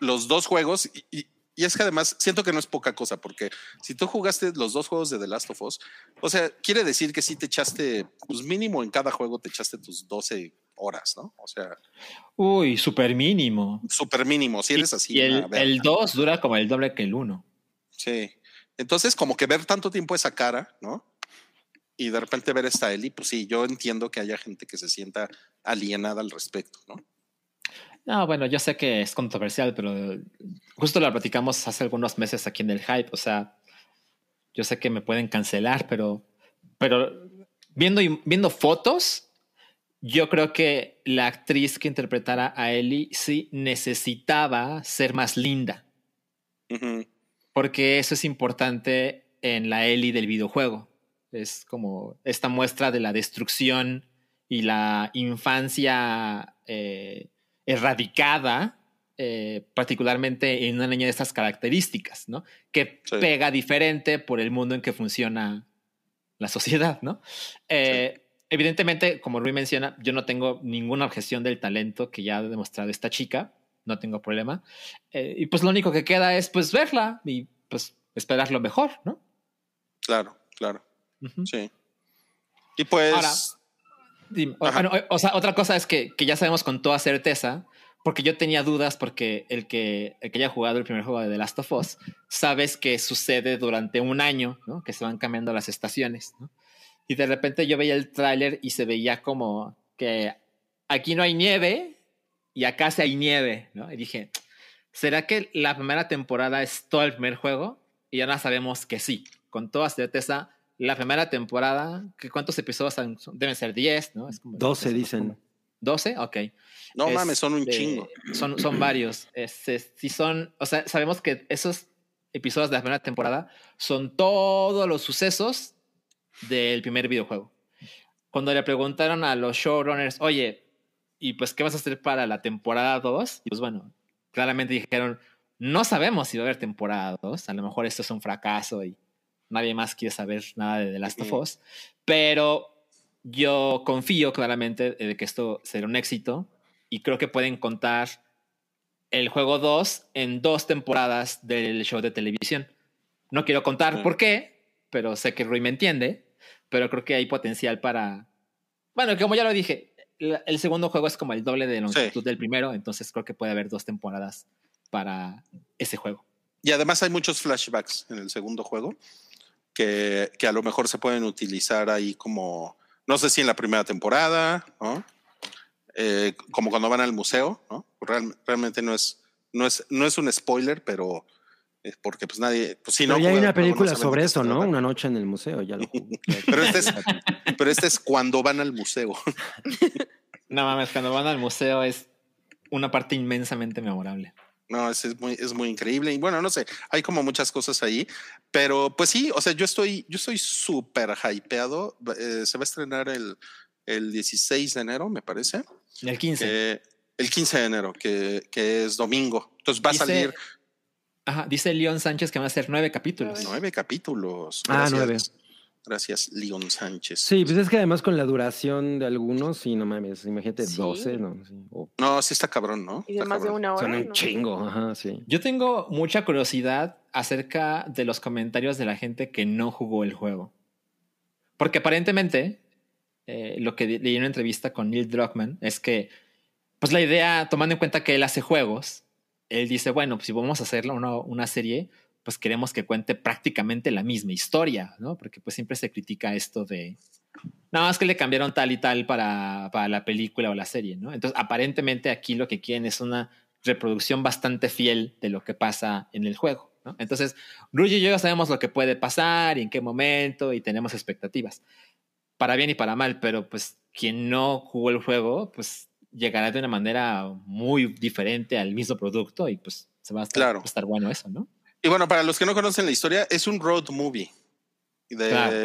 los dos juegos, y, y- y es que además siento que no es poca cosa, porque si tú jugaste los dos juegos de The Last of Us, o sea, quiere decir que sí te echaste, pues mínimo en cada juego te echaste tus 12 horas, ¿no? O sea, Uy, súper mínimo. súper mínimo. Si eres así. y el, una verga. el 2 dura como el doble que el 1. Sí. Entonces, como que ver tanto tiempo esa cara, ¿no? Y de repente ver esta Ellie, pues sí, yo entiendo que haya gente que se sienta alienada al respecto, ¿no? No, bueno, yo sé que es controversial, pero justo lo platicamos hace algunos meses aquí en el hype. O sea, yo sé que me pueden cancelar, pero, pero viendo, viendo fotos, yo creo que la actriz que interpretara a Ellie sí necesitaba ser más linda, porque eso es importante en la Ellie del videojuego. Es como esta muestra de la destrucción y la infancia eh, erradicada, eh, particularmente en una niña de estas características, ¿no? Que Sí. pega diferente por el mundo en que funciona la sociedad, ¿no? Eh, Evidentemente, como Rui menciona, yo no tengo ninguna objeción del talento que ya ha demostrado esta chica, no tengo problema. Y pues lo único que queda es pues verla y pues esperar lo mejor, ¿no? Claro, claro. Ujú. Sí. Y pues. Ahora, Dime, o, bueno, o- o sea, otra cosa es que, que ya sabemos con toda certeza, porque yo tenía dudas, porque el que, el que haya jugado el primer juego de The Last of Us, sabes que sucede durante un año, ¿no? Que se van cambiando las estaciones, ¿no? Y de repente yo veía el tráiler y se veía como que aquí no hay nieve y acá sí hay nieve, ¿no? Y dije, ¿será que la primera temporada es todo el primer juego? Y ahora sabemos que sí, con toda certeza, la primera temporada, ¿qué ¿cuántos episodios son? deben ser 10, ¿no? Es como- 12 es dicen. como- ¿12? Ok. no mames, son un Este, chingo. Son, son varios. Este, si son, o sea, sabemos que esos episodios de la primera temporada son todos los sucesos del primer videojuego. Cuando le preguntaron a los showrunners, oye, ¿y pues qué vas a hacer para la temporada 2? Y pues bueno, claramente dijeron, no sabemos si va a haber temporada 2. A lo mejor esto es un fracaso y nadie más quiere saber nada de The Last of. Us. Pero yo confío claramente de que esto será un éxito y creo que pueden contar el juego 2 en dos temporadas del show de televisión. No quiero contar Mm. por qué, pero sé que Rui me entiende, pero creo que hay potencial para... Bueno, como ya lo dije, el segundo juego es como el doble de longitud del primero, entonces creo que puede haber dos temporadas para ese juego. Y además hay muchos flashbacks en el segundo juego que, que a lo mejor se pueden utilizar ahí como, no sé si en la primera temporada, ¿no? Eh, como cuando van al museo, ¿no? Real- realmente no es, no, es, no es un spoiler, pero es porque pues nadie, pues si Pero no ya hay una no película sobre eso, ¿no? Una noche en el museo, ya lo. Pero este es, pero este es cuando van al museo. No mames, cuando van al museo es una parte inmensamente memorable. No, es, es muy, es muy increíble. Y bueno, no sé, hay como muchas cosas ahí. Pero pues sí, o sea, yo estoy, yo estoy súper hypeado. Eh, se va a estrenar el, el 16 de enero, me parece. El 15. que- el 15 de enero, que, que es domingo. Entonces va a salir Ajá, dice León Sánchez que van a ser nueve capítulos. nueve capítulos. Ah, Gracias. nueve. Gracias, León Sánchez. Sí, pues es que además con la duración de algunos, sí, no mames, imagínate Sí. 12, ¿no? Sí, No, sí está cabrón, ¿no? Y de Está más de una hora. son un ¿no? chingo, ajá, sí. Yo tengo mucha curiosidad acerca de los comentarios de la gente que no jugó el juego. Porque aparentemente, eh, lo que di- leí en una entrevista con Neil Druckmann es que, pues la idea, tomando en cuenta que él hace juegos, él dice, bueno, pues si vamos a hacer una, una serie, pues queremos que cuente prácticamente la misma historia, ¿no? Porque pues siempre se critica esto de, nada más que le cambiaron tal y tal para, para la película o la serie, ¿no? Entonces, aparentemente aquí lo que quieren es una reproducción bastante fiel de lo que pasa en el juego, ¿no? Entonces, Ruy y yo ya sabemos lo que puede pasar y en qué momento y tenemos expectativas, para bien y para mal, pero pues quien no jugó el juego, pues llegará de una manera muy diferente al mismo producto y pues se va a estar, Claro. va a estar bueno eso, ¿no? Y bueno, para los que no conocen la historia, es un road movie de, Claro.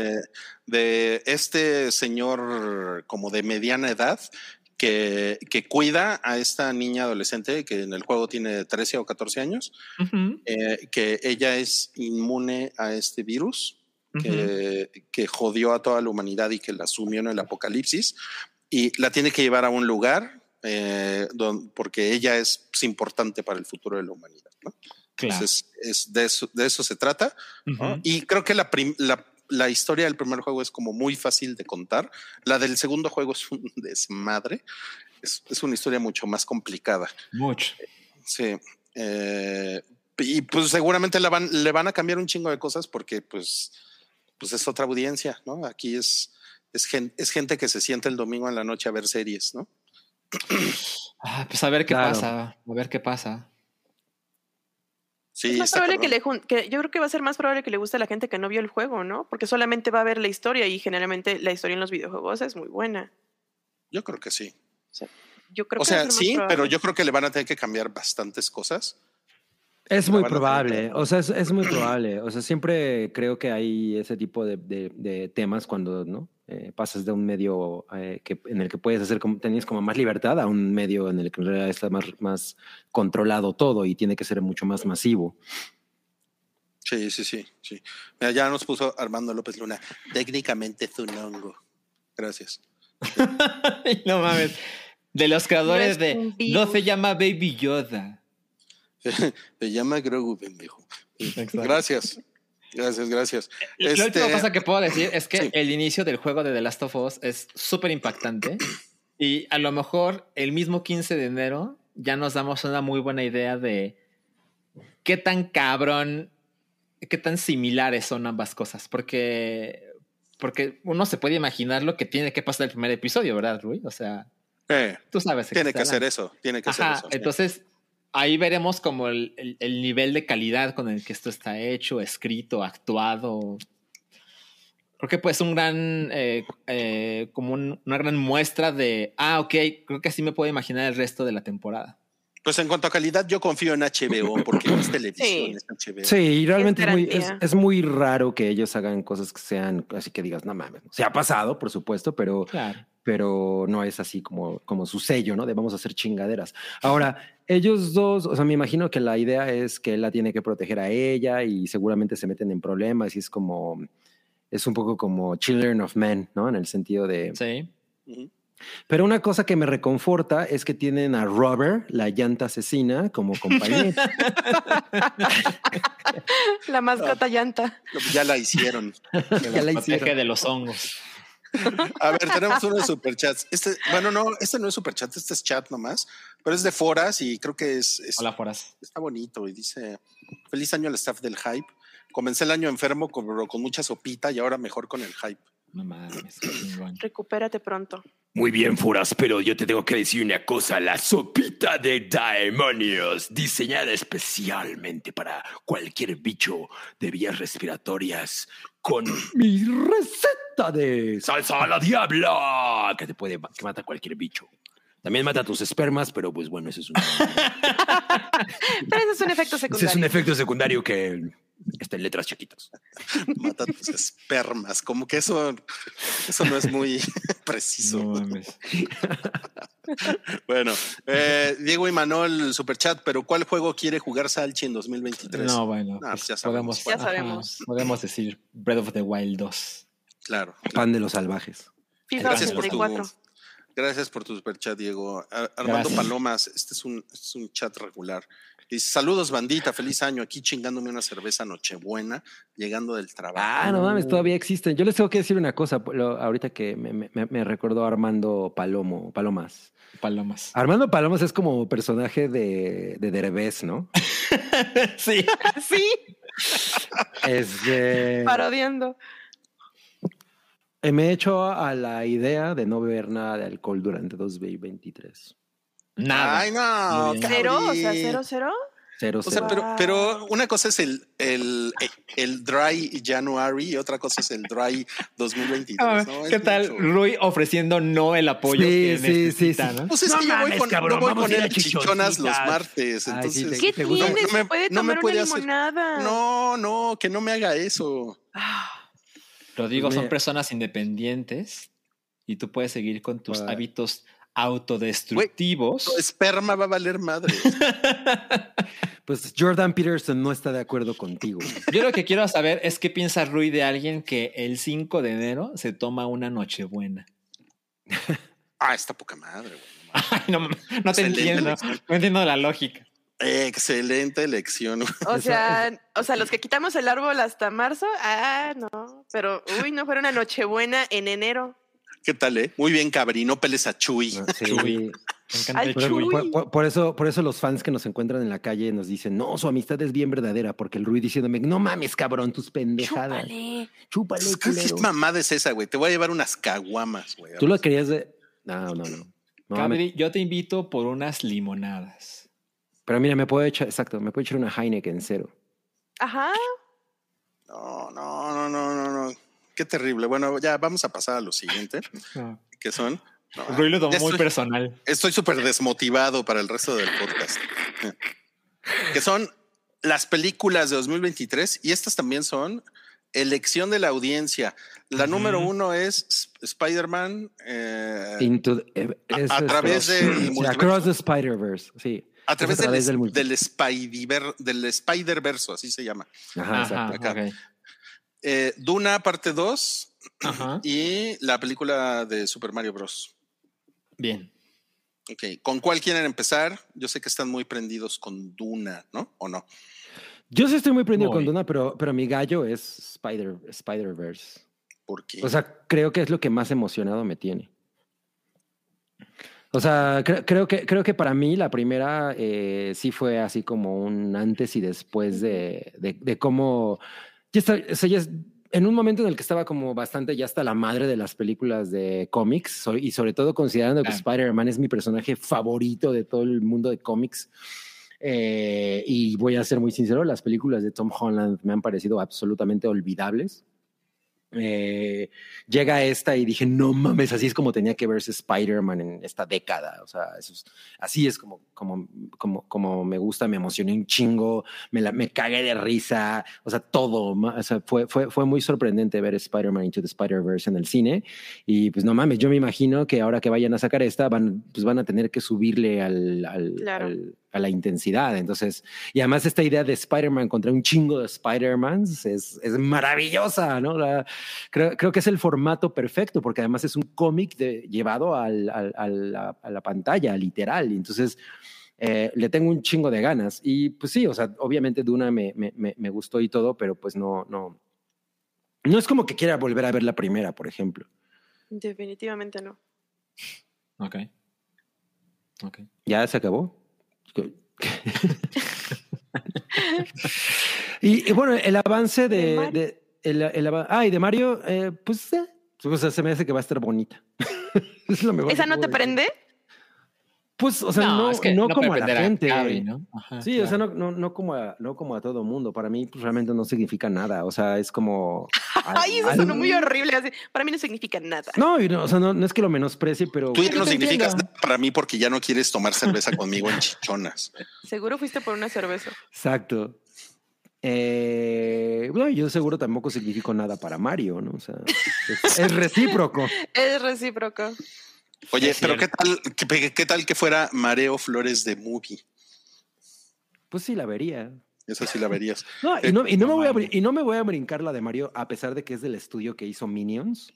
de este señor como de mediana edad que, que cuida a esta niña adolescente que en el juego tiene 13 o 14 años, eh, que ella es inmune a este virus que, que jodió a toda la humanidad y que la sumió en el apocalipsis y la tiene que llevar a un lugar eh, don- porque ella es, es importante para el futuro de la humanidad. ¿no? Claro. Entonces, es de, eso, de eso se trata. Y creo que la, prim- la, la historia del primer juego es como muy fácil de contar. La del segundo juego es un desmadre. Es, es una historia mucho más complicada. Mucho. Sí. Eh, y pues seguramente la van, le van a cambiar un chingo de cosas porque pues, pues es otra audiencia, ¿no? Aquí es, es, gen- es gente que se sienta el domingo en la noche a ver series, ¿no? Ah, pues a ver qué Claro. pasa, a ver qué pasa. Sí, es más probable que le que yo creo que va a ser más probable que le guste a la gente que no vio el juego, ¿no? Porque solamente va a ver la historia y generalmente la historia en los videojuegos es muy buena. Yo creo que sí. Yo creo O que sea, sí, probable. pero yo creo que le van a tener que cambiar bastantes cosas. Es muy probable, o sea, es, es muy probable. O sea, siempre creo que hay ese tipo de, de- de temas cuando no Eh, pasas de un medio eh, que, en el que puedes hacer como tenías como más libertad a un medio en el que en realidad está más, más controlado todo y tiene que ser mucho más masivo. Sí, sí, sí, sí. Mira, ya nos puso Armando López Luna. Técnicamente es un hongo. Gracias. no mames. De los creadores de No se llama Baby Yoda. Se llama Grogu, pendejo. Exacto. Gracias. Gracias, gracias. La Este, última cosa que puedo decir es que sí. el inicio del juego de The Last of Us es súper impactante y a lo mejor el mismo 15 de enero ya nos damos una muy buena idea de qué tan cabrón, qué tan similares son ambas cosas, porque, porque uno se puede imaginar lo que tiene que pasar el primer episodio, ¿verdad, Rui? O sea, eh, tú sabes. tiene que ser ser eso, tiene que Ajá, eso. sí. Ahí veremos como el, el- el nivel de calidad con el que esto está hecho, escrito, actuado. Creo que pues un gran, eh, eh, como un- una gran muestra de, ah, ok, creo que así me puedo imaginar el resto de la temporada. Pues en cuanto a calidad, yo confío en HBO porque es televisión, Sí. es HBO. Sí, y realmente es muy, es, garantía. es muy raro que ellos hagan cosas que sean así que digas, no mames. Se ha pasado, por supuesto, pero, Claro. pero no es así como, como su sello, ¿no? De vamos a hacer chingaderas. Ahora, ellos dos, o sea, me imagino que la idea es que él la tiene que proteger a ella y seguramente se meten en problemas y es como, es un poco como Children of Men, ¿no? En el sentido de... Sí. Pero una cosa que me reconforta es que tienen a Robert, la llanta asesina, como compañero. La mascota llanta. Ya la hicieron. Que Ya la hicieron. de los hongos. A ver, tenemos unos superchats. Este, bueno, no, este no es superchat, este es chat nomás, pero es de foras y creo que es, es- Hola, Foras. está bonito y dice feliz año al staff del hype. Comencé el año enfermo con, con mucha sopita y ahora mejor con el hype. No mames. Recupérate pronto. Muy bien, Foras, pero yo te tengo que decir una cosa. La sopita de demonios, diseñada especialmente para cualquier bicho de vías respiratorias, con Mi receta de salsa a la diabla, que te puede que mata a cualquier bicho. También mata tus espermas, pero pues bueno, eso es un, Pero ese es un efecto ese secundario. es un efecto secundario que está en letras chiquitas. Mata tus espermas, como que eso, eso no es muy preciso. No mames. Bueno, eh, Diego y Manuel, superchat, pero ¿cuál juego quiere jugar Salchi en 2023? No, bueno, Ah, pues ya sabemos. podemos, Ya ajá, sabemos. podemos decir Breath of the Wild 2. Claro. pan de los salvajes. FIFA Gracias por tu, 84. Gracias por tu superchat, Diego. Armando Gracias. Palomas, este es un, este es un chat regular. Dice, saludos bandita, feliz año, aquí chingándome una cerveza nochebuena, llegando del trabajo. Ah, no mames, todavía existen. Yo les tengo que decir una cosa, lo- ahorita que me, me- me recordó Armando Palomo, Palomas. Palomas. Armando Palomas es como personaje de, de Derbez, ¿no? sí. Sí, Este, parodiando. Eh, me he hecho a la idea de no beber nada de alcohol durante 2023. Nada. Ay, no. ¿Cero? O sea. ¿cero, cero? Cero, O sea, cero. pero, pero una cosa es el, el, el dry January y otra cosa es el dry 2023. Ah, ¿no? Es ¿Qué tal mucho. Rui ofreciendo no el apoyo Sí, que sí, sí, necesita, sí. ¿no? Pues es No que yo voy mames, con, cabrón, yo voy a a chichonas los martes. Ay, sí, Entonces, te- ¿Qué tienes? No me- Puede no me tomar puede una hacer- limonada. no, no, que no me haga eso. Ah, Rodrigo, son Mira. personas independientes y tú puedes seguir con tus hábitos autodestructivos. Tu esperma va a valer madre. Pues Jordan Peterson no está de acuerdo contigo. Yo lo que quiero saber es qué piensa Rui de alguien que el 5 de enero se toma una nochebuena. ah, está poca madre, güey. Ay, no, no te entiendo. No entiendo la lógica. Excelente elección. O sea, o sea, los que quitamos el árbol hasta marzo, ah, no. Pero, uy, no fuera una nochebuena en enero. ¿Qué tal, eh? Muy bien, Cabri, no peles a Chuy. Sí. Chuy. Me encanta Ay, el Por, Chuy. Por- eso, por eso los fans que nos encuentran en la calle nos dicen, no, su amistad es bien verdadera, porque el Rui diciéndome, no mames, cabrón, tus pendejadas. Chúpale. Chúpale, ¿Qué, qué culero". mamada es esa, güey? Te voy a llevar unas caguamas, güey. Tú lo querías de... No, no, no. No, me- Cabri, yo te invito por unas limonadas. Pero mira, me puedo echar, exacto, me puedo echar una Heineken cero. Ajá. No, no, no, no, no, no. Qué terrible. Bueno, ya vamos a pasar a lo siguiente, que son. no, Rui lo tomó ya muy personal. Estoy súper desmotivado para el resto del podcast. que son las películas de 2023 y estas también son elección de la audiencia. La número uno es Sp- Spider-Man eh, eh, a- través cross- del sí, multiverso. Across the Spider-Verse, sí. A través a del, través del multi- del, del Spider-Verso, así se llama. Ajá, Ajá, exacto. acá. ok. Eh, Duna parte 2 Ajá. y la película de Super Mario Bros. Bien. Ok, ¿con cuál quieren empezar? Yo sé que están muy prendidos con Duna, ¿no? ¿O no? Yo sí estoy muy prendido Muy. con Duna, pero, pero mi gallo es Spider, Spider-Verse. Porque O sea, creo que es lo que más emocionado me tiene. O sea, cre- creo, que, creo que para mí la primera eh, sí fue así como un antes y después de, de, de cómo... Ya está, o sea, ya es- en un momento en el que estaba como bastante ya hasta la madre de las películas de cómics y sobre todo considerando que. Spider-Man es mi personaje favorito de todo el mundo de cómics. Eh, y voy a ser muy sincero, las películas de Tom Holland me han parecido absolutamente olvidables. Eh, llega esta y dije, no mames, así es como tenía que verse Spider-Man en esta década. O sea, eso es- así es como, como, como, como me gusta, me emocioné un chingo, me, la, me cagué de risa, o sea, todo. O sea, fue, fue, fue muy sorprendente ver Spider-Man Into the Spider-Verse en el cine. Y pues no mames, yo me imagino que ahora que vayan a sacar esta, van, pues van a tener que subirle al, al- Claro. al- a la intensidad. Entonces, y además esta idea de Spider-Man contra un chingo de Spider-Mans es, es maravillosa, ¿no? La- creo, creo que es el formato perfecto porque además es un cómic llevado al- al- a, la, a la pantalla, literal. Entonces eh, le tengo un chingo de ganas. Y pues sí, o sea, obviamente Duna me, me, me, me gustó y todo, pero pues no, no. No es como que quiera volver a ver la primera, por ejemplo. Definitivamente no. Ok. Ok. ¿Ya se acabó? y, y bueno, el avance De de... Mario. de- el, el ah, y de Mario, eh, pues eh, o sea, se me hace que va a estar bonita. es lo mejor ¿Esa no te decir. prende? Pues, o sea, no, es que no como a la gente. Ajá, Sí, o sea, no, no, no, como a, no como a todo mundo. Para mí, pues realmente no significa nada. O sea, es como. Ay, eso sonó muy horrible. así. Para mí no significa nada. No, y no, o sea, no, no es que lo menosprecie, pero. tú ya no significas entiendo. nada para mí porque ya no quieres tomar cerveza conmigo en chichonas. Seguro fuiste por una cerveza. Exacto. Eh, bueno, yo seguro tampoco significo nada para Mario, ¿no? O sea, es, es recíproco. Es recíproco. Oye, pero ¿qué tal, qué, qué tal que fuera Mareo Flores de Movie? Pues sí, la vería. Esa sí la verías. No, y no, y no No me voy a, y no me voy a brincar la de Mario, a pesar de que es del estudio que hizo Minions.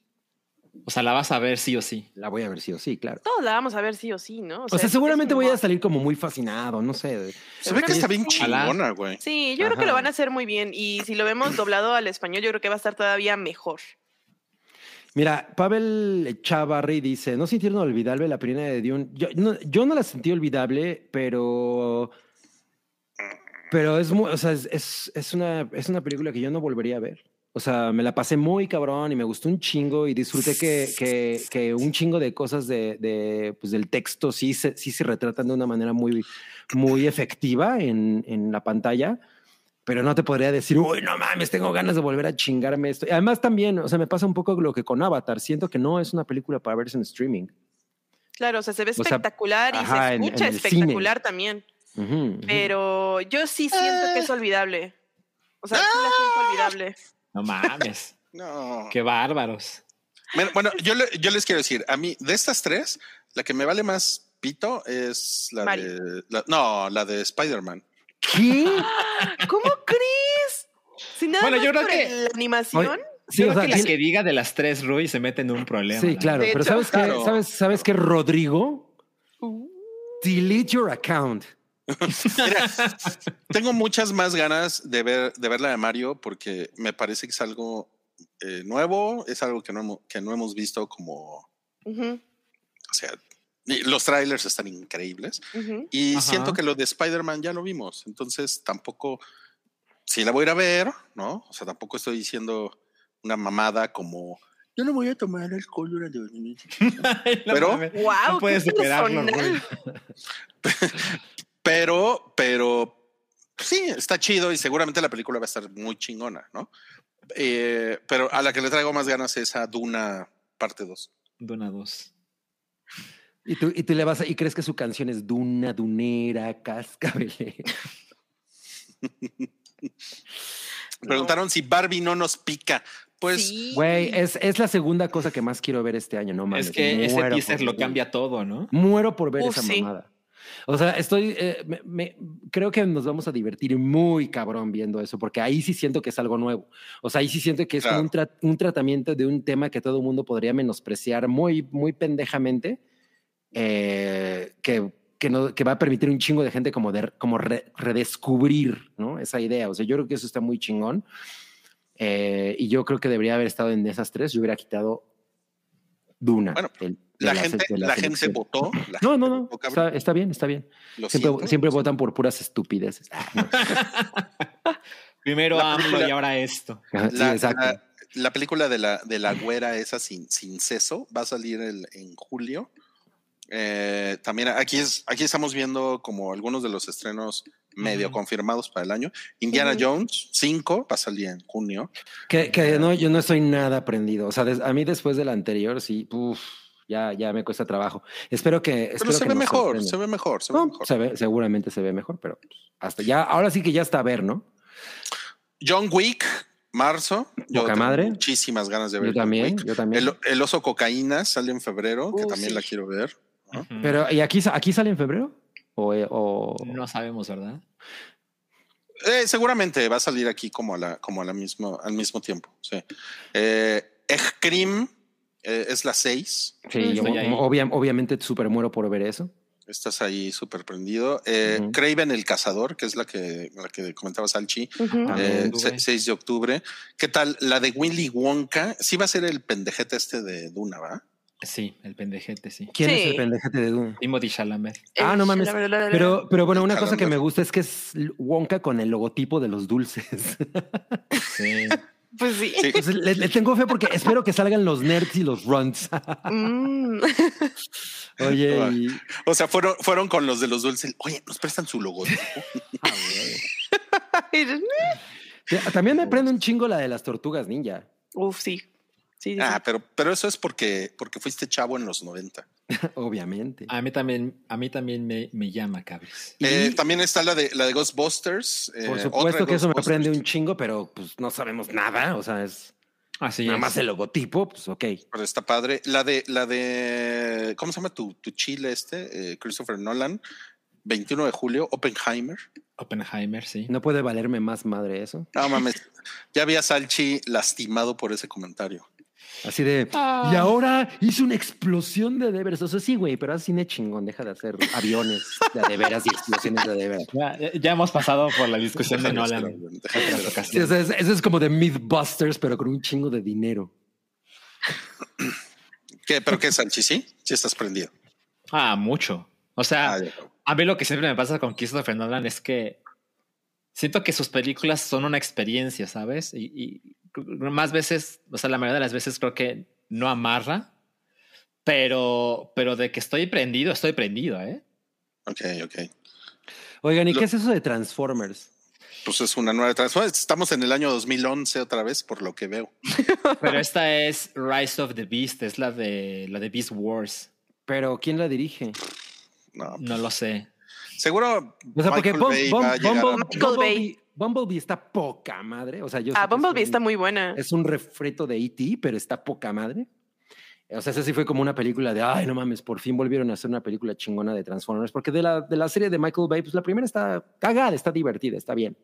O sea, la vas a ver sí o sí. La voy a ver sí o sí, claro. Todos la vamos a ver sí o sí, ¿no? O sea, seguramente voy a salir como muy fascinado, no sé. Se ve que está bien Ojalá. chingona, güey. Sí, yo creo que lo van a hacer muy bien. Y si lo vemos doblado al español, yo creo que va a estar todavía mejor. Mira, Pavel Chavarri dice, ¿no sintieron olvidable la primera de Dune? Yo no, yo no la sentí olvidable, pero... Pero es, muy, es, una, película que yo no volvería a ver. O sea, me la pasé muy cabrón y me gustó un chingo y disfruté que, que, que un chingo de cosas de, pues, del texto sí se, sí se retratan de una manera muy, muy efectiva en la pantalla. Pero no te podría decir, uy, no mames, tengo ganas de volver a chingarme esto. Y además también, o sea, me pasa un poco lo que con Avatar. Siento que no es una película para verse en streaming. Claro, o sea, se ve sea, espectacular y ajá, se escucha en espectacular también. Pero yo sí siento que es olvidable. O sea, sí la siento olvidable. No mames. No. Qué bárbaros. Bueno, bueno, yo, le- yo les quiero decir, a mí, de estas tres, la que me vale más pito es la Mario. de. la- no, la de Spider-Man. ¿Qué? ¿Cómo crees? Si nada Bueno, más yo creo por que- la animación. Oye, Sí, Yo o creo sea, que la que diga de las tres Rui se mete en un problema. sí, la claro. Pero hecho, ¿sabes qué? claro. ¿Sabes, ¿Sabes qué, Rodrigo? Uh, Delete your account. Mira, tengo muchas más ganas de ver, de ver la de Mario porque me parece que es algo eh, nuevo, es algo que no, hemos, que no hemos visto como, o sea, los trailers están increíbles y Ajá. siento que lo de Spider-Man ya lo vimos, entonces tampoco, si la voy a ir a ver, ¿no? O sea, tampoco estoy diciendo una mamada como, yo no voy a tomar alcohol durante los minutos. Pero- Guau, no puedes. Rui. Pero, pero sí, está chido y seguramente la película va a estar muy chingona, ¿no? Eh, pero a la que le traigo más ganas es a Duna parte 2. Duna 2. Y tú, y tú le vas a, y crees que su canción es Duna, Dunera, Cascabelera. Preguntaron si Barbie no nos pica. Pues Sí. Güey, es, es la segunda cosa que más quiero ver este año, no mames. Es que ese teaser por lo cambia todo, ¿no? Muero por ver Uf, esa sí. mamada. O sea, estoy, eh, me- me- creo que nos vamos a divertir muy cabrón viendo eso, porque ahí sí siento que es algo nuevo. O sea, ahí sí siento que es como un, tra- un tratamiento de un tema que todo el mundo podría menospreciar muy, muy pendejamente, eh, que que, no, que va a permitir un chingo de gente como, de, como re- redescubrir ¿no? esa idea. O sea, yo creo que eso está muy chingón. Eh, y yo creo que debería haber estado en esas tres. Yo hubiera quitado Duna. Bueno, de La las- gente, las la gente votó. la No, gente no, no. votó. Está, está bien, está bien. Lo Siempre, siento. siempre votan por puras estupideces. Ah, no. Primero La AMLO película- y ahora esto. Sí, La, exacto. la- la película de la, de la güera esa sin, sin seso va a salir el- en julio. Eh, también aquí, es, aquí estamos viendo como algunos de los estrenos medio confirmados para el año. Indiana. Jones 5 va a salir en junio. Que, que no, yo no estoy nada aprendido. O sea, des- a mí después del anterior, sí, uf, ya, ya me cuesta trabajo. Espero que. Pero espero se que ve mejor, se ve mejor, se ve mejor. se ve- seguramente se ve mejor, pero pues, hasta ya, ahora sí que ya está a ver, ¿no? John Wick, marzo. Yo tengo madre. Muchísimas ganas de ver. Yo también, yo también. El, el oso cocaína sale en febrero, que también sí. la quiero ver. Pero, ¿y aquí, aquí sale en febrero? O, eh, o- no sabemos, ¿verdad? Eh, seguramente va a salir aquí como a la, como a la mismo, al mismo tiempo. Sí. Eh, Ejkrim, eh, es la 6. Sí, yo obvia- obviamente súper muero por ver eso. Estás ahí súper prendido. Eh. Craven el Cazador, que es la que, la que comentaba Salchi, eh, octubre. se- 6 de octubre. ¿Qué tal? La de Willy Wonka, sí va a ser el pendejete este de Duna, ¿va? Sí, el pendejete, sí. ¿Quién es el pendejete de Dune? Timothy Chalamet. Ah, no mames. Pero, pero bueno, una cosa que me gusta es que es Wonka con el logotipo de los dulces. Sí. Pues sí. Le, le tengo fe porque espero que salgan los nerds y los runs. Mm. Oye, y, O sea, fueron, fueron con los de los dulces. Oye, nos prestan su logotipo. también me prende un chingo la de las tortugas ninja. Uf, sí. Sí, sí, sí. Ah, pero, pero eso es porque, porque fuiste chavo en los 90. Obviamente. A mí también, a mí también me, me llama, cabres. Eh, Y- también está la de la de Ghostbusters. eh, Por supuesto que eso me Ghostbusters. prende un chingo, pero pues no sabemos nada. O sea, es Así nada es. más el logotipo, pues ok. Pero está padre. La de, la de, ¿cómo se llama tu, tu chile este? Eh, Christopher Nolan. 21 de julio, Oppenheimer. Oppenheimer, sí. No puede valerme más madre eso. No mames. ya vi a Salchi lastimado por ese comentario. Así de, Ah. y ahora hizo una explosión de de veras. O sea, sí, güey, pero haz cine chingón. Deja de hacer aviones de de veras y explosiones de de veras. Ya, ya hemos pasado por la discusión de Nolan. Sí, o sea, es- eso es como de Mythbusters, pero con un chingo de dinero. ¿Qué? ¿Pero qué, Salchi? ¿Sí? Sí estás prendido. Ah, mucho. O sea, Ah, a mí lo que siempre me pasa con Christopher Nolan es que siento que sus películas son una experiencia, ¿sabes? Y, y más veces, o sea, la mayoría de las veces creo que no amarra, pero, pero de que estoy prendido, estoy prendido, ¿eh? Ok, ok. Oigan, ¿y Lo- qué es eso de Transformers? Pues es una nueva transformación. Estamos en el año 2011 otra vez, por lo que veo. Pero esta es Rise of the Beast, es la de la de Beast Wars. Pero ¿quién la dirige? No, No lo sé. seguro. O sea, porque Michael Bum- Bay Bum- va a llegar a- Bumble- Michael Bay. Bumblebee, está poca madre. O sea, yo Ah, Bumblebee está muy buena. Es un refrito de E.T., pero está poca madre. O sea, esa sí fue como una película de, ay, no mames, por fin volvieron a hacer una película chingona de Transformers, porque de la, de la serie de Michael Bay, pues la primera está cagada, está divertida, está bien.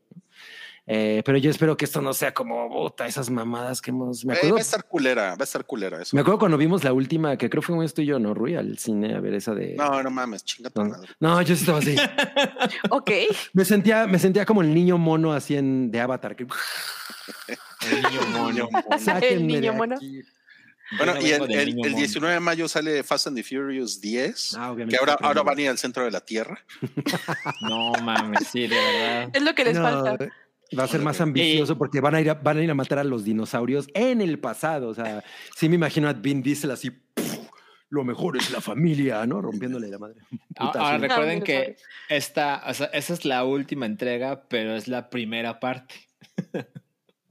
Eh, pero yo espero que esto no sea como, puta, esas mamadas que hemos... Me Eh, acuerdo, va a estar culera, va a estar culera eso. me acuerdo cuando vimos la última, que creo fue esto y yo, ¿no, Rui? Al cine, a ver esa de... No, no mames, chinga tu No, no, yo sí estaba así. Ok. me, sentía, me sentía como el niño mono así en, de Avatar. Que, El niño mono. "Sáquenme de niño mono. aquí". Bueno, y el, del el- niño el mono. 19 de mayo sale Fast and the Furious 10, Ah, obviamente que ahora, ahora van a ir al centro de la Tierra. No mames, sí, de verdad. Es lo que les No, falta. Va a ser más ambicioso porque van a, ir a, van a ir a matar a los dinosaurios en el pasado. O sea, sí me imagino a Vin Diesel así, "Puf, lo mejor es la familia, ¿no? Rompiéndole la madre. Ah, Putazo. Ahora recuerden que esta, o sea, esa es la última entrega, pero es la primera parte.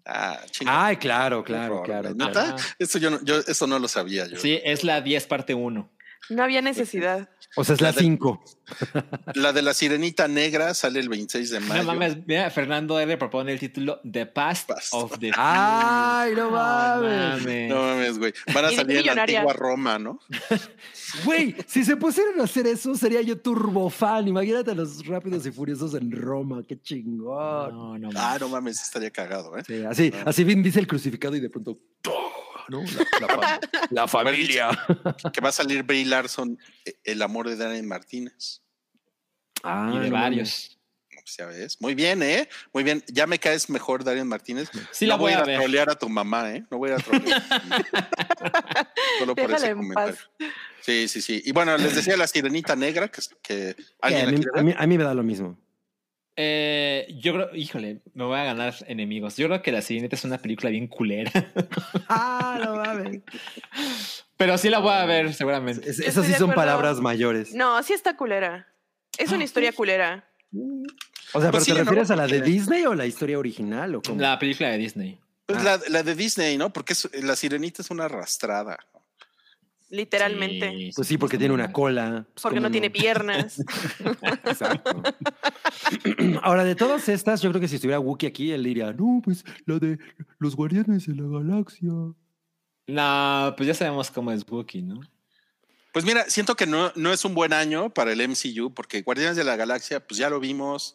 Ah. Ay, claro, claro, claro. claro. ¿neta? Eso yo no, yo eso no lo sabía yo. Sí, es la 10 parte 1. No había necesidad. O sea, es la La de- 5. La de la sirenita negra sale el 26 de mayo. No mames, mira, Fernando R propone el título The Past, Past. of the Ay, no mames. mames. No mames, güey. Van a salir en la antigua Roma, ¿no? Güey, si se pusieran a hacer eso, sería yo turbo fan. Imagínate a los rápidos y furiosos en Roma. Qué chingón. No, no, Ah, mames. no mames, estaría cagado, ¿eh? Sí, así, así Vin Diesel crucificado y de pronto. ¿No? La, la fam- la familia. Que va a salir Brie Larson, eh, el amor de Daniel Martínez. Ah, y de varios. Pues ya ves. Muy bien, ¿eh? Muy bien. Ya me caes mejor, Darian Martínez. Sí, no la voy a ver. trolear a tu mamá, ¿eh? No voy a ir a trolear. Solo por Déjala ese en comentario. paz. Sí, sí, sí. Y bueno, les decía la sirenita negra, que, a, mí- a mí me da lo mismo. Eh, yo creo, híjole, me voy a ganar enemigos. Yo creo que La Sirenita es una película bien culera. Ah, no mames. Pero sí la voy a ver, seguramente. Es- esas sí son acuerdo. palabras mayores. No, sí está culera. Es una historia culera. O sea, ¿pero Pues sí, te ¿no? refieres a la de Disney o la historia original? ¿o cómo? La película de Disney. Pues Ah. la, la de Disney, ¿no? Porque es- la sirenita es una arrastrada. Literalmente. Sí, Pues sí, porque tiene una cola. Pues, Porque ¿cómo no tiene piernas. Exacto. Ahora, de todas estas, yo creo que si estuviera Wookiee aquí, él diría, no, pues la de los guardianes de la galaxia. No, pues ya sabemos cómo es Wookiee, ¿no? Pues mira, siento que no, no es un buen año para el MCU, porque Guardianes de la Galaxia, pues ya lo vimos.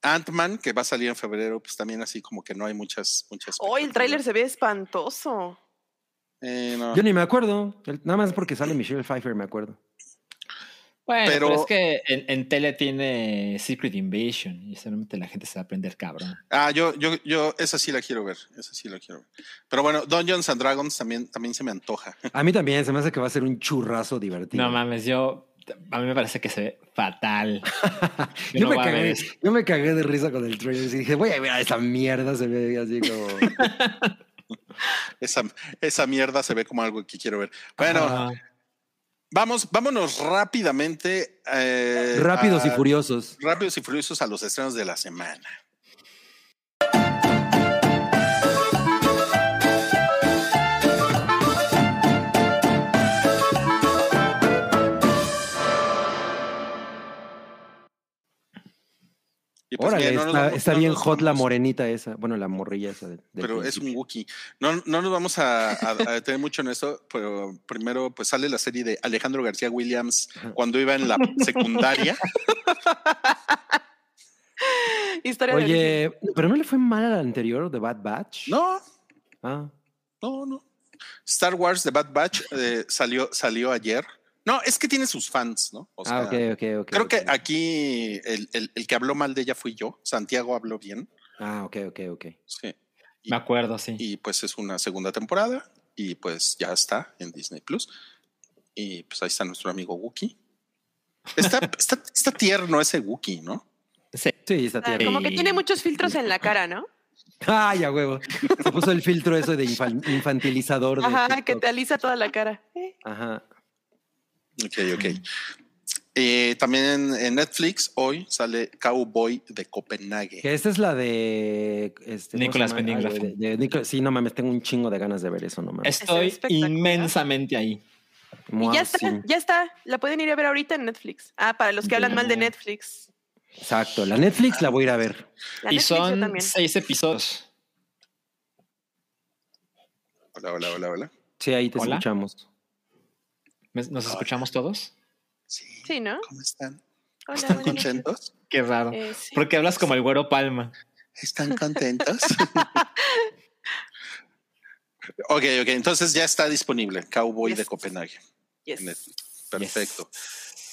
Ant-Man, que va a salir en febrero, pues también así como que no hay muchas, muchas. Hoy el tráiler se ve espantoso. Eh, no. Yo ni me acuerdo. Nada más porque sale Michelle Pfeiffer, me acuerdo. Bueno, Pero- pero, es que en, en tele tiene Secret Invasion y seguramente la gente se va a aprender cabrón. Ah, yo, yo, yo, esa sí la quiero ver, esa sí la quiero ver. Pero bueno, Dungeons and Dragons también, también se me antoja. A mí también se me hace que va a ser un churrazo divertido. No mames, yo a mí me parece que se ve fatal. Yo Yo, no me voy a ver cagué, eso. yo me cagué de risa con el trailer y dije, voy a ver a esa mierda, se ve así como... Esa, esa mierda se ve como algo que quiero ver. Bueno, Ajá. vamos, vámonos rápidamente. eh, Rápidos y furiosos. Rápidos y furiosos a los estrenos de la semana. Y pues, Órale, no está, vamos- está no bien hot la morenita esa. Bueno, la morrilla esa. de- del Pero es un. Wookiee. No, no nos vamos a, a- a detener mucho en eso, pero primero pues sale la serie de Alejandro García Williams cuando iba en la secundaria. Historia de origen. Oye, pero no le fue mal a la anterior de Bad Batch. No, Ah, no, no. Star Wars The Bad Batch eh, salió, salió ayer. No, es que tiene sus fans, ¿no? O ah, sea, ok, ok, ok. Creo que aquí el, el- el que habló mal de ella fui yo. Santiago habló bien. Ah, ok, ok, ok. Sí. Y, Me acuerdo, sí. y, pues es una segunda temporada y pues ya está en Disney Plus. Y pues ahí está nuestro amigo Wookie. Está, está, está tierno ese Wookie, ¿no? Sí. Sí, está Ah, tierno. como que tiene muchos filtros en la cara, ¿no? Ay, a huevo. Se puso el filtro eso de infan- infantilizador. de Ajá, que te alisa toda la cara. Ajá. Ok, ok. Eh, también en Netflix hoy sale Cowboy de Copenhague. Que esta es la de. Este, ¿cómo se Nicolas Nicolas- sí, no mames, tengo un chingo de ganas de ver eso, no mames. Estoy inmensamente ahí. Y Mua, ya está, sí. ya está. La pueden ir a ver ahorita en Netflix. Ah, para los que hablan mal de. Netflix. Exacto. La Netflix la voy a ir a ver. La y Netflix son seis episodios. Hola, hola, hola, hola. Sí, ahí te Hola. escuchamos. ¿Me- ¿Nos escuchamos todos? Sí. Sí, ¿no? ¿Cómo están? Hola, ¿Están noches. contentos? Qué raro. Eh, sí. Porque hablas como el güero Palma. ¿Están contentos? ok, ok. Entonces ya está disponible Cowboy de. Copenhague. Yes. Perfecto.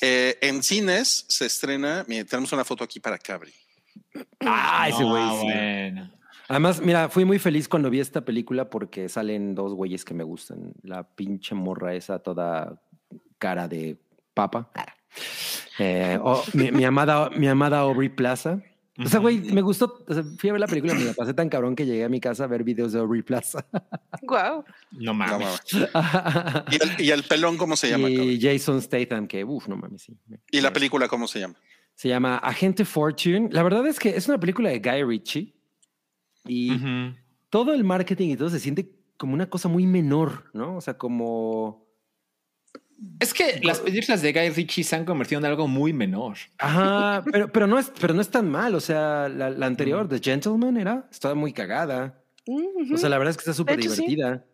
Eh, en cines se estrena. Mira, tenemos una foto aquí para Cabri. Ah, ese güey. Ah, sí. bueno. Además, mira, fui muy feliz cuando vi esta película porque salen dos güeyes que me gustan. La pinche morra esa toda cara de papa. Eh, oh, mi, mi amada, mi amada Aubrey Plaza. O sea, güey, me gustó. o sea, fui a ver la película, me la pasé tan cabrón que llegué a mi casa a ver videos de Aubrey Plaza. Guau. No No mames. ¿Y, el, y el pelón cómo se llama? y? Jason Statham, que, uff, no mames, sí. ¿Y la película cómo se llama? Se llama Agente Fortune. La verdad es que es una película de Guy Ritchie. Y Ujú. todo el marketing y todo se siente como una cosa muy menor, ¿no? O sea, como... Es que las películas de Guy Ritchie se han convertido en algo muy menor. Ajá, pero, pero, no es, pero no es tan mal. O sea, la, la anterior, The Gentleman, era, estaba muy cagada. O sea, la verdad es que está súper sí. divertida.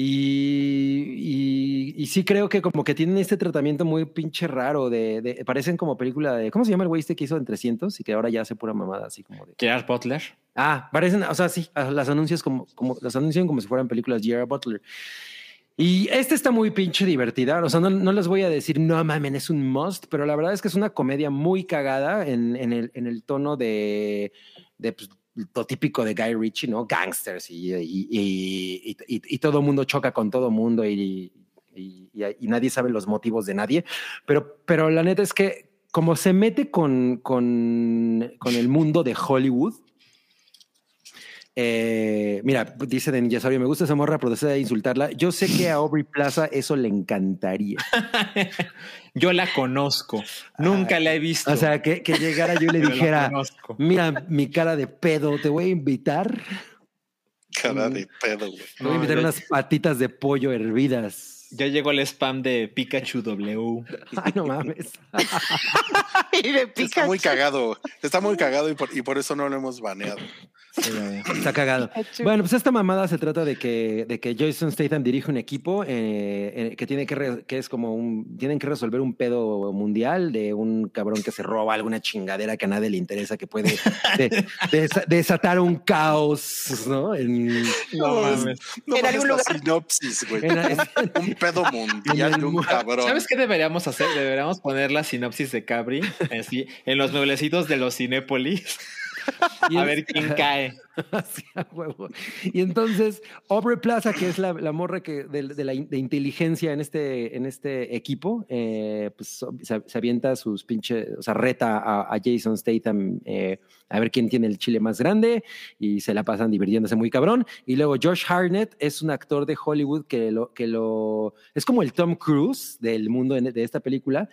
Y, y, y sí creo que como que tienen este tratamiento muy pinche raro de, de- parecen como película de, ¿cómo se llama el güey este que hizo en 300 y que ahora ya hace pura mamada así como de... Gerard Butler. Ah, parecen, o sea, sí, las anuncios como, como las anuncian como si fueran películas de Gerard Butler. Y esta está muy pinche divertida. O sea, no, no les voy a decir, no mamen, es un must, pero la verdad es que es una comedia muy cagada en, en el, en el tono de, de pues, lo típico de Guy Ritchie, ¿no? Gangsters y, y, y, y- todo mundo choca con todo mundo y nadie sabe los motivos de nadie. Pero, pero la neta es que como se mete con, con, con el mundo de Hollywood, eh, mira, dice de Ninja Sabio, me gusta esa morra, pero desea insultarla. Yo sé que a Aubrey Plaza eso le encantaría. Yo la conozco. Nunca la he visto. O sea, que, que llegara yo y le dijera, mira mi cara de pedo, te voy a invitar. Cara de pedo, güey. Te voy a No, invitar unas patitas de pollo hervidas. Ya llegó el spam de Pikachu W. Ay, no mames. y de Está Pikachu. muy cagado. Está muy cagado y por, y por eso no lo hemos baneado. Está cagado. Bueno, pues esta mamada se trata de que, de que Jason Statham dirige un equipo eh, eh, que tiene que, re- que es como un, tienen que resolver un pedo mundial de un cabrón que se roba alguna chingadera que a nadie le interesa, que puede de- desa- desatar un caos, ¿no? En, No mames. No En algún la lugar. sinopsis, güey. en- en- Un pedo mundial de un cabrón. ¿Sabes qué deberíamos hacer? Deberíamos poner la sinopsis de Cabri así, en los mueblecitos de los Cinépolis. y A es- ver quién cae. Huevo. Y entonces, Aubrey Plaza, que es la, la morra que de, de la in- de inteligencia en este, en este equipo, eh, pues se, se avienta sus pinches, o sea, reta a, a Jason Statham eh, a ver quién tiene el chile más grande y se la pasan divirtiéndose muy cabrón. Y luego Josh Harnett es un actor de Hollywood que lo, que lo es como el Tom Cruise del mundo de esta película.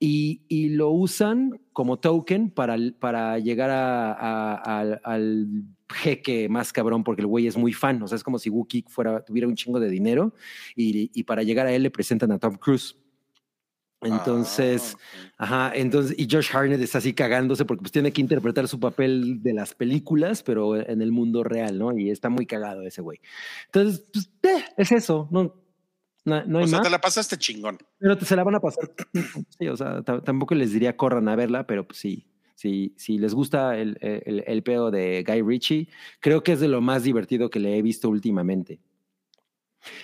Y, y lo usan como token para, para llegar a- a- al- al jeque más cabrón porque el güey es muy fan. O sea, es como si Wookiee fuera, tuviera un chingo de dinero y, y para llegar a él le presentan a Tom Cruise. Entonces, Ah, ajá, entonces, y Josh Harnett está así cagándose porque pues tiene que interpretar su papel de las películas, pero en el mundo real, ¿no? Y está muy cagado ese güey. Entonces, pues, eh, es eso, no, no, no hay o sea, más. te la pasaste chingón. Pero te- se la van a pasar. Sí, o sea, ta- tampoco les diría corran a verla, pero pues sí. Si, si les gusta el, el, el peo de Guy Ritchie, creo que es de lo más divertido que le he visto últimamente.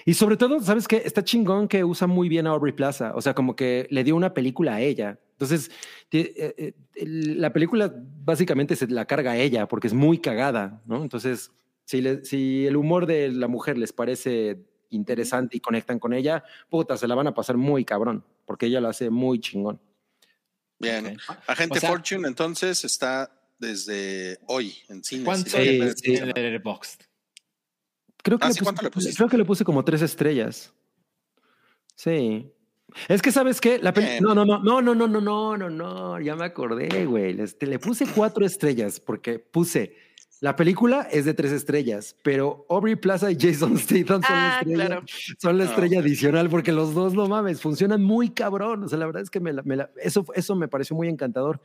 Y sobre todo, ¿sabes qué? Está chingón que usa muy bien a Aubrey Plaza. O sea, como que le dio una película a ella. Entonces, eh, eh, la película básicamente se la carga a ella porque es muy cagada, ¿no? Entonces, si, le- si el humor de la mujer les parece interesante y conectan con ella, puta, se la van a pasar muy cabrón, porque ella lo hace muy chingón. Bien. Ok. Agente O sea- Fortune, entonces, está desde hoy en cines. ¿Cuánto Sí, le Sí, el Letterboxd? Creo que, Ah, le sí, puse, ¿cuánto le creo que le puse como tres estrellas. Sí. Es que, ¿sabes qué? La peli- no, no, no, no, no, no, no, no, no, no, ya me acordé, güey. Este, le puse cuatro estrellas porque puse, la película es de tres estrellas, pero Aubrey Plaza y Jason Statham son la Ah, estrella, claro. son la Ah, estrella adicional porque los dos, no mames, funcionan muy cabrón. O sea, la verdad es que me la- me la- eso, eso me pareció muy encantador.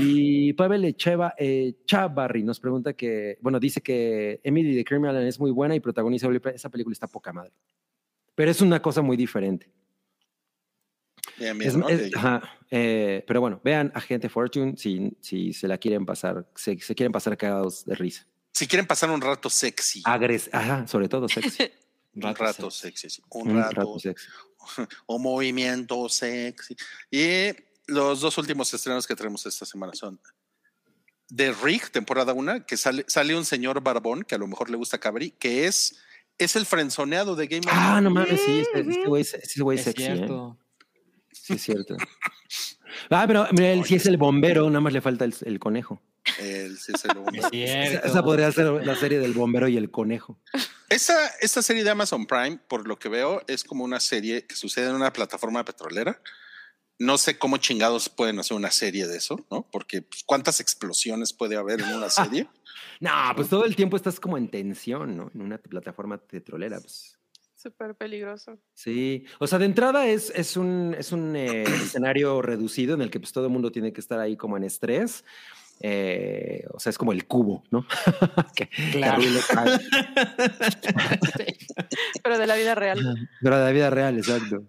Y Pavel Echeva, eh, Chavarri nos pregunta que, bueno, dice que Emily the Criminal es muy buena y protagoniza esa película está poca madre. Pero es una cosa muy diferente. Bien, bien, Es- ¿no? es- Ok. ajá, eh, pero bueno, vean Agente Fortune si, si se la quieren pasar, se, se quieren pasar cagados de risa. Si quieren pasar un rato sexy. Agres, ajá, sobre todo sexy. un rato rato sexy. Un, Un rato, rato sexy. o movimiento sexy. Y los dos últimos estrenos que tenemos esta semana son de Rick, temporada 1, que sale, sale un señor barbón que a lo mejor le gusta a Cabri, que es, es el frenzoneado de Game of Ah, no mames, sí, este, este güey es- sexy. ¿eh? Sí, es cierto. Ah, pero mira, él sí es el bombero, nada más le falta el, el conejo. Él sí es el hombre. Es Esa, esa podría ser la serie del bombero y el conejo. Esta, esta serie de Amazon Prime, por lo que veo, es como una serie que sucede en una plataforma petrolera. No sé cómo chingados pueden hacer una serie de eso, ¿no? Porque pues, cuántas explosiones puede haber en una serie. No, pues todo el tiempo estás como en tensión, ¿no? En una plataforma petrolera, pues. Súper peligroso. Sí, o sea, de entrada es, es un, es un eh, escenario reducido en el que pues, todo el mundo tiene que estar ahí como en estrés. Eh, o sea, es como el cubo, ¿no? que, Claro. Pero de la vida real. Pero de la vida real, exacto.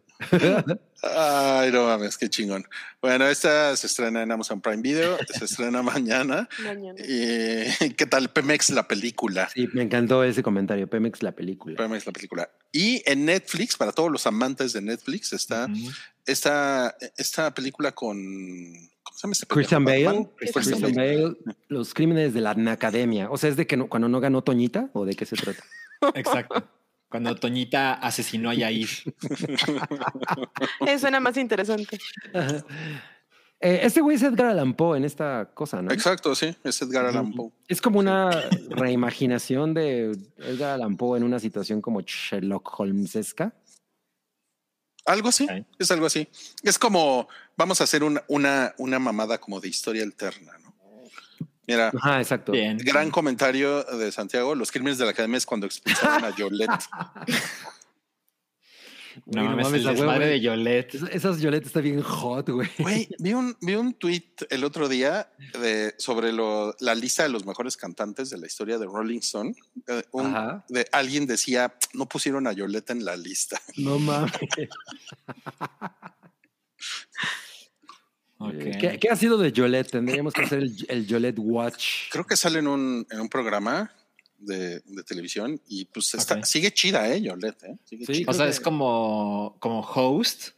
Ay, no mames, qué chingón. Bueno, esta se estrena en Amazon Prime Video, se estrena mañana. Mañana. Y, ¿Qué tal Pemex la película? Sí, me encantó ese comentario. Pemex, la película. Pemex la película. Y en Netflix, para todos los amantes de Netflix, está esta, esta película con. ¿Cómo se llama este Christian? Bale. Christian Bale, los crímenes de la academia. O sea, es de que no- cuando no ganó Toñita o de qué se trata. Exacto. Cuando Toñita asesinó a Yair. Eso suena más interesante. Eh, este güey es Edgar Allan Poe en esta cosa, ¿no? Exacto, sí, es Edgar Allan Poe. Es como una reimaginación de Edgar Allan Poe en una situación como Sherlock Holmesesca. Algo así, es algo así. Es como, vamos a hacer una, una, una mamada como de historia alterna, ¿no? Mira, Ajá, exacto. Bien. gran comentario de Santiago, los crímenes de la academia es cuando expulsaron a Yolette. No no mames, mames, el a huevo, desmadre güey. de Yolette. Es- Esas Yolette está bien hot, güey. Güey, vi un, vi un tweet el otro día de, sobre lo, la lista de los mejores cantantes de la historia de Rolling Stone. Eh, un- de, alguien decía, no pusieron a Yolette en la lista. No mames. ¿Qué, qué ha sido de Yolette? Tendríamos que hacer el, el Yolette Watch. Creo que sale en un, en un programa de, de televisión y pues está, sigue chida, ¿eh? Yolette, ¿eh? Sigue Sí. chida. O sea, es como, como host.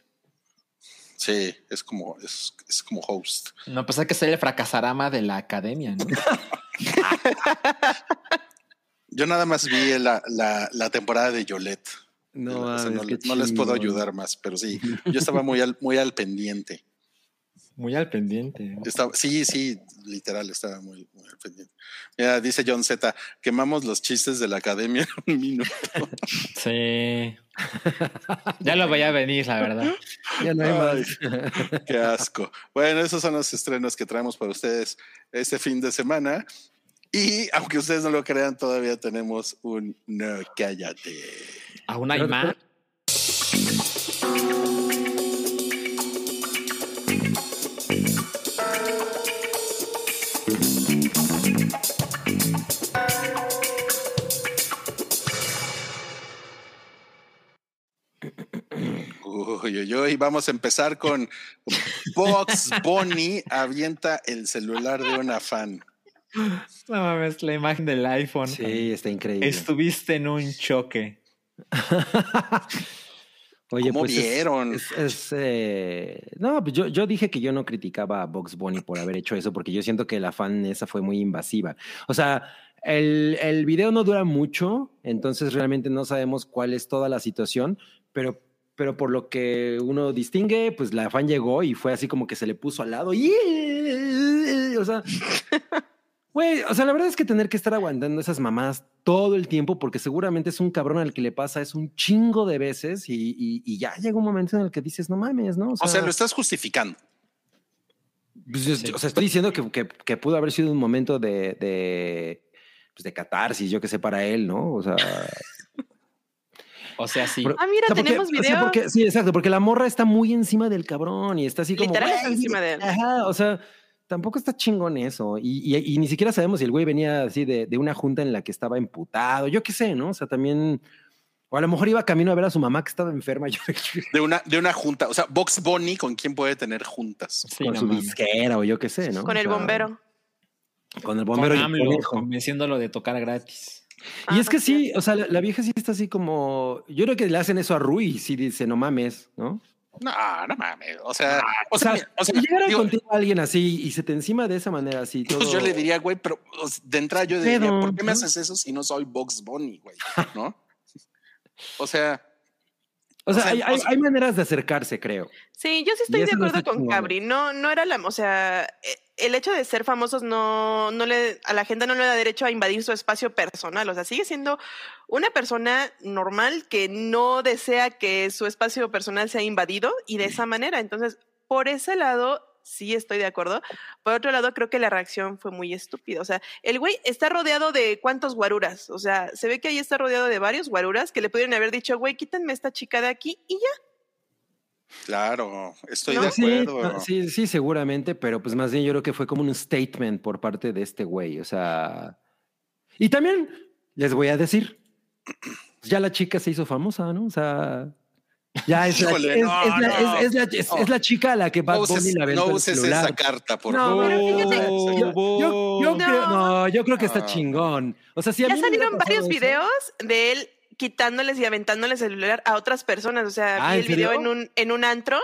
Sí, es como, es, es como host. No, pues hay que ser el fracasarama de la academia, ¿no? Yo nada más vi la, la, la temporada de Yolette. No, O sea, mames, no, no les puedo ayudar más, pero sí, yo estaba muy al, muy al pendiente. Muy al pendiente. Estaba, sí, sí, literal, estaba muy, muy al pendiente. Mira, dice John Z, quemamos los chistes de la academia en un minuto. Sí. Ya lo veía venir, la verdad. Ya no hay Ay. más. Qué asco. Bueno, esos son los estrenos que traemos para ustedes este fin de semana. Y aunque ustedes no lo crean, todavía tenemos un no cállate. Aún hay más. Uy, uy, uy, vamos a empezar con Box Bunny avienta el celular de una fan. No mames, la imagen del iPhone. Sí, está increíble. Estuviste en un choque. Oye, ¿Cómo pues es- vieron? Es, es, eh, no, pues yo, yo dije que yo no criticaba a Box Bunny por haber hecho eso, porque yo siento que la fan esa fue muy invasiva. O sea, el, el video no dura mucho, entonces realmente no sabemos cuál es toda la situación, pero, pero por lo que uno distingue, pues la fan llegó y fue así como que se le puso al lado y... O sea... Güey, o sea, la verdad es que tener que estar aguantando esas mamadas todo el tiempo, porque seguramente es un cabrón al que le pasa es un chingo de veces y, y- y ya llega un momento en el que dices, no mames, ¿no? O sea, lo estás justificando. pues, Sí. o sea, estoy diciendo que, que- que pudo haber sido un momento de, de, pues, de catarsis, yo que sé, para él, ¿no? O sea, O sea, sí. Ah, mira, o sea, porque- tenemos o sea, video. porque- sí, exacto, porque la morra está muy encima del cabrón y está así como. Literal está "Güey, encima de él". Ajá, o sea, tampoco está chingón eso. Y, y- y ni siquiera sabemos si el güey venía así de, de una junta en la que estaba emputado, yo qué sé, ¿no? O sea, también. O a lo mejor iba camino a ver a su mamá que estaba enferma yo, De una, de una junta. O sea, Box Bunny, ¿con quién puede tener juntas? Sí, con su disquera o yo qué sé, ¿no? Con O el sea, bombero. Con el Con bombero AMLO, conejo. convenciéndolo de tocar gratis. Y es Ah, que sí, o sea, la, la vieja sí está así como. Yo creo que le hacen eso a Rui sí dice, no mames, ¿no? No, no mames. O sea, O sea, mira, o sea, si llegara digo, contigo alguien así y se te encima de esa manera así, todo... pues yo le diría, güey, pero de entrada yo diría, ¿por qué me haces eso si no soy Box Bunny, güey? ¿No? O sea, O sea, o sea, hay, hay- o sea- hay maneras de acercarse, creo. Sí, yo sí estoy de no acuerdo con chingón. Cabri. No, no era la, o sea, e- el hecho de ser famosos no, no le, a la gente no le da derecho a invadir su espacio personal. O sea, sigue siendo una persona normal que no desea que su espacio personal sea invadido y de esa manera. Entonces, por ese lado, sí estoy de acuerdo. Por otro lado, creo que la reacción fue muy estúpida. O sea, el güey está rodeado de cuántos guaruras. O sea, se ve que ahí está rodeado de varios guaruras que le pudieron haber dicho, güey, quítenme esta chica de aquí y ya. claro, estoy ¿No? de Sí, acuerdo. ah, sí, sí, seguramente, pero pues más bien yo creo que fue como un statement por parte de este güey, o sea... Y también les voy a decir, ya la chica se hizo famosa, ¿no? O sea, Ya es, la, Híjole, es, no, es la, no. es- es la- es- es la chica a la que Bad No Bunny uses, le aventó no el uses celular. esa carta, por No, favor. pero fíjate, Yo, yo- yo No. creo, no, yo creo que está Ah. chingón. O sea, si a Ya mí salieron varios eso- videos de él quitándoles y aventándoles el celular a otras personas. O sea, Ah, vi ¿en el video en un, en un antro,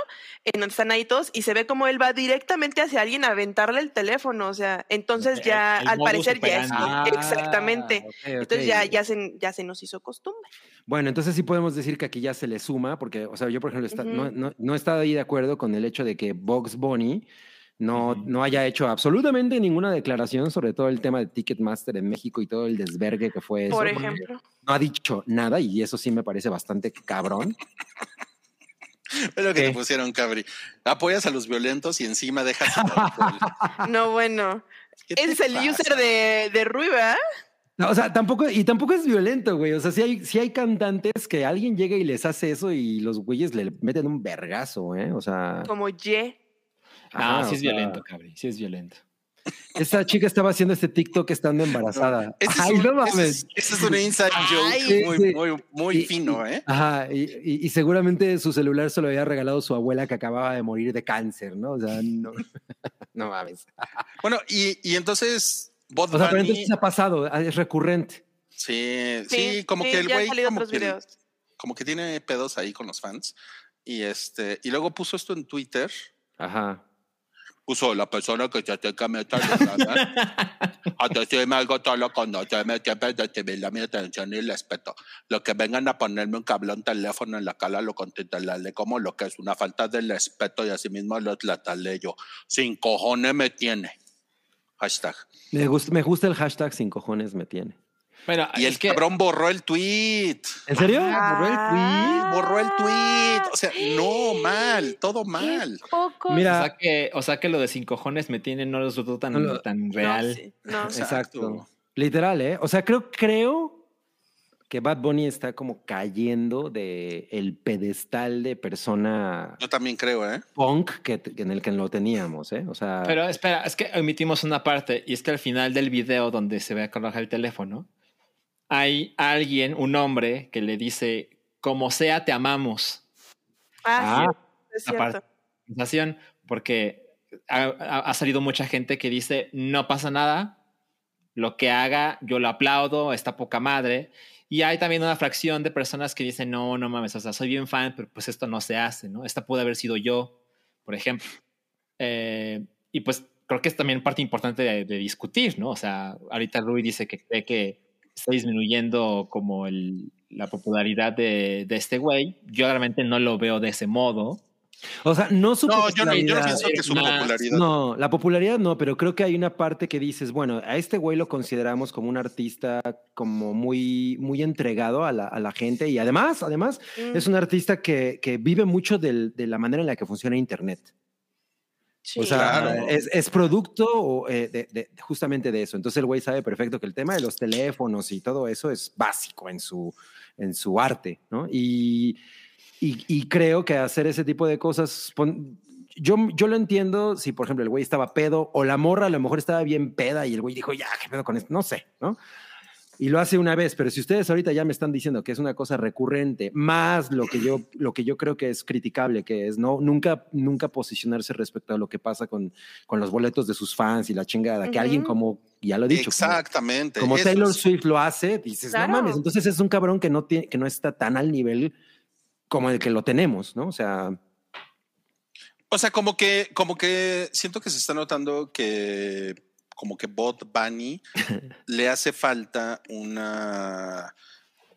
en donde están ahí todos, y se ve como él va directamente hacia alguien a aventarle el teléfono. O sea, entonces El- ya, al parecer ya es. Ah, exactamente. Entonces ya, ya, se, ya se nos hizo costumbre. Bueno, entonces sí podemos decir que aquí ya se le suma, porque, o sea, yo, por ejemplo, está- no, no, no he estado ahí de acuerdo con el hecho de que Box Bunny no, no haya hecho absolutamente ninguna declaración sobre todo el tema de Ticketmaster en México y todo el desvergue que fue eso. Por ejemplo. No ha dicho nada y eso sí me parece bastante cabrón. Pero que ¿Qué? te pusieron, Cabri. Apoyas a los violentos y encima dejas. No, bueno. ¿Qué te Ese es el pasa? user de, de Rui, ¿verdad? No, o sea, tampoco, y tampoco es violento, güey. O sea, sí hay, sí hay cantantes que alguien llega y les hace eso y los güeyes le meten un vergazo, ¿eh? O sea. Como Ye. Ah, sí es sea, violento, cabri. Sí es violento. Esta chica estaba haciendo este TikTok estando embarazada. Ese es, Ay, un, no mames. es- ese es un inside joke sí, muy, muy, muy Y- fino, ¿eh? Ajá, y, y- y seguramente su celular se lo había regalado su abuela que acababa de morir de cáncer, ¿no? O sea, no, no mames. Bueno, y, y entonces, Bad O sea, pero Bunny- entonces ha pasado, ah, es recurrente. sí, sí, como que el güey como que, como que tiene pedos ahí con los fans. Y este, y luego puso esto en Twitter. Ajá. Puso la persona que se te meta a decirme algo solo cuando se me siempre recibir mi atención y respeto. Lo que vengan a ponerme un cablón teléfono en la cara lo contestaré como lo que es una falta de respeto y así mismo lo trataré yo. Sin cojones me tiene. Hashtag. Me gusta, me gusta el hashtag sin cojones me tiene. Bueno, Y el que cabrón borró el tweet. ¿En serio? Ah. ¿Borró el tweet? Borró el tweet. O sea, no, mal, todo mal. Poco. o, Mira, sea que, o sea que lo de sin cojones me tiene no resultó tan, No tan No, real. sí, no. exacto. Literal, ¿eh? O sea, creo, creo que Bad Bunny está como cayendo de el pedestal de persona Yo también creo, ¿eh? punk que, en el que lo teníamos, ¿eh? O sea, Pero espera, es que omitimos una parte y es que al final del video donde se ve a colocar el teléfono, hay alguien, un hombre, que le dice, como sea, te amamos. Ah, Ah, sí, es cierto. Sensación, porque ha, ha- ha salido mucha gente que dice, no pasa nada, lo que haga, yo lo aplaudo, está poca madre. Y hay también una fracción de personas que dicen, no, no mames, o sea, soy bien fan, pero pues esto no se hace, ¿no? Esta puede haber sido yo, por ejemplo. Eh, y pues creo que es también parte importante de, de discutir, ¿no? O sea, ahorita Rui dice que cree que está disminuyendo como el, la popularidad de, de este güey. Yo realmente no lo veo de ese modo. O sea, no su No, yo no, yo no popularidad. pienso que su Más- popularidad. No, la popularidad no, pero creo que hay una parte que dices, bueno, a este güey lo consideramos como un artista como muy, muy entregado a la, a la gente y además, además, Mm, es un artista que, que vive mucho del- de la manera en la que funciona Internet. sí. O sea, Claro. es, es producto eh, de, de- justamente de eso. Entonces el güey sabe perfecto que el tema de los teléfonos y todo eso es básico en su, en su arte, ¿no? Y, y, y creo que hacer ese tipo de cosas, pon- yo, yo lo entiendo si, por ejemplo, el güey estaba pedo o la morra a lo mejor estaba bien peda y el güey dijo, ya, ¿qué pedo con esto? No sé, ¿no? Y lo hace una vez, pero si ustedes ahorita ya me están diciendo que es una cosa recurrente, más lo que yo, lo que yo creo que es criticable, que es no nunca, nunca posicionarse respecto a lo que pasa con, con los boletos de sus fans y la chingada, que alguien como, ya lo he dicho, Exactamente. como, Taylor es- Swift lo hace, dices, Claro. no mames, entonces es un cabrón que no, tiene, que no está tan al nivel como el que lo tenemos, ¿no? O sea, O sea, como que, como que siento que se está notando que como que Bot Bunny le hace falta una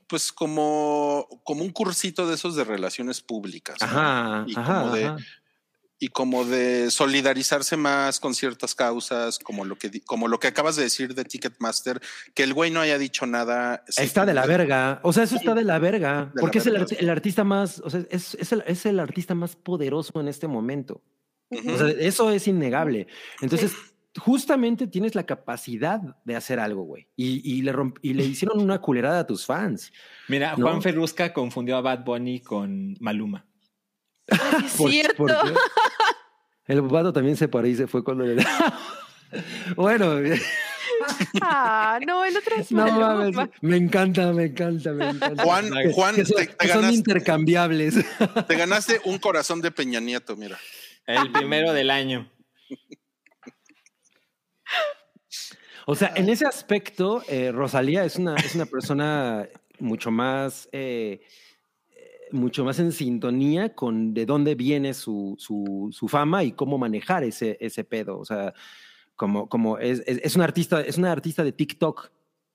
pues como, como un cursito de esos de relaciones públicas. ¿no? ajá, Y ajá, como de- ajá. Y como de solidarizarse más con ciertas causas, como lo que como lo que acabas de decir de Ticketmaster, que el güey no haya dicho nada. Está de la verga. O sea, eso está de la verga. porque es el, verga. el artista más, o sea, es, es el, es el artista más poderoso en este momento. O sea, eso es innegable. Entonces, justamente tienes la capacidad de hacer algo, güey. Y, y le romp- y le hicieron una culerada a tus fans. Mira, No. Juan Ferrusca confundió a Bad Bunny con Maluma. Ay, sí es ¿Por- cierto. por? El vato también se paró y se fue cuando le... bueno, Ah, no, el otro es No mames, me encanta, me encanta, me encanta. Juan, Que- Juan, que son, te, te que son ganaste, intercambiables. te ganaste un corazón de Peña Nieto, mira. El primero del año. O sea, en ese aspecto, eh, Rosalía es una, es una persona mucho más, eh, mucho más en sintonía con de dónde viene su, su, fama y cómo manejar ese, ese pedo. O sea, como, como es, es, una artista, es una artista de TikTok.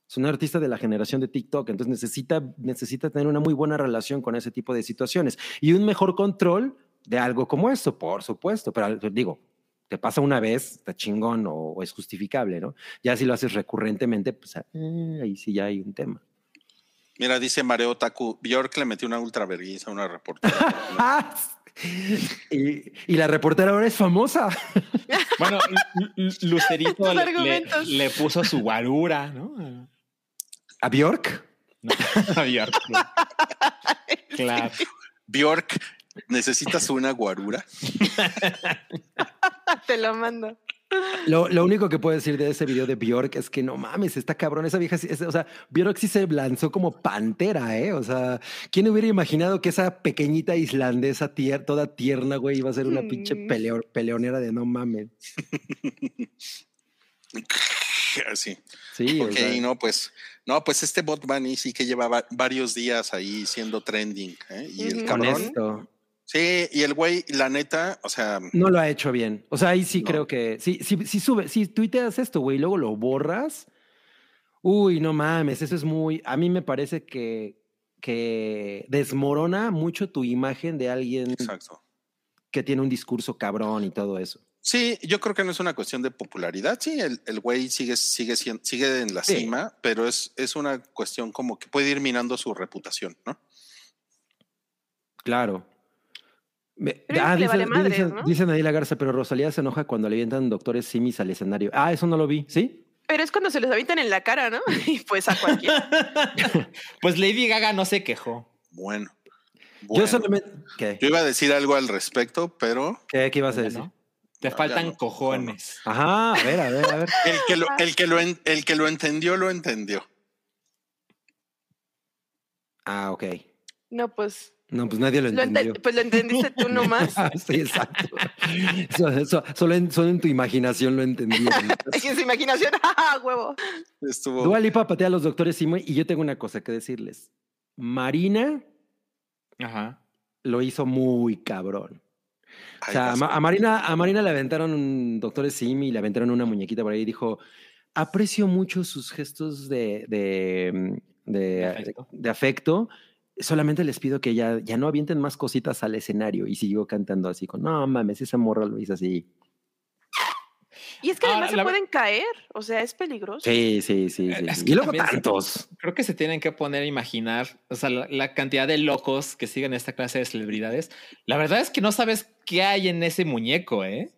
Es una artista de la generación de TikTok, entonces necesita, necesita tener una muy buena relación con ese tipo de situaciones y un mejor control de algo como esto, por supuesto. Pero digo, te pasa una vez, está chingón o, o es justificable, ¿no? Ya si lo haces recurrentemente, pues eh, ahí sí ya hay un tema. Mira, dice Mareo Taku, Bjork le metió una ultra vergüenza a una reportera. y, y la reportera ahora es famosa. Bueno, Lu- Lu- Lucerito le, le- argumentos. le puso su guarura, ¿no? ¿A Bjork? No, a Bjork. Claro. Bjork, ¿necesitas una guarura? Te lo mando. Lo, lo único que puedo decir de ese video de Bjork es que no mames, está cabrón. Esa vieja, sí- es- o sea, Bjork sí se lanzó como pantera, ¿eh? O sea, ¿quién hubiera imaginado que esa pequeñita islandesa tier- toda tierna, güey, iba a ser una pinche peleo- peleonera de no mames? Así. Sí, o Ok, sea, no, pues, no, pues este bot bunny sí que llevaba varios días ahí siendo trending, ¿eh? Y el cabrón. esto. Sí, y el güey, la neta, o sea, No lo ha hecho bien. O sea, ahí sí No. creo que. Sí, sí, sí sube, si tuiteas esto, güey, y luego lo borras. Uy, no mames, eso es muy. A mí me parece que, que desmorona mucho tu imagen de alguien exacto. que tiene un discurso cabrón y todo eso. Sí, yo creo que no es una cuestión de popularidad. Sí, el, el güey sigue, sigue, sigue en la Sí. cima, pero es, es una cuestión como que puede ir minando su reputación, ¿no? Claro. Me- Pero es que le vale madres, dicen, ¿no? dicen ahí la garza, pero Rosalía se enoja cuando le avientan doctores simis al escenario. Ah, eso no lo vi, ¿sí? Pero es cuando se les avientan en la cara, ¿no? Y pues a cualquiera. Pues Lady Gaga no se quejó. Bueno. Yo solamente. ¿Qué? Yo iba a decir algo al respecto, pero ¿Qué, qué ibas a decir? ¿no? Te No, ya faltan no. cojones. Ajá, a ver, a ver, a ver. el que lo, el que lo, en- el que lo entendió, lo entendió. Ah, ok. No, pues No, pues nadie lo lo, ente- entendió. pues lo entendiste tú nomás. sí, exacto. So- so- solo, en, solo en tu imaginación lo entendí. Es que en su imaginación, ¡ah, huevo! Estuvo. Dua Lipa patea a los doctores Simo y yo tengo una cosa que decirles. Marina Ajá. lo hizo muy cabrón. O sea, a, Marina, a Marina le aventaron un doctor Simi y le aventaron una muñequita por ahí y dijo, aprecio mucho sus gestos de, de, de- De afecto. de afecto. Solamente les pido que ya, ya no avienten más cositas al escenario. Y siguió cantando así con, no mames, esa morra lo hizo así. Y es que Ahora, además se la- pueden caer, o sea, es peligroso. Sí, sí, sí. sí. Es que Y luego tantos. Creo que se tienen que poner a imaginar, o sea, la, la cantidad de locos que siguen esta clase de celebridades. La verdad es que no sabes qué hay en ese muñeco, ¿eh?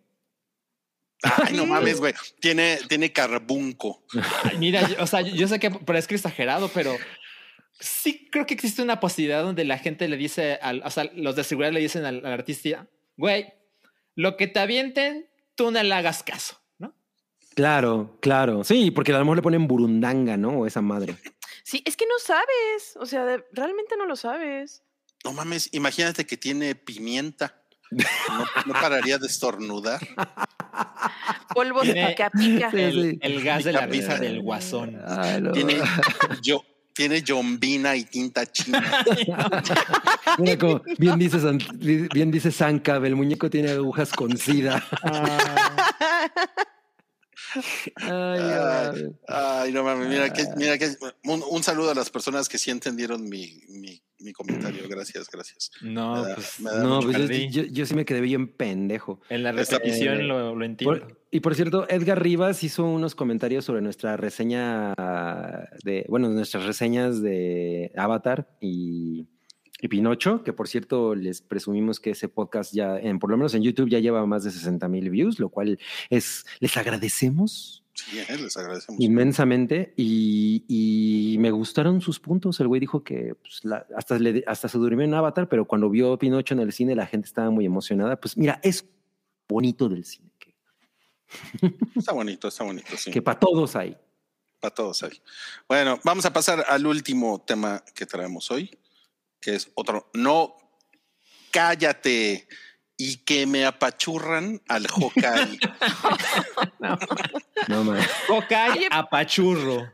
Ay, no mames, güey. Tiene, tiene carbunco. Ay, mira, yo- o sea, yo sé que parece exagerado, pero sí creo que existe una posibilidad donde la gente le dice, al, o sea, los de seguridad le dicen al, al artista, güey, lo que te avienten, tú no le hagas caso, ¿no? Claro, claro. Sí, porque a lo mejor le ponen burundanga, ¿no? O esa madre. Sí, es que no sabes, o sea, de- realmente no lo sabes. No mames, imagínate que tiene pimienta. No, no pararía de estornudar. Polvos Tiene- pica El, gas de la risa del guasón. Ay, no. Tiene, yo, tiene yombina y tinta china. Mira como bien dice, San- bien dice Zancab, el muñeco tiene agujas con sida. Ay, ay. Ay, no mames, mira que, mira que un, un saludo a las personas que sí entendieron mi, mi, mi comentario. Gracias, gracias. No, Me da- pues No, pues yo, yo- yo sí me quedé bien pendejo. en la repetición eh, lo, lo entiendo. Por- y por cierto, Edgar Rivas hizo unos comentarios sobre nuestra reseña de, bueno, nuestras reseñas de Avatar y, y Pinocho, que por cierto les presumimos que ese podcast ya, en, por lo menos en YouTube, ya lleva más de 60 mil views, lo cual es, les agradecemos Sí, eh, les agradecemos. inmensamente y, y me gustaron sus puntos. El güey dijo que pues, la- hasta, le- hasta se durmió en Avatar, pero cuando vio Pinocho en el cine la gente estaba muy emocionada. Pues mira, es bonito del cine. Está bonito, está bonito, sí. Que para todos hay. Para todos ahí. Bueno, vamos a pasar al último tema que traemos hoy, que es otro. No, cállate y que me apachurran al Hawkeye. No más. Hawkeye Oye. apachurro.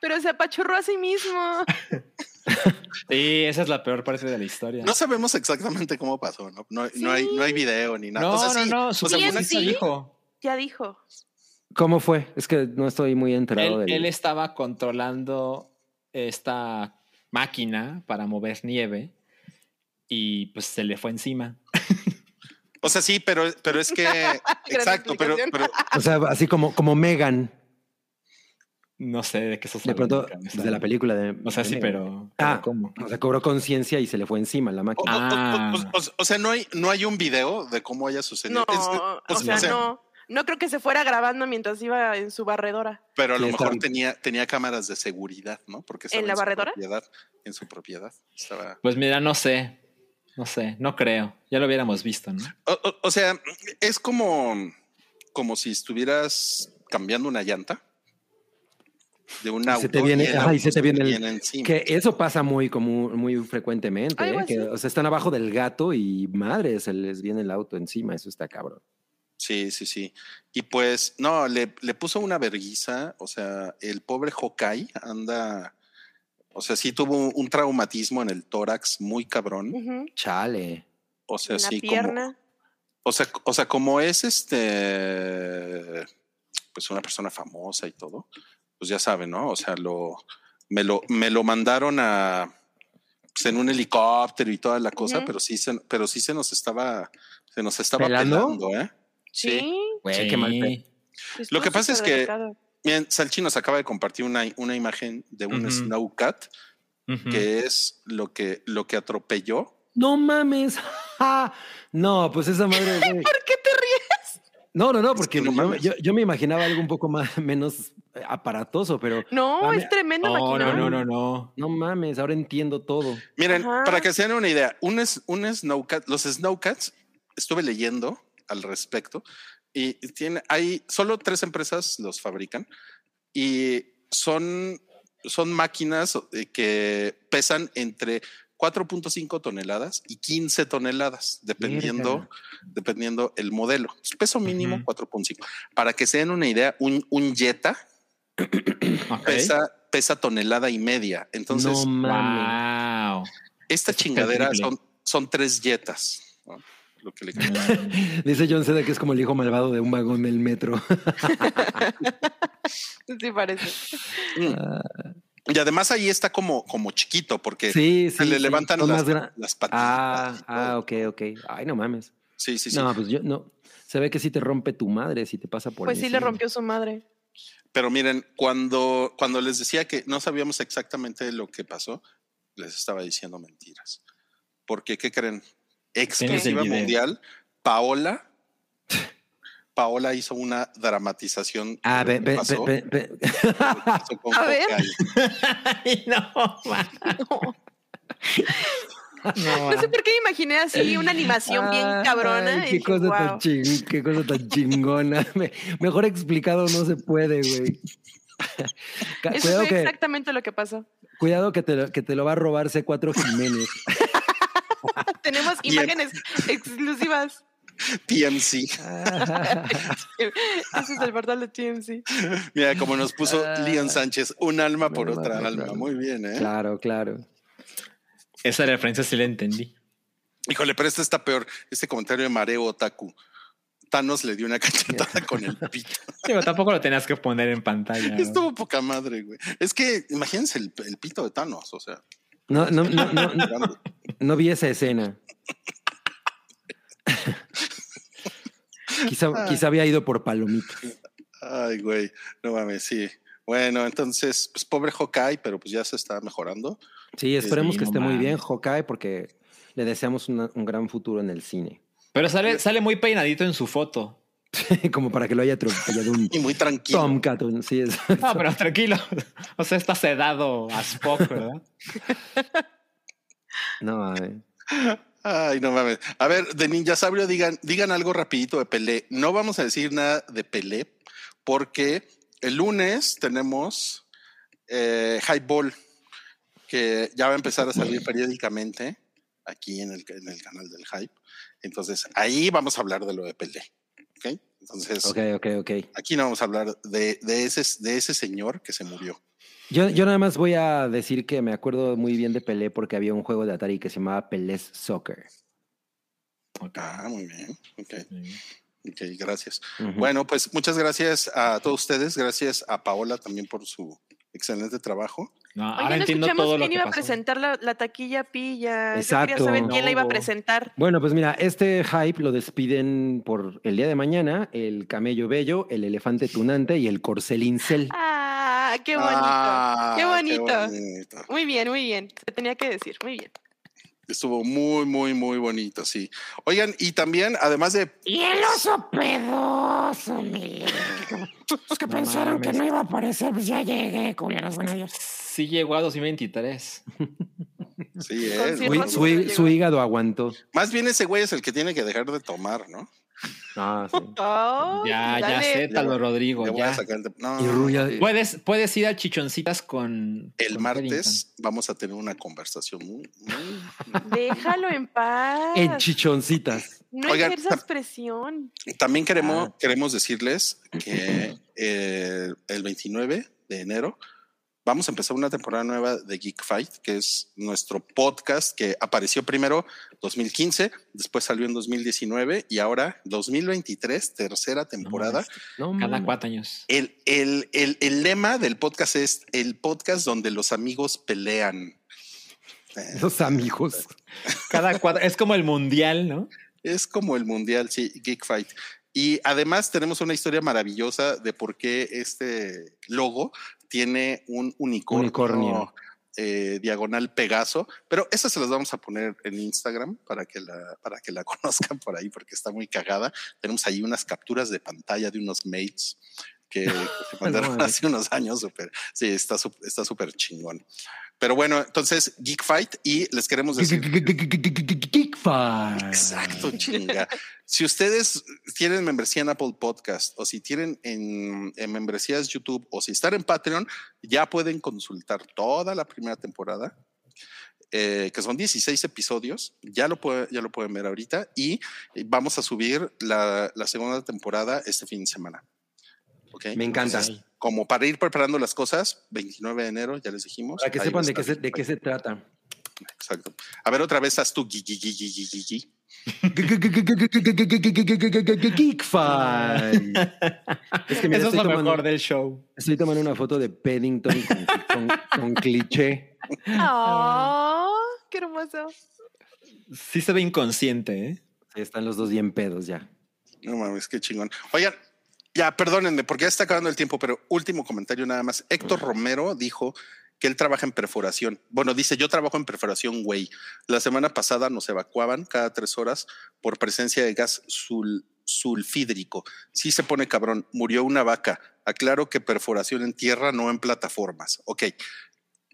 Pero se apachurró a sí mismo. Sí, esa es la peor parte de la historia. No sabemos exactamente cómo pasó, ¿no? No, no hay, no hay video ni nada. no, O sea, sí, no, no, o su sea, una- esposa sí. dijo. Ya dijo. ¿Cómo fue? Es que no estoy muy enterado Él, del- él estaba controlando esta máquina para mover nieve y pues se le fue encima. O sea, sí, pero, pero es que. exacto, pero O sea, así como, como Megan, No sé de qué estás de pronto, cabeza. de la película de. O sea, de sí, pero, Ah, ¿cómo? O sea, cobró conciencia y se le fue encima la máquina. o- Ah. o- o- o sea, no hay, no hay un video de cómo haya sucedido. No, Es- o sea, no. No creo que se fuera grabando mientras iba en su barredora. Pero a lo mejor está- tenía, tenía cámaras de seguridad, ¿no? Porque estaba ¿En la su barredora? propiedad, en su propiedad. Estaba. Pues mira, no sé. No sé, no creo. Ya lo hubiéramos visto, ¿no? O, o- o sea, es como, como si estuvieras cambiando una llanta de un Y se auto. te viene- y el ajá, y auto se te viene el- encima. Que eso pasa muy como muy frecuentemente, ¿eh? que, o sea, están abajo del gato y madre, se les viene el auto encima, eso está cabrón. Sí, sí, sí. Y pues, no, le, le puso una verguiza. O sea, el pobre Hawkeye anda. O sea, sí tuvo un, un traumatismo en el tórax muy cabrón. Chale. O sea, En la sí, como. pierna. O sea, o sea, como es este. Pues una persona famosa y todo. Pues ya saben, ¿no? O sea, lo. Me lo, me lo mandaron a. Pues en un helicóptero y toda la cosa, pero sí se, pero sí se nos estaba. Se nos estaba ¿Pelando? pelando, ¿eh? Sí. Güey, qué mal pedo. Lo que pasa es que- delicado. Bien, Salchi nos acaba de compartir una, una imagen de un Ujú. Snowcat, Ujú. que es lo que, lo que atropelló. No mames. ¡Ja! No, pues esa madre. ¿Por qué te ríes? No, no, no, Es porque que no yo, yo- me imaginaba algo un poco más menos aparatoso, pero No, es tremendo No, no, maquinón. no, no, no. no mames, ahora entiendo todo. Miren, Ajá. para que se den una idea, un, es- un Snowcat, los Snowcats, estuve leyendo al respecto y tiene, hay solo tres empresas los fabrican y son, son máquinas eh, que pesan entre 4.5 toneladas y 15 toneladas, dependiendo, dependiendo el modelo. Peso mínimo Ujú. 4.5. Para que se den una idea, un, un Jetta Pesa, pesa tonelada y media. Entonces, no mames. Wow. esta chingadera son, son tres Jetas. ¿no? Lo que le Dice John Cena que es como el hijo malvado de un vagón del metro. Sí parece. Y además ahí está como, como chiquito, porque sí, sí. se le sí, levantan son las, más gra- las patitas. Ah, ah, ok, ok. Ay, no mames. Sí, sí, sí. No, pues yo no. Se ve que sí te rompe tu madre si te pasa por Pues sí le encima. rompió su madre. Pero miren, cuando, cuando les decía que no sabíamos exactamente lo que pasó, les estaba diciendo mentiras. Porque, ¿qué creen? Exclusiva mundial, Paola. Paola hizo una dramatización. Ah, de ve, lo que ve, ve, ve- A ver. Ay, no. No No, sé por qué me imaginé así una animación bien Ay, cabrona. qué y dije, cosa tan ching- qué cosa tan chingona. Me- mejor explicado no se puede, güey. Eso Cuidado fue que, exactamente lo que pasó. cuidado que te, lo- que te lo va a robar C4 Jiménez. Tenemos imágenes exclusivas. TMC. Ese es el portal de TMC. Mira, como nos puso Ah. Leon Sánchez, un alma por otra alma. Muy bien, ¿eh? claro, claro. Esa referencia sí la entendí. Híjole, pero este está peor. Este comentario de Mareo Otaku. Thanos le dio una cachetada con el pito. Digo, tampoco lo tenías que poner en pantalla. Estuvo poca madre, güey. Es que imagínense el, el pito de Thanos, o sea. No, no, no, no, no vi esa escena. quizá, quizá había ido por palomitas. Ay, güey. No mames, sí. Bueno, entonces, pues pobre Hawkeye, pero pues ya se está mejorando. Sí, esperemos que no esté muy bien. Hawkeye, porque le deseamos una- un gran futuro en el cine. Pero sale, sale muy peinadito en su foto. Como para que lo haya atropellado un Y muy tranquilo. Tomcat. un- Sí, es. No, pero tranquilo. O sea, está sedado as fuck, ¿verdad? No, eh. Ay, no mames. A ver, de Ninja Sabrio, digan, digan algo rapidito de Pelé. No vamos a decir nada de Pelé porque el lunes tenemos eh, Hype Ball, que ya va a empezar a salir periódicamente aquí en el, en el canal del Hype. Entonces, ahí vamos a hablar de lo de Pelé. ¿Ok? Entonces, Ok, ok, ok. aquí no vamos a hablar de, de, ese, de ese señor que se murió. Yo, yo nada más voy a decir que me acuerdo muy bien de Pelé porque había un juego de Atari que se llamaba Pelés Soccer. Ah, muy bien. Ok, Sí. Ok, gracias. Bueno, pues muchas gracias a todos ustedes. Gracias a Paola también por su excelente trabajo. No, Oye, ahora no entiendo escuchamos todo lo quién que iba a pasó. presentar la, la taquilla pilla. Yo Exacto. quería saber quién la iba a presentar. Bueno, pues mira, este hype lo despiden por el día de mañana el camello bello, el elefante tunante y el corcel incel. Ah, qué bonito. Ah, qué bonito. bonito. Muy bien, muy bien. Se tenía que decir, muy bien. Estuvo muy, muy, muy bonito, sí. Oigan, y también, además de Y el oso pedoso, mi. Los que No pensaron que no iba a aparecer, pues ya llegué, culeros. Bueno, adiós. Sí llegó a 2023. Sí, es, Su, su su hígado aguantó. Más bien ese güey es el que tiene que dejar de tomar, ¿no? Sí. Oh, ya, ya dale. acéptalo, Rodrigo. Le voy a Ya. sacar el- No, Y Ruya- Puedes, puedes ir a chichoncitas con. el con martes vamos a tener una conversación muy, muy- Déjalo en paz. En chichoncitas. no Oigan, ejerzas presión. También queremos, Ah. queremos decirles que eh, el 29 de enero vamos a empezar una temporada nueva de Geek Fight, que es nuestro podcast que apareció primero 2015, después salió en 2019 y ahora 2023, tercera temporada. No, Cada cuatro años. El, el, el, el lema del podcast es el podcast donde los amigos pelean. Los amigos. Cada cuatro. Es como el mundial, ¿no? Es como el mundial, sí, Geek Fight. Y además tenemos una historia maravillosa de por qué este logo tiene un unicornio, Unicornio. eh, diagonal Pegaso, pero esa se las vamos a poner en Instagram para que la para que la conozcan por ahí porque está muy cagada. Tenemos ahí unas capturas de pantalla de unos mates que, que se mandaron hace unos años. Súper, sí, está sup- está súper chingón. Pero bueno, entonces Geek Fight y les queremos decir Geek Fight. Exacto, chinga. Si ustedes tienen membresía en Apple Podcast o si tienen en, en membresías YouTube o si están en Patreon, ya pueden consultar toda la primera temporada, eh, que son 16 episodios. Ya lo, puede- ya lo pueden ver ahorita y vamos a subir la, la segunda temporada este fin de semana. Me encanta. Entonces, como para ir preparando las cosas, 29 de enero, ya les dijimos. Para que sepan de qué, se, de qué se trata. Exacto. A ver, otra vez haz tu. Geek. Es que mira, Eso es lo tomando, mejor del show. estoy tomando una foto de Paddington con, con- con cliché. Oh, qué hermoso. Sí se ve inconsciente, ¿eh? Sí, Están los dos bien pedos ya. No mames, qué chingón. Oigan, ya perdónenme porque ya está acabando el tiempo, pero último comentario nada más. Héctor Romero dijo que él trabaja en perforación. Bueno, dice yo trabajo en perforación, güey. La semana pasada nos evacuaban cada tres horas por presencia de gas sul- sulfídrico. Sí se pone cabrón. Murió una vaca. Aclaro que perforación en tierra, no en plataformas. Ok.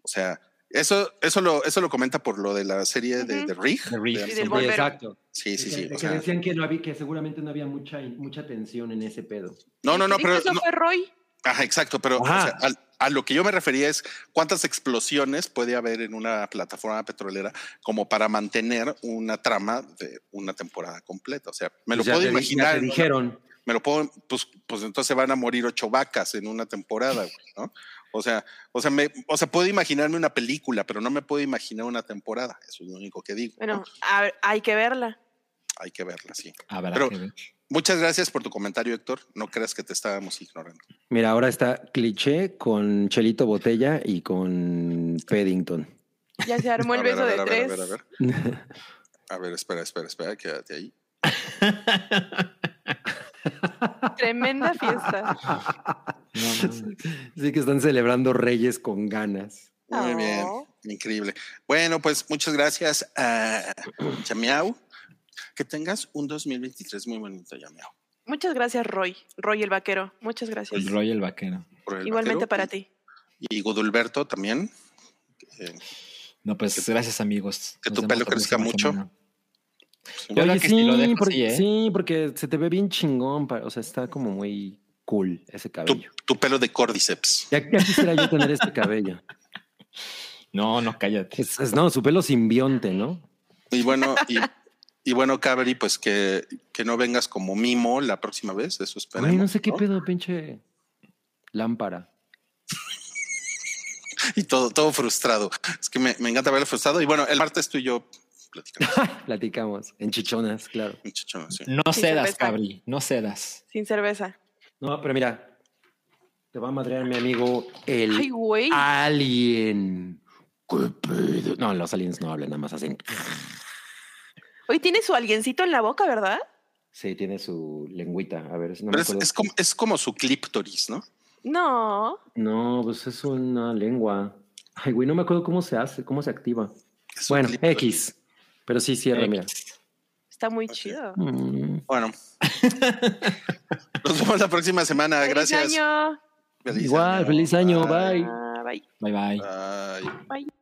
O sea, eso, eso lo, eso lo comenta por lo de la serie de, de Rig. De volver. exacto. Sí, sí, sí. que- de o que sea, decían que, no había, que seguramente no había mucha, mucha tensión en ese pedo. no, no, no, ¿Qué dijo pero eso no- fue Roy? Ajá, exacto, pero o Ajá. sea, a, lo que yo me refería es cuántas explosiones puede haber en una plataforma petrolera como para mantener una trama de una temporada completa. O sea, me lo Pues ya puedo te imaginar. te una- dijeron. me lo puedo, pues, pues entonces van a morir ocho vacas en una temporada, güey, ¿no? O sea, o sea, me, o sea, puedo imaginarme una película, pero no me puedo imaginar una temporada. Eso es lo único que digo. Bueno, ¿no? a hay que verla. Hay que verla, sí. Habrá Pero- que ver. Muchas gracias por tu comentario, Héctor. No creas que te estábamos ignorando. Mira, ahora está cliché con Chelito Botella y con Paddington. Ya se armó el beso de a ver, tres. a ver, a ver. A ver, espera, espera, espera, quédate ahí. Tremenda fiesta. Sí que están celebrando Reyes con ganas. Muy bien, Oh. increíble. Bueno, pues muchas gracias a Yamiau. Que tengas un 2023 muy bonito, Yamiau. Muchas gracias, Roy. Roy el vaquero. Muchas gracias. El Roy el vaquero. el Igualmente vaquero. para ti. Y Godulberto también. Eh, No, pues gracias, amigos. que Nos tu pelo crezca mucho. semana. Oye, que sí lo dejo por- así, ¿eh? sí, porque se te ve bien chingón. O sea, está como muy cool ese cabello. tu pelo de cordyceps. Ya, ya quisiera yo tener este cabello. No, no, cállate. Es, es- no, su pelo simbionte, ¿no? Y bueno, y, y bueno, Cabri, pues que, que no vengas como mimo la próxima vez, eso esperemos. Ay, no sé qué pedo, pinche lámpara. Y todo, todo frustrado. Es que me, me encanta verlo frustrado. Y bueno, el martes tú y yo platicamos. Platicamos en chichonas, claro. muchacho, sí. No cedas, cerveza. Cabri, no cedas. Sin cerveza. No, pero mira, te va a madrear mi amigo el Ay, güey. alien. ¿Qué pedo? No, los aliens no hablan, nada más hacen. Hoy tiene su alguiencito en la boca, ¿verdad? Sí, tiene su lengüita. A ver, no me Pero es, acuerdo. es como, es como su clíptoris, ¿no? No. No, pues es una lengua. Ay, güey, no me acuerdo cómo se hace, cómo se activa. Es Bueno. X. Pero sí cierra, mira. Está muy chido. Mm. Bueno. Nos vemos la próxima semana. ¡Feliz Gracias. año! Feliz Igual, año. feliz año, Bye. bye. Bye. Bye, bye. Bye.